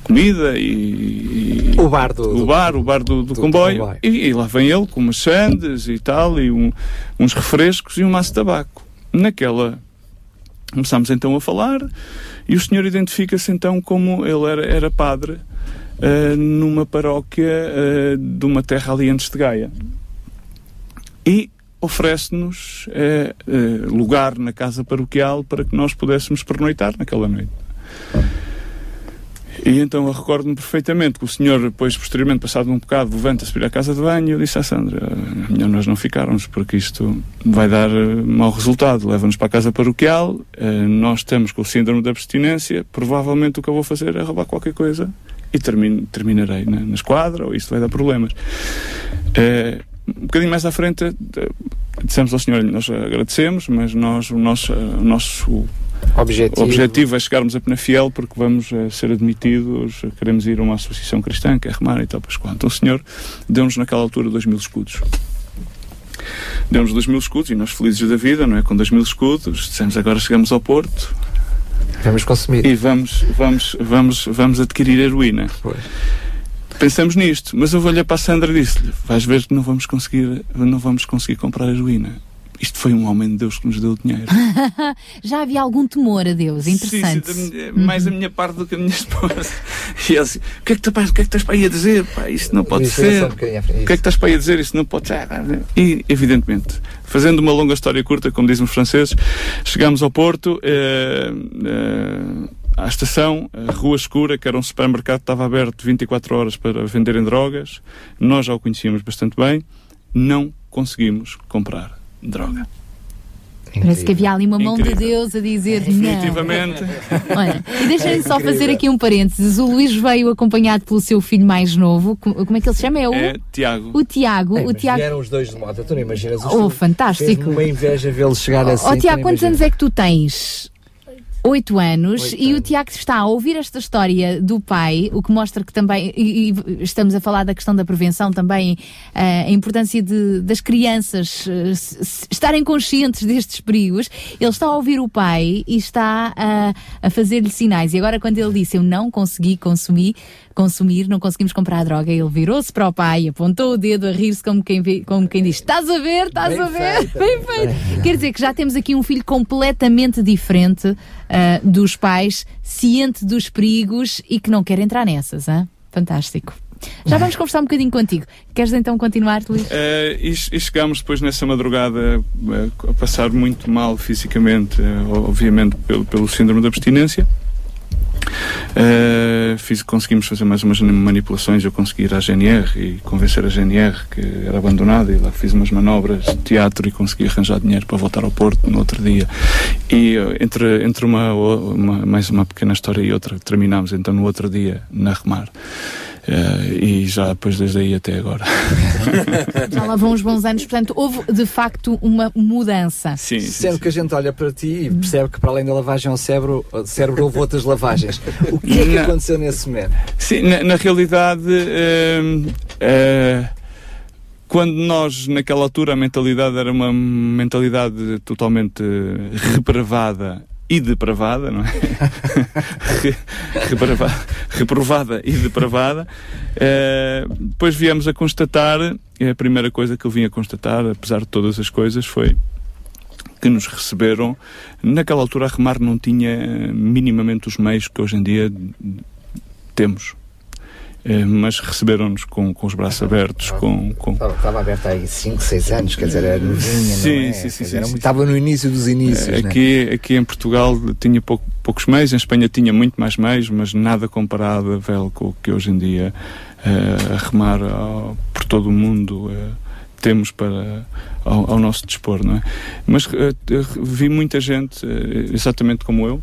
[SPEAKER 16] comida e, e-
[SPEAKER 15] O bar do-
[SPEAKER 16] o bar, o bar do, do
[SPEAKER 15] do
[SPEAKER 16] comboio,
[SPEAKER 15] comboio.
[SPEAKER 16] E, e lá vem ele com umas sandes e tal e um- uns refrescos e um maço de tabaco naquela começámos então a falar e o senhor identifica-se então como ele era, era padre ah, numa paróquia ah, de uma terra ali antes de Gaia e oferece-nos eh, lugar na casa paroquial para que nós pudéssemos pernoitar naquela noite. E então eu recordo-me perfeitamente que o senhor, depois, posteriormente, passado um bocado, levanta-se para à casa de banho e eu disse à Sandra: "É melhor nós não ficarmos, porque isto vai dar eh, mau resultado. Leva-nos para a casa paroquial, eh, nós estamos com o síndrome da abstinência, provavelmente o que eu vou fazer é roubar qualquer coisa e terminarei na, na esquadra, ou isto vai dar problemas. Eh, um bocadinho mais à frente, dissemos ao senhor: "Olha, nós agradecemos, mas nós, o nosso, o nosso
[SPEAKER 15] Objetivo.
[SPEAKER 16] o objetivo é chegarmos a Penafiel porque vamos eh, ser admitidos, queremos ir a uma associação cristã, que é remar e tal, pois quanto. O senhor deu-nos naquela altura dois mil escudos. Deu-nos dois mil escudos e nós felizes da vida, não é? Com dois mil escudos, dissemos agora chegamos ao Porto
[SPEAKER 15] Vamos consumir.
[SPEAKER 16] e vamos, vamos, vamos, vamos adquirir heroína. Pensamos nisto, mas eu vou olhar para a Sandra e disse-lhe: vais ver que não vamos conseguir, não vamos conseguir comprar heroína. Isto foi um homem de Deus que nos deu o dinheiro. <laughs>
[SPEAKER 1] Já havia algum temor a Deus, interessante.
[SPEAKER 16] Sim, sim, minha- mais a minha parte do que a minha <laughs> esposa. E ele assim, o que é que, tu, o que, é que estás para aí a dizer? Pá, isto não pode
[SPEAKER 15] Isso é
[SPEAKER 16] ser.
[SPEAKER 15] um.
[SPEAKER 16] O que é que estás para aí a dizer? Isto não pode ser. E, evidentemente, fazendo uma longa história curta, como dizem os franceses, chegámos ao Porto, eh, eh, à estação, a Rua Escura, que era um supermercado que estava aberto 24 horas para venderem drogas. Nós já o conhecíamos bastante bem. Não conseguimos comprar droga.
[SPEAKER 1] Parece que havia ali uma mão de
[SPEAKER 16] Incrível.
[SPEAKER 1] Deus a dizer
[SPEAKER 16] Definitivamente.
[SPEAKER 1] não. Olha, e deixem-me
[SPEAKER 16] É
[SPEAKER 1] só
[SPEAKER 16] incrível.
[SPEAKER 1] fazer aqui um parênteses. O Luís veio acompanhado pelo seu filho mais novo. Co- Como é que ele se chama? É o,
[SPEAKER 16] É Tiago.
[SPEAKER 1] o Tiago.
[SPEAKER 15] Ei,
[SPEAKER 1] o Tiago.
[SPEAKER 15] vieram os dois de moto, tu não imaginas
[SPEAKER 1] Oh, fantástico.
[SPEAKER 15] Uma inveja vê-los chegar assim.
[SPEAKER 1] Ó
[SPEAKER 15] tu
[SPEAKER 1] Tiago, quantos anos é que tu tens? Oito anos
[SPEAKER 15] Oito
[SPEAKER 1] e o Tiago está a ouvir esta história do pai, o que mostra que também, e, e estamos a falar da questão da prevenção também, eh, a importância de, das crianças eh, estarem conscientes destes perigos. Ele está a ouvir o pai e está a, a fazer-lhe sinais. E agora, quando ele disse eu não consegui consumir, consumir, não conseguimos comprar a droga, ele virou-se para o pai, apontou o dedo a rir-se como quem, como quem diz: Estás a ver, estás a ver?
[SPEAKER 15] feito, <laughs>
[SPEAKER 1] Bem feito. Quer dizer que já temos aqui um filho completamente diferente ah, dos pais, ciente dos perigos e que não quer entrar nessas. hã? Fantástico. Já vamos conversar um bocadinho contigo. Queres então continuar, Luís?
[SPEAKER 16] Eh, e, e chegámos depois nessa madrugada eh, a passar muito mal fisicamente, obviamente pelo, pelo síndrome da abstinência. Eh, fiz, conseguimos fazer mais umas manipulações. Eu consegui ir à GNR e convencer a GNR que era abandonada. E lá fiz umas manobras de teatro e consegui arranjar dinheiro para voltar ao Porto no outro dia. E eh, entre, entre uma, uma- mais uma pequena história e outra, terminámos então no outro dia na Remar. Eh, e já depois desde aí até agora. <laughs>
[SPEAKER 1] Já lá vão uns bons anos, portanto, houve de facto uma mudança.
[SPEAKER 16] Sim,
[SPEAKER 15] Sendo que a gente olha para ti e percebe que para além da lavagem ao cérebro, ao cérebro houve outras lavagens. O que é que
[SPEAKER 16] Não.
[SPEAKER 15] aconteceu nesse momento?
[SPEAKER 16] Sim, na, na realidade, hum, eh, quando nós, naquela altura, a mentalidade era uma mentalidade totalmente repravada e depravada, não é? <laughs> Re- reprovada e depravada. Eh, depois viemos a constatar, e a primeira coisa que eu vim a constatar, apesar de todas as coisas, foi que nos receberam. Naquela altura, a Remar não tinha minimamente os meios que hoje em dia temos. Eh, mas receberam-nos com, com os braços abertos, com, com,
[SPEAKER 15] Estava, estava aberta aí 5, 6 anos, quer dizer, era novinha,
[SPEAKER 16] Sim,
[SPEAKER 15] não é?
[SPEAKER 16] sim, sim,
[SPEAKER 15] dizer,
[SPEAKER 16] sim,
[SPEAKER 15] Estava no início dos inícios,
[SPEAKER 16] Eh,
[SPEAKER 15] né?
[SPEAKER 16] aqui, aqui em Portugal tinha pouco- poucos meios, em Espanha tinha muito mais meios, mas nada comparado Vel, com o que hoje em dia eh, a remar ao- por todo o mundo temos para ao, ao nosso dispor, não é? Mas eh, vi muita gente, exatamente como eu,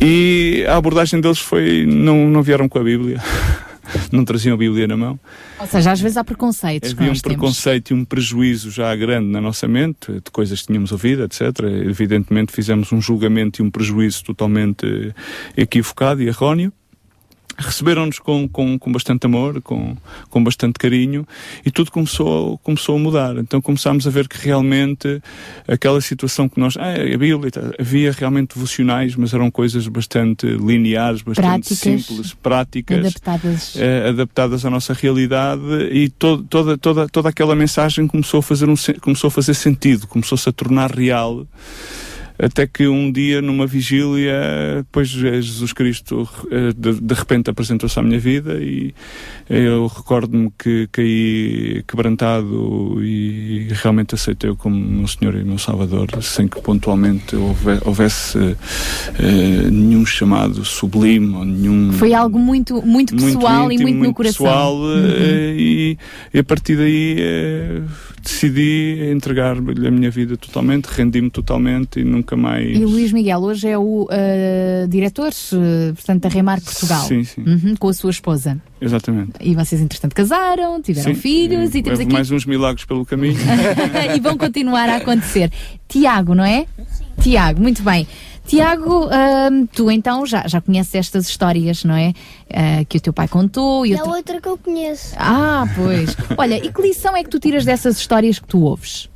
[SPEAKER 16] e a abordagem deles foi não, não vieram com a Bíblia. <laughs> não traziam a Bíblia na mão.
[SPEAKER 1] Ou seja, às vezes há preconceitos
[SPEAKER 16] Havia um
[SPEAKER 1] nós temos.
[SPEAKER 16] preconceito e um prejuízo já grande na nossa mente, de coisas que tínhamos ouvido, etc. Evidentemente fizemos um julgamento e um prejuízo totalmente equivocado e erróneo. Receberam-nos com, com, com bastante amor, com, com bastante carinho e tudo começou, começou a mudar. Então começámos a ver que realmente aquela situação que nós. Ah, a Bíblia, tá, havia realmente devocionais, mas eram coisas bastante lineares, bastante
[SPEAKER 1] Práticas.
[SPEAKER 16] simples, práticas
[SPEAKER 1] Adaptadas.
[SPEAKER 16] eh, adaptadas à nossa realidade e to- toda, toda, toda aquela mensagem começou a fazer, um, começou a fazer sentido, começou-se a tornar real. Até que um dia, numa vigília, depois Jesus Cristo eh, de, de repente apresentou-se à minha vida e eu recordo-me que caí quebrantado e realmente aceitei-o como meu Senhor e meu Salvador, sem que pontualmente houve- houvesse eh, nenhum chamado sublime ou nenhum
[SPEAKER 1] Foi algo muito, muito pessoal e
[SPEAKER 16] íntimo,
[SPEAKER 1] muito, no coração.
[SPEAKER 16] pessoal
[SPEAKER 1] Uhum.
[SPEAKER 16] eh, e, e a partir daí decidi entregar-lhe a minha vida totalmente, rendi-me totalmente e nunca mais.
[SPEAKER 1] E o Luís Miguel hoje é o eh, diretor, eh, portanto, da Remar Portugal.
[SPEAKER 16] Sim, sim.
[SPEAKER 1] Uhum, com a sua esposa.
[SPEAKER 16] Exatamente.
[SPEAKER 1] E vocês, entretanto, casaram, tiveram
[SPEAKER 16] Sim.
[SPEAKER 1] filhos e temos
[SPEAKER 16] Houve
[SPEAKER 1] aqui.
[SPEAKER 16] mais uns milagres pelo caminho. <laughs>
[SPEAKER 1] e vão continuar a acontecer. Tiago, não é? Tiago, muito bem. Tiago, hum, tu então já, já conheces estas histórias, não é? Ah, que o teu pai contou e
[SPEAKER 17] E
[SPEAKER 1] outra-
[SPEAKER 17] outra que eu conheço.
[SPEAKER 1] Ah, pois. Olha, e que lição é que tu tiras dessas histórias que tu ouves?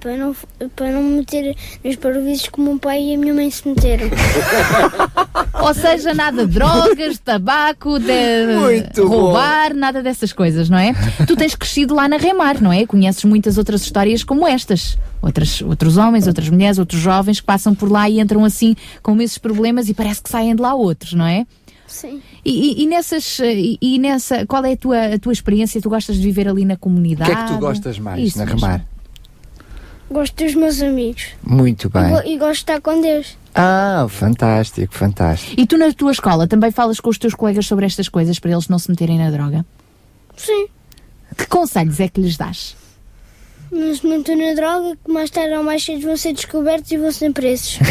[SPEAKER 17] Para não, para não me meter nos parvoízes como o pai e a minha mãe se meteram. <laughs>
[SPEAKER 1] Ou seja, nada de drogas, tabaco, de
[SPEAKER 17] Muito
[SPEAKER 1] roubar, nada dessas coisas, não é? Tu tens crescido lá na Remar, não é? Conheces muitas outras histórias como estas. Outras, outros homens, outras mulheres, outros jovens que passam por lá e entram assim com esses problemas e parece que saem de lá outros, não é?
[SPEAKER 17] Sim.
[SPEAKER 1] E, e- e nessas, e, e nessa, qual é a tua, a tua experiência? Tu gostas de viver ali na
[SPEAKER 15] O
[SPEAKER 1] comunidade?
[SPEAKER 15] que é que tu gostas mais
[SPEAKER 1] Isso
[SPEAKER 15] na
[SPEAKER 1] mesmo.
[SPEAKER 15] remar?
[SPEAKER 17] Gosto dos meus amigos.
[SPEAKER 15] Muito
[SPEAKER 17] E, go-
[SPEAKER 15] bem.
[SPEAKER 17] e gosto de estar com Deus.
[SPEAKER 15] Ah, fantástico, fantástico.
[SPEAKER 1] E tu na tua escola também falas com os teus colegas sobre estas coisas para eles não se meterem na droga?
[SPEAKER 17] Sim.
[SPEAKER 1] Que conselhos é que lhes dás?
[SPEAKER 17] Não se metam na droga que mais tarde ou mais cedo vão ser descobertos e vão ser presos. <laughs>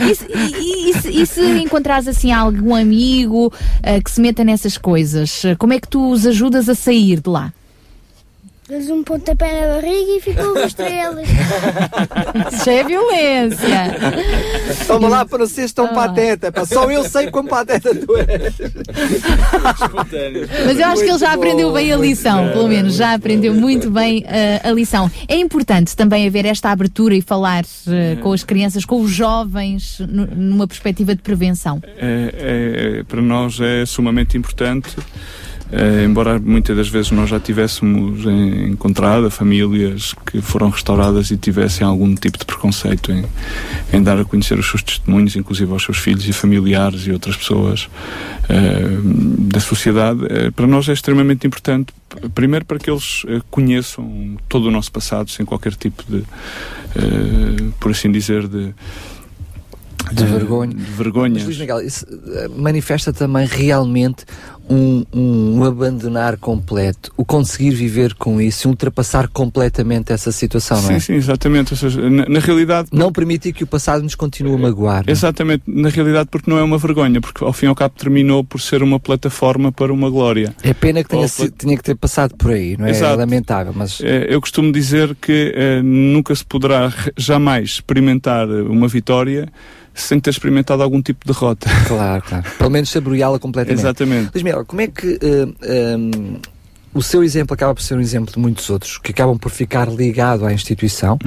[SPEAKER 1] E se, e- e se- e se encontrares assim algum amigo ah, que se meta nessas coisas, ah, como é que tu os ajudas a sair de lá?
[SPEAKER 17] Dás um pontapé na barriga e ficam com estrelas. <laughs>
[SPEAKER 1] Isso já é violência.
[SPEAKER 15] Toma lá para não seres tão pateta, pá. Só eu sei quão pateta tu és.
[SPEAKER 1] Mas eu acho que ele já
[SPEAKER 15] Muito
[SPEAKER 1] aprendeu
[SPEAKER 15] bom,
[SPEAKER 1] bem a
[SPEAKER 15] muito
[SPEAKER 1] lição,
[SPEAKER 15] bem,
[SPEAKER 1] pelo menos já aprendeu muito bem ah, a lição. É importante também haver esta abertura e falar ah, com as crianças, com os jovens, nu- numa perspectiva de prevenção.
[SPEAKER 16] é, é- para nós é sumamente importante. Eh, embora muitas das vezes nós já tivéssemos eh, encontrado famílias que foram restauradas e tivessem algum tipo de preconceito em, em dar a conhecer os seus testemunhos, inclusive aos seus filhos e familiares e outras pessoas eh, da sociedade, para nós é extremamente importante, primeiro para que eles conheçam todo o nosso passado sem qualquer tipo de, por assim dizer, de
[SPEAKER 15] De vergonha.
[SPEAKER 16] de vergonhas.
[SPEAKER 15] Mas, Luís Miguel, isso manifesta também realmente um, um abandonar completo, o conseguir viver com isso, ultrapassar completamente essa situação, não
[SPEAKER 16] Sim,
[SPEAKER 15] é?
[SPEAKER 16] sim, exatamente. Ou seja, na, na realidade.
[SPEAKER 15] Não permitir que o passado nos continue a magoar. não é?
[SPEAKER 16] Exatamente, na realidade, porque não é uma vergonha, porque ao fim e ao cabo terminou por ser uma plataforma para uma glória.
[SPEAKER 15] É pena que tenha, tinha que ter passado por aí, não é?
[SPEAKER 16] Exato.
[SPEAKER 15] É lamentável, mas
[SPEAKER 16] Eu costumo dizer que eh, nunca se poderá jamais experimentar uma vitória sem ter experimentado algum tipo de derrota. <laughs>
[SPEAKER 15] Claro, claro. Pelo menos saboreá-la completamente.
[SPEAKER 16] Exatamente.
[SPEAKER 15] Luís Miguel, como é que eh, ehm, o seu exemplo acaba por ser um exemplo de muitos outros que acabam por ficar ligado à instituição?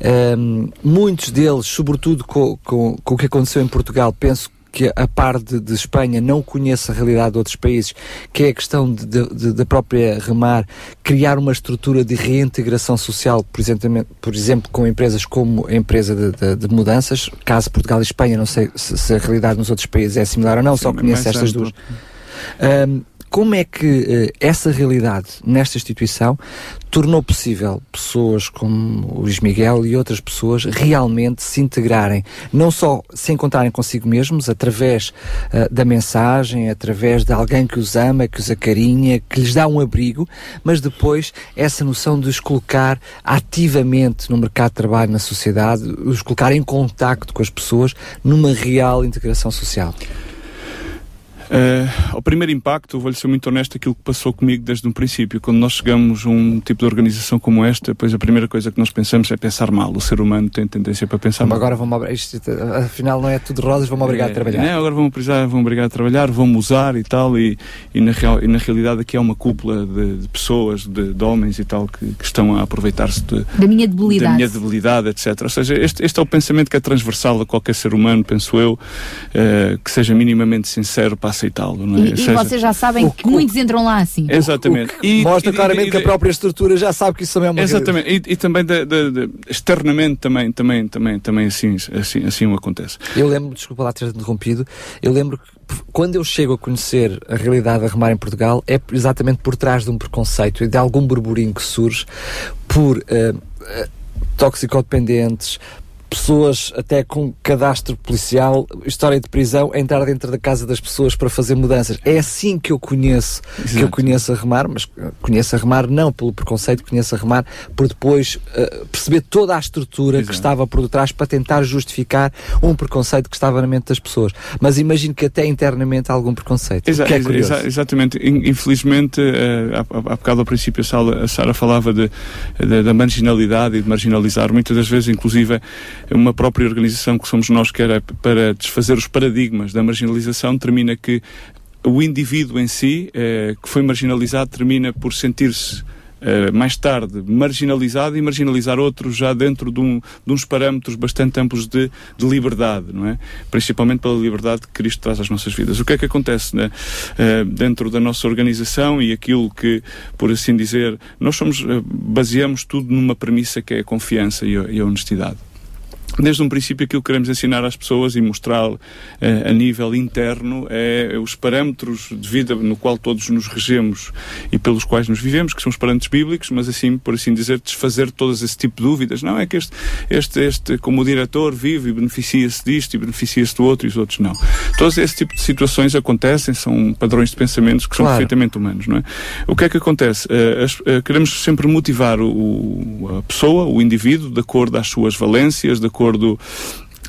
[SPEAKER 15] Ehm, muitos deles, sobretudo com, com, com o que aconteceu em Portugal, penso que a par de, de Espanha não conhece a realidade de outros países, que é a questão da própria Remar criar uma estrutura de reintegração social, por exemplo, por exemplo com empresas como a empresa de, de- de mudanças, caso Portugal e Espanha, não sei se, se a realidade nos outros países é similar ou não, só
[SPEAKER 16] Sim,
[SPEAKER 15] conheço
[SPEAKER 16] mais
[SPEAKER 15] estas duas. Ahm, como é que eh, essa realidade nesta instituição tornou possível pessoas como o Luís Miguel e outras pessoas realmente se integrarem, não só se encontrarem consigo mesmos através eh, da mensagem, através de alguém que os ama, que os acarinha, que lhes dá um abrigo, mas depois essa noção de os colocar ativamente no mercado de trabalho, na sociedade, os colocar em contacto com as pessoas numa real integração social.
[SPEAKER 16] Uh, ao primeiro impacto, vou-lhe ser muito honesto, aquilo que passou comigo desde um princípio. Quando nós chegamos a um tipo de organização como esta, pois a primeira coisa que nós pensamos é pensar mal. O ser humano tem tendência para pensar mal.
[SPEAKER 15] Agora vão isto, afinal não é tudo rosas, vão-me obrigar
[SPEAKER 16] É,
[SPEAKER 15] a trabalhar.
[SPEAKER 16] Não, agora vão precisar, vão obrigar a trabalhar, vão-me usar e tal, e, e, na, real, e na realidade aqui há uma cúpula de, de pessoas, de, de homens e tal, que, que estão a aproveitar-se de,
[SPEAKER 1] Da minha debilidade.
[SPEAKER 16] da minha debilidade, etc. Ou seja, este, este é o pensamento que é transversal a qualquer ser humano, penso eu, eh, que seja minimamente sincero para aceitá-lo. não é?
[SPEAKER 1] E, e
[SPEAKER 16] seja,
[SPEAKER 1] vocês já sabem que muitos entram lá assim.
[SPEAKER 16] Exatamente. E-
[SPEAKER 15] Mostra
[SPEAKER 16] e-
[SPEAKER 15] claramente
[SPEAKER 16] e-
[SPEAKER 15] que a própria estrutura já sabe que isso também é uma
[SPEAKER 16] Exatamente, e, e também de- de- de- externamente também, também, também, também assim, assim, assim o acontece.
[SPEAKER 15] Eu lembro, desculpa lá ter interrompido, eu lembro que quando eu chego a conhecer a realidade a remar em Portugal é exatamente por trás de um preconceito e de algum burburinho que surge por eh, eh, toxicodependentes, pessoas até com cadastro policial, história de prisão, a entrar dentro da casa das pessoas para fazer mudanças. É assim que eu conheço, que eu
[SPEAKER 16] Exato.
[SPEAKER 15] conheço a remar, mas eh, conheço a remar não pelo preconceito, conheço a remar por depois eh, perceber toda a estrutura que
[SPEAKER 16] Exato.
[SPEAKER 15] estava por detrás para tentar justificar um preconceito que estava na mente das pessoas. Mas imagino que até internamente há algum preconceito.
[SPEAKER 16] Exa-
[SPEAKER 15] que é
[SPEAKER 16] exa- exatamente. In- Infelizmente, eh, há bocado ao princípio a Sara, a Sara falava de, de- da marginalidade e de marginalizar. Muitas das vezes, inclusive, uma própria organização que somos nós, que era para desfazer os paradigmas da marginalização, termina que o indivíduo em si, eh, que foi marginalizado, termina por sentir-se eh, mais tarde marginalizado e marginalizar outros já dentro de, um, de uns parâmetros bastante amplos de, de liberdade, não é? Principalmente pela liberdade que Cristo traz às nossas vidas. O que é que acontece né? Eh, dentro da nossa organização e aquilo que, por assim dizer, nós somos, eh, baseamos tudo numa premissa que é a confiança e a, e a honestidade. Desde um princípio, aquilo que queremos ensinar às pessoas e mostrar eh, a nível interno é os parâmetros de vida no qual todos nos regemos e pelos quais nos vivemos, que são os parâmetros bíblicos, mas assim, por assim dizer, desfazer todas esse tipo de dúvidas. Não é que este, este, este como o diretor vive e beneficia-se disto e beneficia-se do outro e os outros não. Todos esse tipo de situações acontecem, são padrões de pensamentos que são
[SPEAKER 15] Claro.
[SPEAKER 16] perfeitamente humanos, não é? O que é que acontece? Eh, as- eh, queremos sempre motivar o, a pessoa, o indivíduo, de acordo às suas valências, de acordo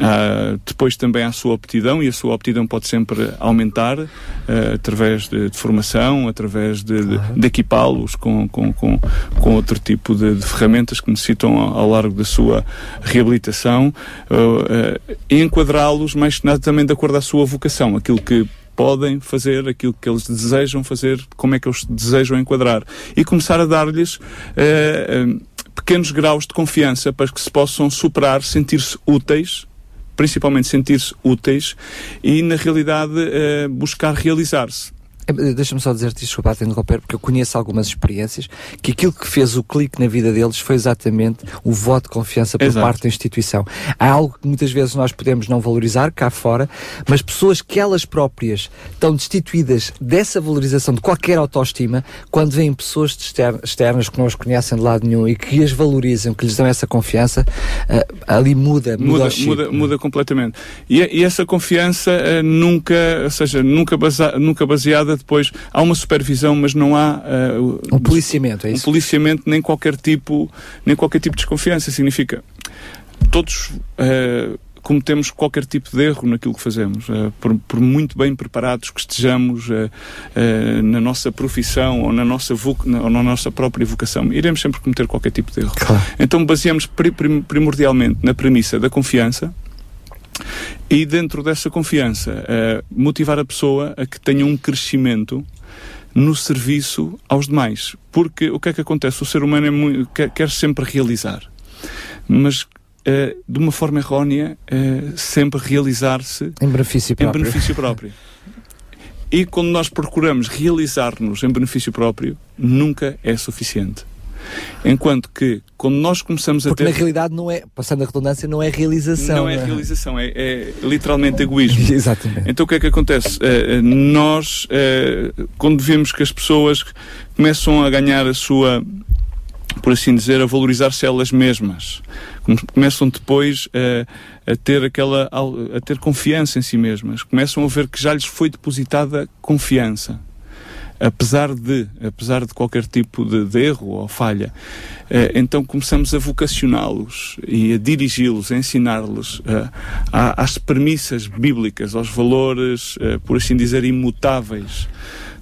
[SPEAKER 16] ah, depois também à sua aptidão e a sua aptidão pode sempre aumentar ah, através de, de formação, através de, de, de equipá-los com, com, com, com outro tipo de, ferramentas que necessitam ao, ao largo da sua reabilitação ah, ah, e enquadrá-los mais nada também de acordo à sua vocação, aquilo que podem fazer, aquilo que eles desejam fazer, como é que eles se desejam enquadrar. E começar a dar-lhes pequenos graus de confiança para que se possam superar, sentir-se úteis, principalmente sentir-se úteis e na realidade eh, buscar realizar-se.
[SPEAKER 15] Eh, Deixa-me só dizer-te, desculpa te interromper, porque eu conheço algumas experiências que aquilo que fez o clique na vida deles foi exatamente o voto de confiança por
[SPEAKER 16] Exato.
[SPEAKER 15] parte da instituição. Há algo que muitas vezes nós podemos não valorizar cá fora, mas pessoas que elas próprias estão destituídas dessa valorização de qualquer autoestima, quando vêm pessoas externas que não as conhecem de lado nenhum e que as valorizam, que lhes dão essa confiança, eh, ali muda, muda,
[SPEAKER 16] muda,
[SPEAKER 15] o chip.
[SPEAKER 16] muda, muda completamente. E, e essa confiança eh, nunca, ou seja, nunca, nunca baseada depois, há uma supervisão, mas não há eh,
[SPEAKER 15] Um policiamento, é
[SPEAKER 16] um
[SPEAKER 15] isso?
[SPEAKER 16] policiamento nem qualquer tipo, nem qualquer tipo de desconfiança. Significa todos eh, cometemos qualquer tipo de erro naquilo que fazemos, eh, por, por muito bem preparados que estejamos eh, eh, na nossa profissão ou na nossa, na- ou na nossa própria vocação, iremos sempre cometer qualquer tipo de erro. Então baseamos pri- prim- primordialmente na premissa da confiança e dentro dessa confiança eh, motivar a pessoa a que tenha um crescimento no serviço aos demais. Porque o que é que acontece? O ser humano é mui- quer, quer sempre realizar, mas eh, de uma forma errónea, eh, sempre realizar-se
[SPEAKER 15] Em benefício
[SPEAKER 16] em
[SPEAKER 15] próprio.
[SPEAKER 16] benefício próprio. E quando nós procuramos realizar-nos em benefício próprio, nunca é suficiente. Enquanto que, quando nós começamos a
[SPEAKER 15] Porque
[SPEAKER 16] ter.
[SPEAKER 15] na realidade não é, passando a redundância, não é realização.
[SPEAKER 16] Não é
[SPEAKER 15] não
[SPEAKER 16] realização, é, é literalmente egoísmo. <laughs>
[SPEAKER 15] Exatamente.
[SPEAKER 16] Então o que é que acontece? Eh, nós, eh, quando vemos que as pessoas começam a ganhar a sua, por assim dizer, a valorizar-se elas mesmas, come- começam depois a ter aquela, a ter confiança em si mesmas, começam a ver que já lhes foi depositada confiança. Apesar de, apesar de qualquer tipo de, de erro ou falha. Eh, então começamos a vocacioná-los e a dirigi-los, a ensinar-los eh, às premissas bíblicas, aos valores, eh, por assim dizer, imutáveis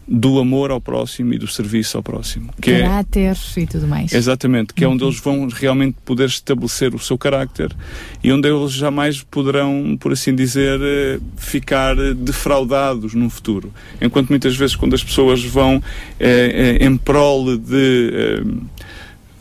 [SPEAKER 16] do amor ao próximo e do serviço ao próximo. Que é,
[SPEAKER 1] Caráter e tudo mais.
[SPEAKER 16] Exatamente, que é onde eles vão realmente poder estabelecer o seu carácter e onde eles jamais poderão, por assim dizer, eh, ficar defraudados no futuro. Enquanto muitas vezes quando as pessoas vão eh, eh, em prol de eh,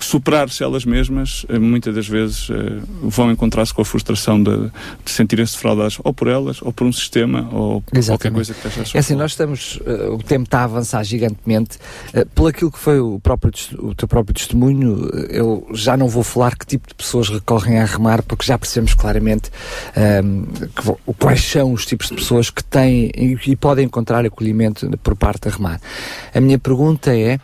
[SPEAKER 16] superar-se elas mesmas, eh, muitas das vezes eh, vão encontrar-se com a frustração de, de sentirem-se defraudadas ou por elas, ou por um sistema, ou por qualquer coisa que esteja a
[SPEAKER 15] É assim, nós estamos, eh, o tempo está a avançar gigantemente. Uh, pelo aquilo que foi o, próprio, o teu próprio testemunho, eu já não vou falar que tipo de pessoas recorrem a remar, porque já percebemos claramente ehm, que quais são os tipos de pessoas que têm e, e podem encontrar acolhimento por parte da remar. A minha pergunta é,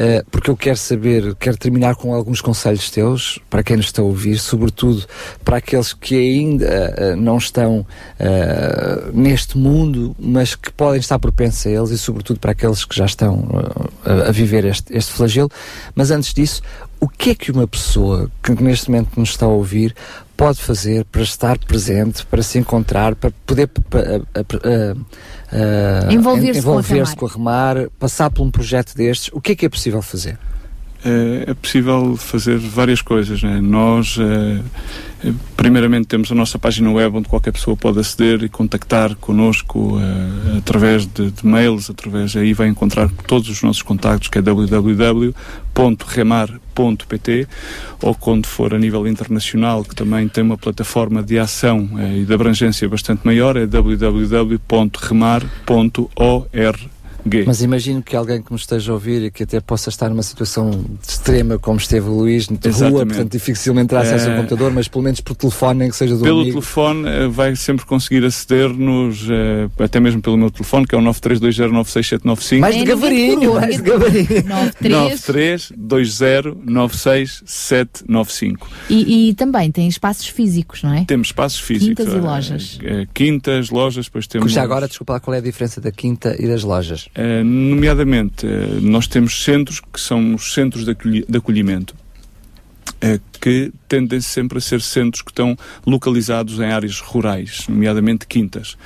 [SPEAKER 15] eh, porque eu quero saber, quero terminar com alguns conselhos teus, para quem nos está a ouvir, sobretudo para aqueles que ainda eh, não estão eh, neste mundo, mas que podem estar propensos a eles, e sobretudo para aqueles que já estão a, a viver este, este flagelo. Mas antes disso, o que é que uma pessoa que neste momento nos está a ouvir pode fazer para estar presente, para se encontrar, para poder
[SPEAKER 1] Envolver-se com a
[SPEAKER 15] envolver-se
[SPEAKER 1] Remar.
[SPEAKER 15] com a remar, passar por um projeto destes, o que é que é possível fazer?
[SPEAKER 16] Eh, é possível fazer várias coisas. Né? Nós, eh, primeiramente, temos a nossa página web onde qualquer pessoa pode aceder e contactar connosco eh, através de, de mails, através aí vai encontrar todos os nossos contactos, que é www.remar.pt ou quando for a nível internacional, que também tem uma plataforma de ação eh, e de abrangência bastante maior, é www.remar.org.
[SPEAKER 15] Mas imagino que alguém que nos esteja a ouvir e que até possa estar numa situação extrema como esteve o Luís, na rua, portanto dificilmente terá acesso ao
[SPEAKER 16] Eh,
[SPEAKER 15] computador, mas pelo menos por telefone, nem que seja do
[SPEAKER 16] Pelo
[SPEAKER 15] amigo.
[SPEAKER 16] telefone eh, vai sempre conseguir aceder-nos, eh, até mesmo pelo meu telefone, que é o 932209695.
[SPEAKER 15] Mais de gavarinho, mais de gavarinho.
[SPEAKER 1] 93.
[SPEAKER 16] 932209795.
[SPEAKER 1] E, e também tem espaços físicos, não é?
[SPEAKER 16] Temos espaços físicos.
[SPEAKER 1] Quintas e lojas.
[SPEAKER 16] quintas, lojas, depois temos.
[SPEAKER 15] Já agora, desculpa lá, qual é a diferença da quinta e das lojas?
[SPEAKER 16] Eh, nomeadamente, eh, nós temos centros que são os centros de, acolhi- de acolhimento, eh, que tendem sempre a ser centros que estão localizados em áreas rurais, nomeadamente quintas.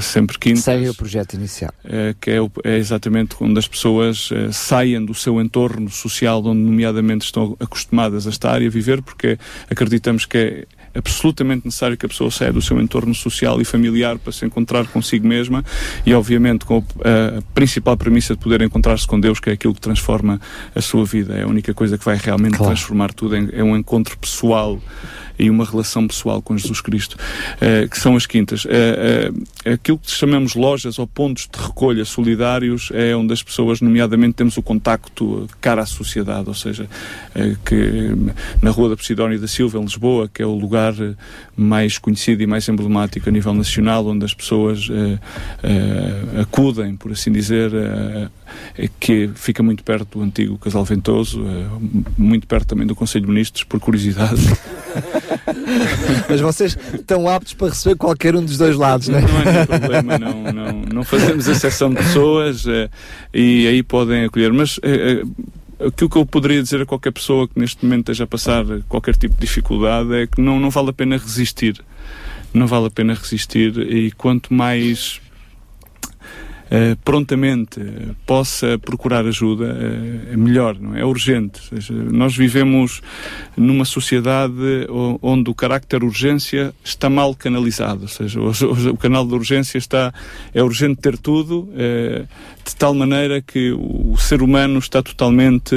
[SPEAKER 16] Sempre quintas.
[SPEAKER 15] Segue o projeto inicial.
[SPEAKER 16] que é, o- é exatamente onde as pessoas eh, saiam do seu entorno social, onde nomeadamente estão acostumadas a estar e a viver, porque acreditamos que é absolutamente necessário que a pessoa saia do seu entorno social e familiar para se encontrar consigo mesma e obviamente com a, a principal premissa de poder encontrar-se com Deus que é aquilo que transforma a sua vida é a única coisa que vai realmente
[SPEAKER 15] Claro.
[SPEAKER 16] transformar tudo é um encontro pessoal e uma relação pessoal com Jesus Cristo, eh, que são as quintas. Eh, eh, aquilo que chamamos lojas ou pontos de recolha solidários é onde as pessoas, nomeadamente, temos o contacto cara à sociedade, ou seja, que na Rua da Posidónia da Silva, em Lisboa, que é o lugar mais conhecido e mais emblemático a nível nacional, onde as pessoas acudem, por assim dizer, que fica muito perto do antigo Casal Ventoso, eh, muito perto também do Conselho de Ministros, por curiosidade. <laughs>
[SPEAKER 15] Mas vocês estão aptos para receber qualquer um dos dois lados, não é?
[SPEAKER 16] Não há nenhum problema, não, não, não fazemos exceção de pessoas eh, e aí podem acolher. Mas eh, eh, aquilo que eu poderia dizer a qualquer pessoa que neste momento esteja a passar qualquer tipo de dificuldade é que não, não vale a pena resistir. Não vale a pena resistir e quanto mais eh, prontamente eh, possa procurar ajuda, eh, é melhor, não é? É urgente. Nós vivemos numa sociedade onde o carácter urgência está mal canalizado, ou seja, o canal de urgência está é urgente ter tudo, de tal maneira que o, o ser humano está totalmente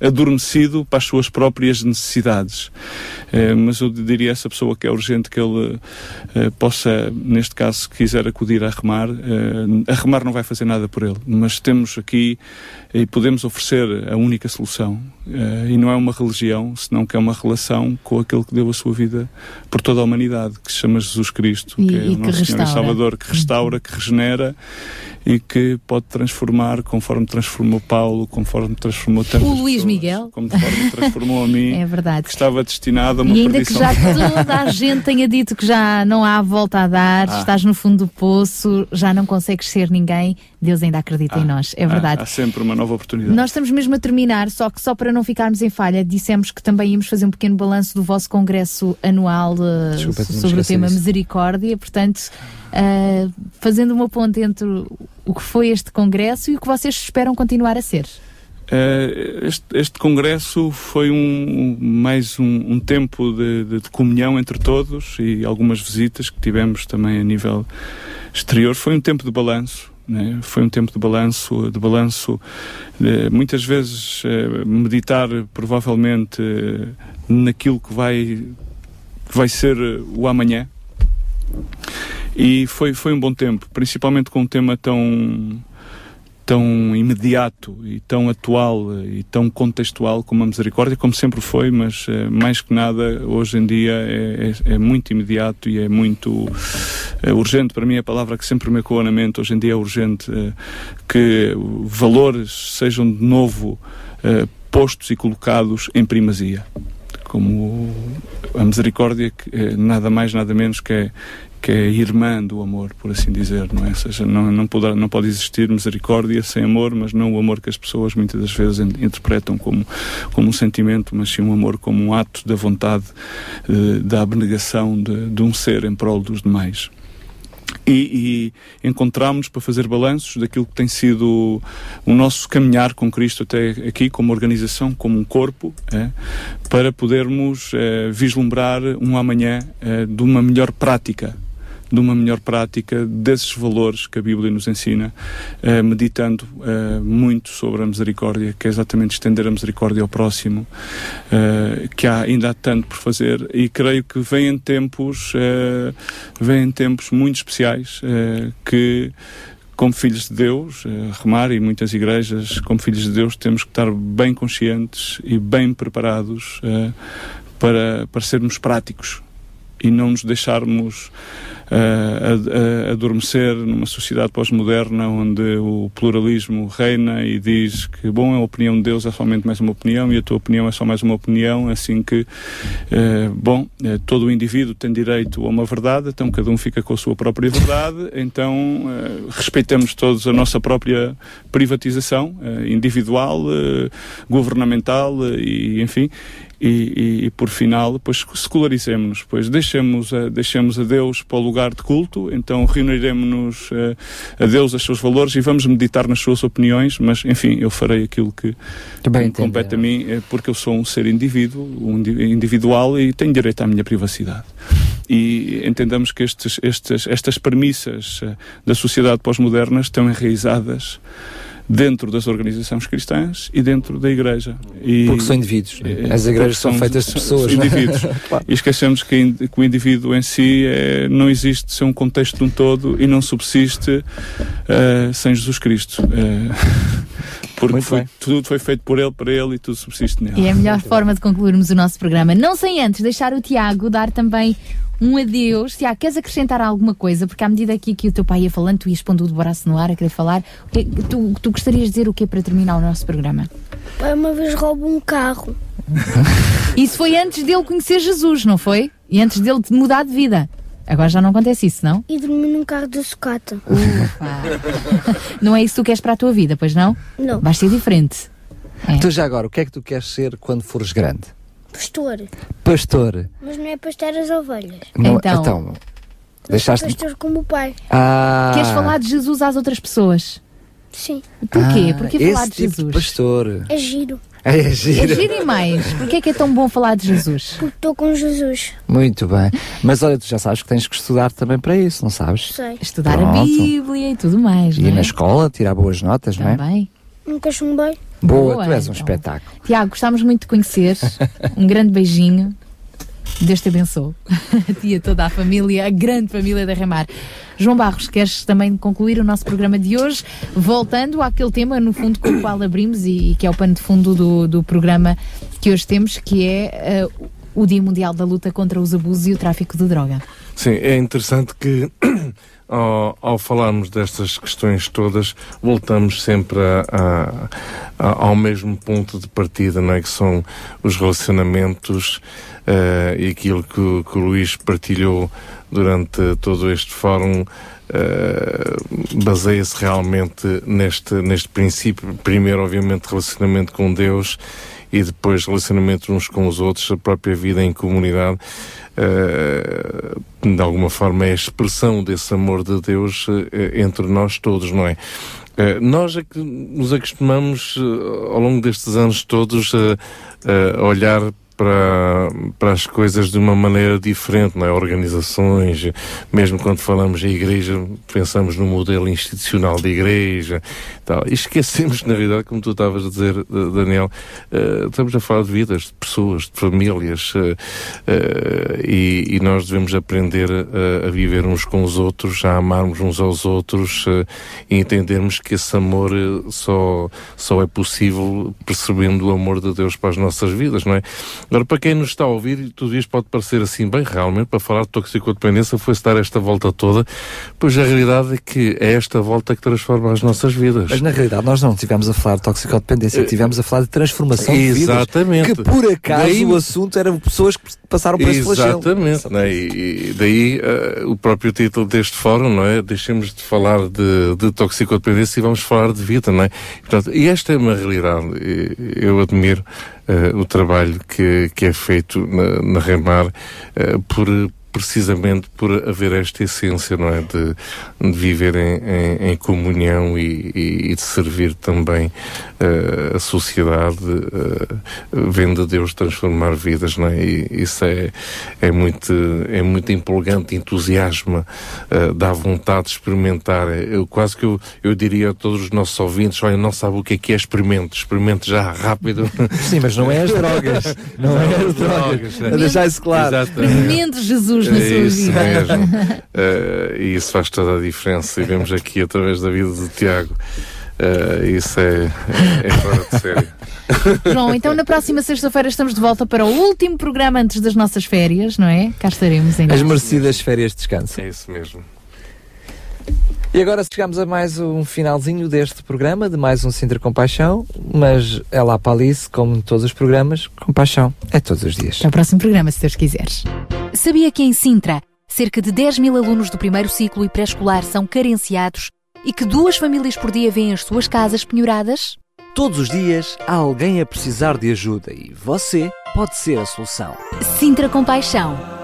[SPEAKER 16] adormecido para as suas próprias necessidades. Eh, mas eu diria a essa pessoa que é urgente que ele eh, possa, neste caso, se quiser acudir a remar, eh, a remar não vai fazer nada por ele, mas temos aqui e podemos oferecer a única solução. eh, e não é uma religião, senão que é uma relação com aquele que deu a sua vida por toda a humanidade, que se chama Jesus Cristo,
[SPEAKER 1] E-
[SPEAKER 16] que é o nosso Senhor e. Salvador, que restaura, que regenera e que pode transformar conforme transformou Paulo, conforme transformou tantas
[SPEAKER 1] O Luís
[SPEAKER 16] pessoas,
[SPEAKER 1] Miguel.
[SPEAKER 16] forma transformou a mim, <laughs>
[SPEAKER 1] É verdade.
[SPEAKER 16] que estava destinado a uma
[SPEAKER 1] E ainda que já <laughs> toda a gente tenha dito que já não há volta a dar,
[SPEAKER 16] Ah.
[SPEAKER 1] estás no fundo do poço, já não consegues ser ninguém, Deus ainda acredita em nós, é verdade.
[SPEAKER 16] Há, há sempre uma nova oportunidade.
[SPEAKER 1] Nós estamos mesmo a terminar, só que só para não ficarmos em falha, dissemos que também íamos fazer um pequeno balanço do vosso congresso anual uh,
[SPEAKER 15] Desculpa,
[SPEAKER 1] sobre o tema
[SPEAKER 15] disso.
[SPEAKER 1] misericórdia, portanto, uh, fazendo uma ponte entre o que foi este congresso e o que vocês esperam continuar a ser.
[SPEAKER 16] Eh, este, este congresso foi um, mais um, um tempo de, de- de comunhão entre todos e algumas visitas que tivemos também a nível exterior. Foi um tempo de balanço. Né? Foi um tempo de balanço, de balanço, eh, muitas vezes eh, meditar provavelmente eh, naquilo que vai, vai ser o amanhã. E foi, foi um bom tempo, principalmente com um tema tão, tão imediato e tão atual eh, e tão contextual como a misericórdia, como sempre foi, mas eh, mais que nada hoje em dia é, é- é muito imediato e é muito eh, urgente. Para mim, a palavra que sempre me ecoa na mente hoje em dia é urgente que valores sejam de novo postos e colocados em primazia. Como a misericórdia, que é nada mais, nada menos que é, que é irmã do amor, por assim dizer, não é? Ou seja, não, não, pode, não pode existir misericórdia sem amor, mas não o amor que as pessoas muitas das vezes in- interpretam como, como um sentimento, mas sim um amor como um ato da vontade, eh, da abnegação de, de um ser em prol dos demais e, e encontramos para fazer balanços daquilo que tem sido o nosso caminhar com Cristo até aqui, como organização, como um corpo, é, para podermos eh, vislumbrar um amanhã eh, de uma melhor prática de uma melhor prática desses valores que a Bíblia nos ensina, eh, meditando eh, muito sobre a misericórdia, que é exatamente estender a misericórdia ao próximo, eh, que há, ainda há tanto por fazer e creio que vêm tempos, vêm tempos muito especiais que como filhos de Deus, Remar e muitas igrejas, como filhos de Deus, temos que estar bem conscientes e bem preparados para, para sermos práticos e não nos deixarmos eh, a- a- adormecer numa sociedade pós-moderna onde o pluralismo reina e diz que, bom, a opinião de Deus é somente mais uma opinião e a tua opinião é só mais uma opinião, assim que, eh, bom, eh, todo o indivíduo tem direito a uma verdade, então cada um fica com a sua própria verdade, então eh, respeitamos todos a nossa própria privatização eh, individual, eh, governamental eh, e, enfim, e, e- e, por final, pois secularizemos-nos, pois deixemos a, deixemos a Deus para o lugar de culto, então reuniremos-nos eh, a Deus, a seus valores e vamos meditar nas suas opiniões, mas enfim, eu farei aquilo que, compete a mim, eh, porque eu sou um ser indivíduo, um indi- individual e tenho direito à minha privacidade. E entendamos que estes, estes, estas premissas eh, da sociedade pós-moderna estão enraizadas dentro das organizações cristãs e dentro da igreja. E,
[SPEAKER 15] Porque são indivíduos, né?
[SPEAKER 16] eh,
[SPEAKER 15] As igrejas
[SPEAKER 16] porque
[SPEAKER 15] são feitas de pessoas,
[SPEAKER 16] são
[SPEAKER 15] né?
[SPEAKER 16] indivíduos. <laughs>
[SPEAKER 15] Claro.
[SPEAKER 16] E esquecemos que, que o indivíduo em si eh, não existe sem um contexto de um todo e não subsiste eh, sem Jesus Cristo. Eh, <laughs> porque foi- tudo foi feito por ele, para ele e tudo subsiste nele.
[SPEAKER 1] E é a melhor <laughs> forma de concluirmos o nosso programa. Não sem antes deixar o Tiago dar também um adeus. Tiago, queres acrescentar alguma coisa? Porque à medida que, que o teu pai ia falando, tu ias pondo o braço no ar a querer falar. Que- tu, tu gostarias de dizer o que para terminar o nosso programa?
[SPEAKER 17] Pai uma vez rouba um carro.
[SPEAKER 1] Isso foi antes dele conhecer Jesus, não foi? E antes dele de mudar de vida. Agora já não acontece isso, não?
[SPEAKER 17] E dormi num carro da sucata. <laughs>
[SPEAKER 1] Não é isso que tu queres para a tua vida, pois não?
[SPEAKER 17] Não.
[SPEAKER 1] Vais ser diferente.
[SPEAKER 15] Então já agora, o que é que tu queres ser quando fores grande?
[SPEAKER 17] Pastor.
[SPEAKER 15] Pastor.
[SPEAKER 17] Mas não é pastor as ovelhas.
[SPEAKER 15] Não-
[SPEAKER 1] Então.
[SPEAKER 15] então deixaste
[SPEAKER 17] Pastor como o pai.
[SPEAKER 15] Ah.
[SPEAKER 1] Queres falar de Jesus às outras pessoas?
[SPEAKER 17] Sim.
[SPEAKER 1] Porquê?
[SPEAKER 15] Ah,
[SPEAKER 1] Porquê
[SPEAKER 15] esse
[SPEAKER 1] falar de
[SPEAKER 15] tipo
[SPEAKER 1] Jesus?
[SPEAKER 15] pastor.
[SPEAKER 17] É giro.
[SPEAKER 15] É giro.
[SPEAKER 1] É giro e mais. Porquê é que é tão bom falar de Jesus?
[SPEAKER 17] Porque estou com Jesus.
[SPEAKER 15] Muito bem. Mas olha, tu já sabes que tens que estudar também para isso, não sabes?
[SPEAKER 17] Sei.
[SPEAKER 1] Estudar a
[SPEAKER 15] Pronto.
[SPEAKER 1] Bíblia e tudo mais,
[SPEAKER 15] E
[SPEAKER 1] não é?
[SPEAKER 15] na escola, tirar boas notas, não é?
[SPEAKER 1] Também.
[SPEAKER 17] Nunca chumbei.
[SPEAKER 15] Boa,
[SPEAKER 1] Boa,
[SPEAKER 15] tu és um
[SPEAKER 1] então.
[SPEAKER 15] espetáculo.
[SPEAKER 1] Tiago, gostámos muito de conhecer. <laughs> Um grande beijinho. Deus te abençoe. <laughs> A ti e toda a família, a grande família da Remar. João Barros, queres também concluir o nosso programa de hoje, voltando àquele tema, no fundo, com o qual abrimos e, e que é o pano de fundo do, do programa que hoje temos, que é eh, o Dia Mundial da Luta contra os Abusos e o Tráfico de Droga.
[SPEAKER 5] Sim, é interessante que <coughs> ao, ao falarmos destas questões todas, voltamos sempre a- a- a- ao mesmo ponto de partida, não é? Que são os relacionamentos eh, e aquilo que, que o Luís partilhou durante todo este fórum. eh, baseia-se realmente neste, neste princípio. Primeiro, obviamente, relacionamento com Deus e depois relacionamento uns com os outros, a própria vida em comunidade. Uh, de alguma forma é a expressão desse amor de Deus uh, entre nós todos, não é? Uh, nós é que nos acostumamos ao longo destes anos todos a olhar para, para as coisas de uma maneira diferente, não é? Organizações, mesmo quando falamos em igreja, pensamos no modelo institucional de igreja tal. e esquecemos, na realidade, como tu estavas a dizer, Daniel, uh, estamos a falar de vidas, de pessoas, de famílias, uh, uh, e, e, nós devemos aprender a, a, viver uns com os outros, a amarmos uns aos outros e entendermos que esse amor só, só é possível percebendo o amor de Deus para as nossas vidas, não é? Agora, para quem nos está a ouvir, tudo isto pode parecer assim, bem, realmente, para falar de toxicodependência foi-se dar esta volta toda, pois a realidade é que é esta volta que transforma as nossas vidas.
[SPEAKER 15] Mas na realidade nós não estivemos a falar de toxicodependência, estivemos a falar de transformação de vidas.
[SPEAKER 5] Exatamente.
[SPEAKER 15] Que por acaso daí, o assunto eram pessoas que passaram por esse flagelo.
[SPEAKER 5] Exatamente. Né? E, daí uh, o próprio título deste fórum, não é? Deixemos de falar de, de toxicodependência e vamos falar de vida, não é? E, portanto, e esta é uma realidade. Eu admiro o trabalho que, que é feito na, na Remar uh, por precisamente por haver esta essência, não é? De, de viver em, em, em comunhão e, e, e, de servir também uh, a sociedade, uh, vendo Deus transformar vidas, não é? E isso é, é, muito, é muito empolgante, entusiasma, uh, dá vontade de experimentar. Eu quase que eu, eu diria a todos os nossos ouvintes, olha, não sabe o que é que é experimente, experimente já, rápido.
[SPEAKER 15] Sim, mas não é as drogas, não é as drogas, a deixar isso claro.
[SPEAKER 1] Experimente Jesus na sua
[SPEAKER 5] isso
[SPEAKER 1] vida.
[SPEAKER 5] mesmo. uh, <laughs> e isso faz toda a diferença. E vemos aqui através da vida do Tiago. Uh, isso é, é fora de série. <laughs>
[SPEAKER 1] João, então na próxima sexta-feira estamos de volta para o último programa antes das nossas férias, não é? Cá estaremos em
[SPEAKER 15] As merecidas férias de descanso.
[SPEAKER 5] É isso mesmo.
[SPEAKER 15] E agora chegamos a mais um finalzinho deste programa, de mais um Sintra Compaixão, mas é lá para Alice, como todos os programas, compaixão é todos os dias.
[SPEAKER 1] Até o próximo programa, se Deus quiseres.
[SPEAKER 13] Sabia que em Sintra, cerca de 10 mil alunos do primeiro ciclo e pré-escolar são carenciados e que duas famílias por dia vêm as suas casas penhoradas?
[SPEAKER 15] Todos os dias há alguém a precisar de ajuda e você pode ser a solução.
[SPEAKER 13] Sintra Compaixão,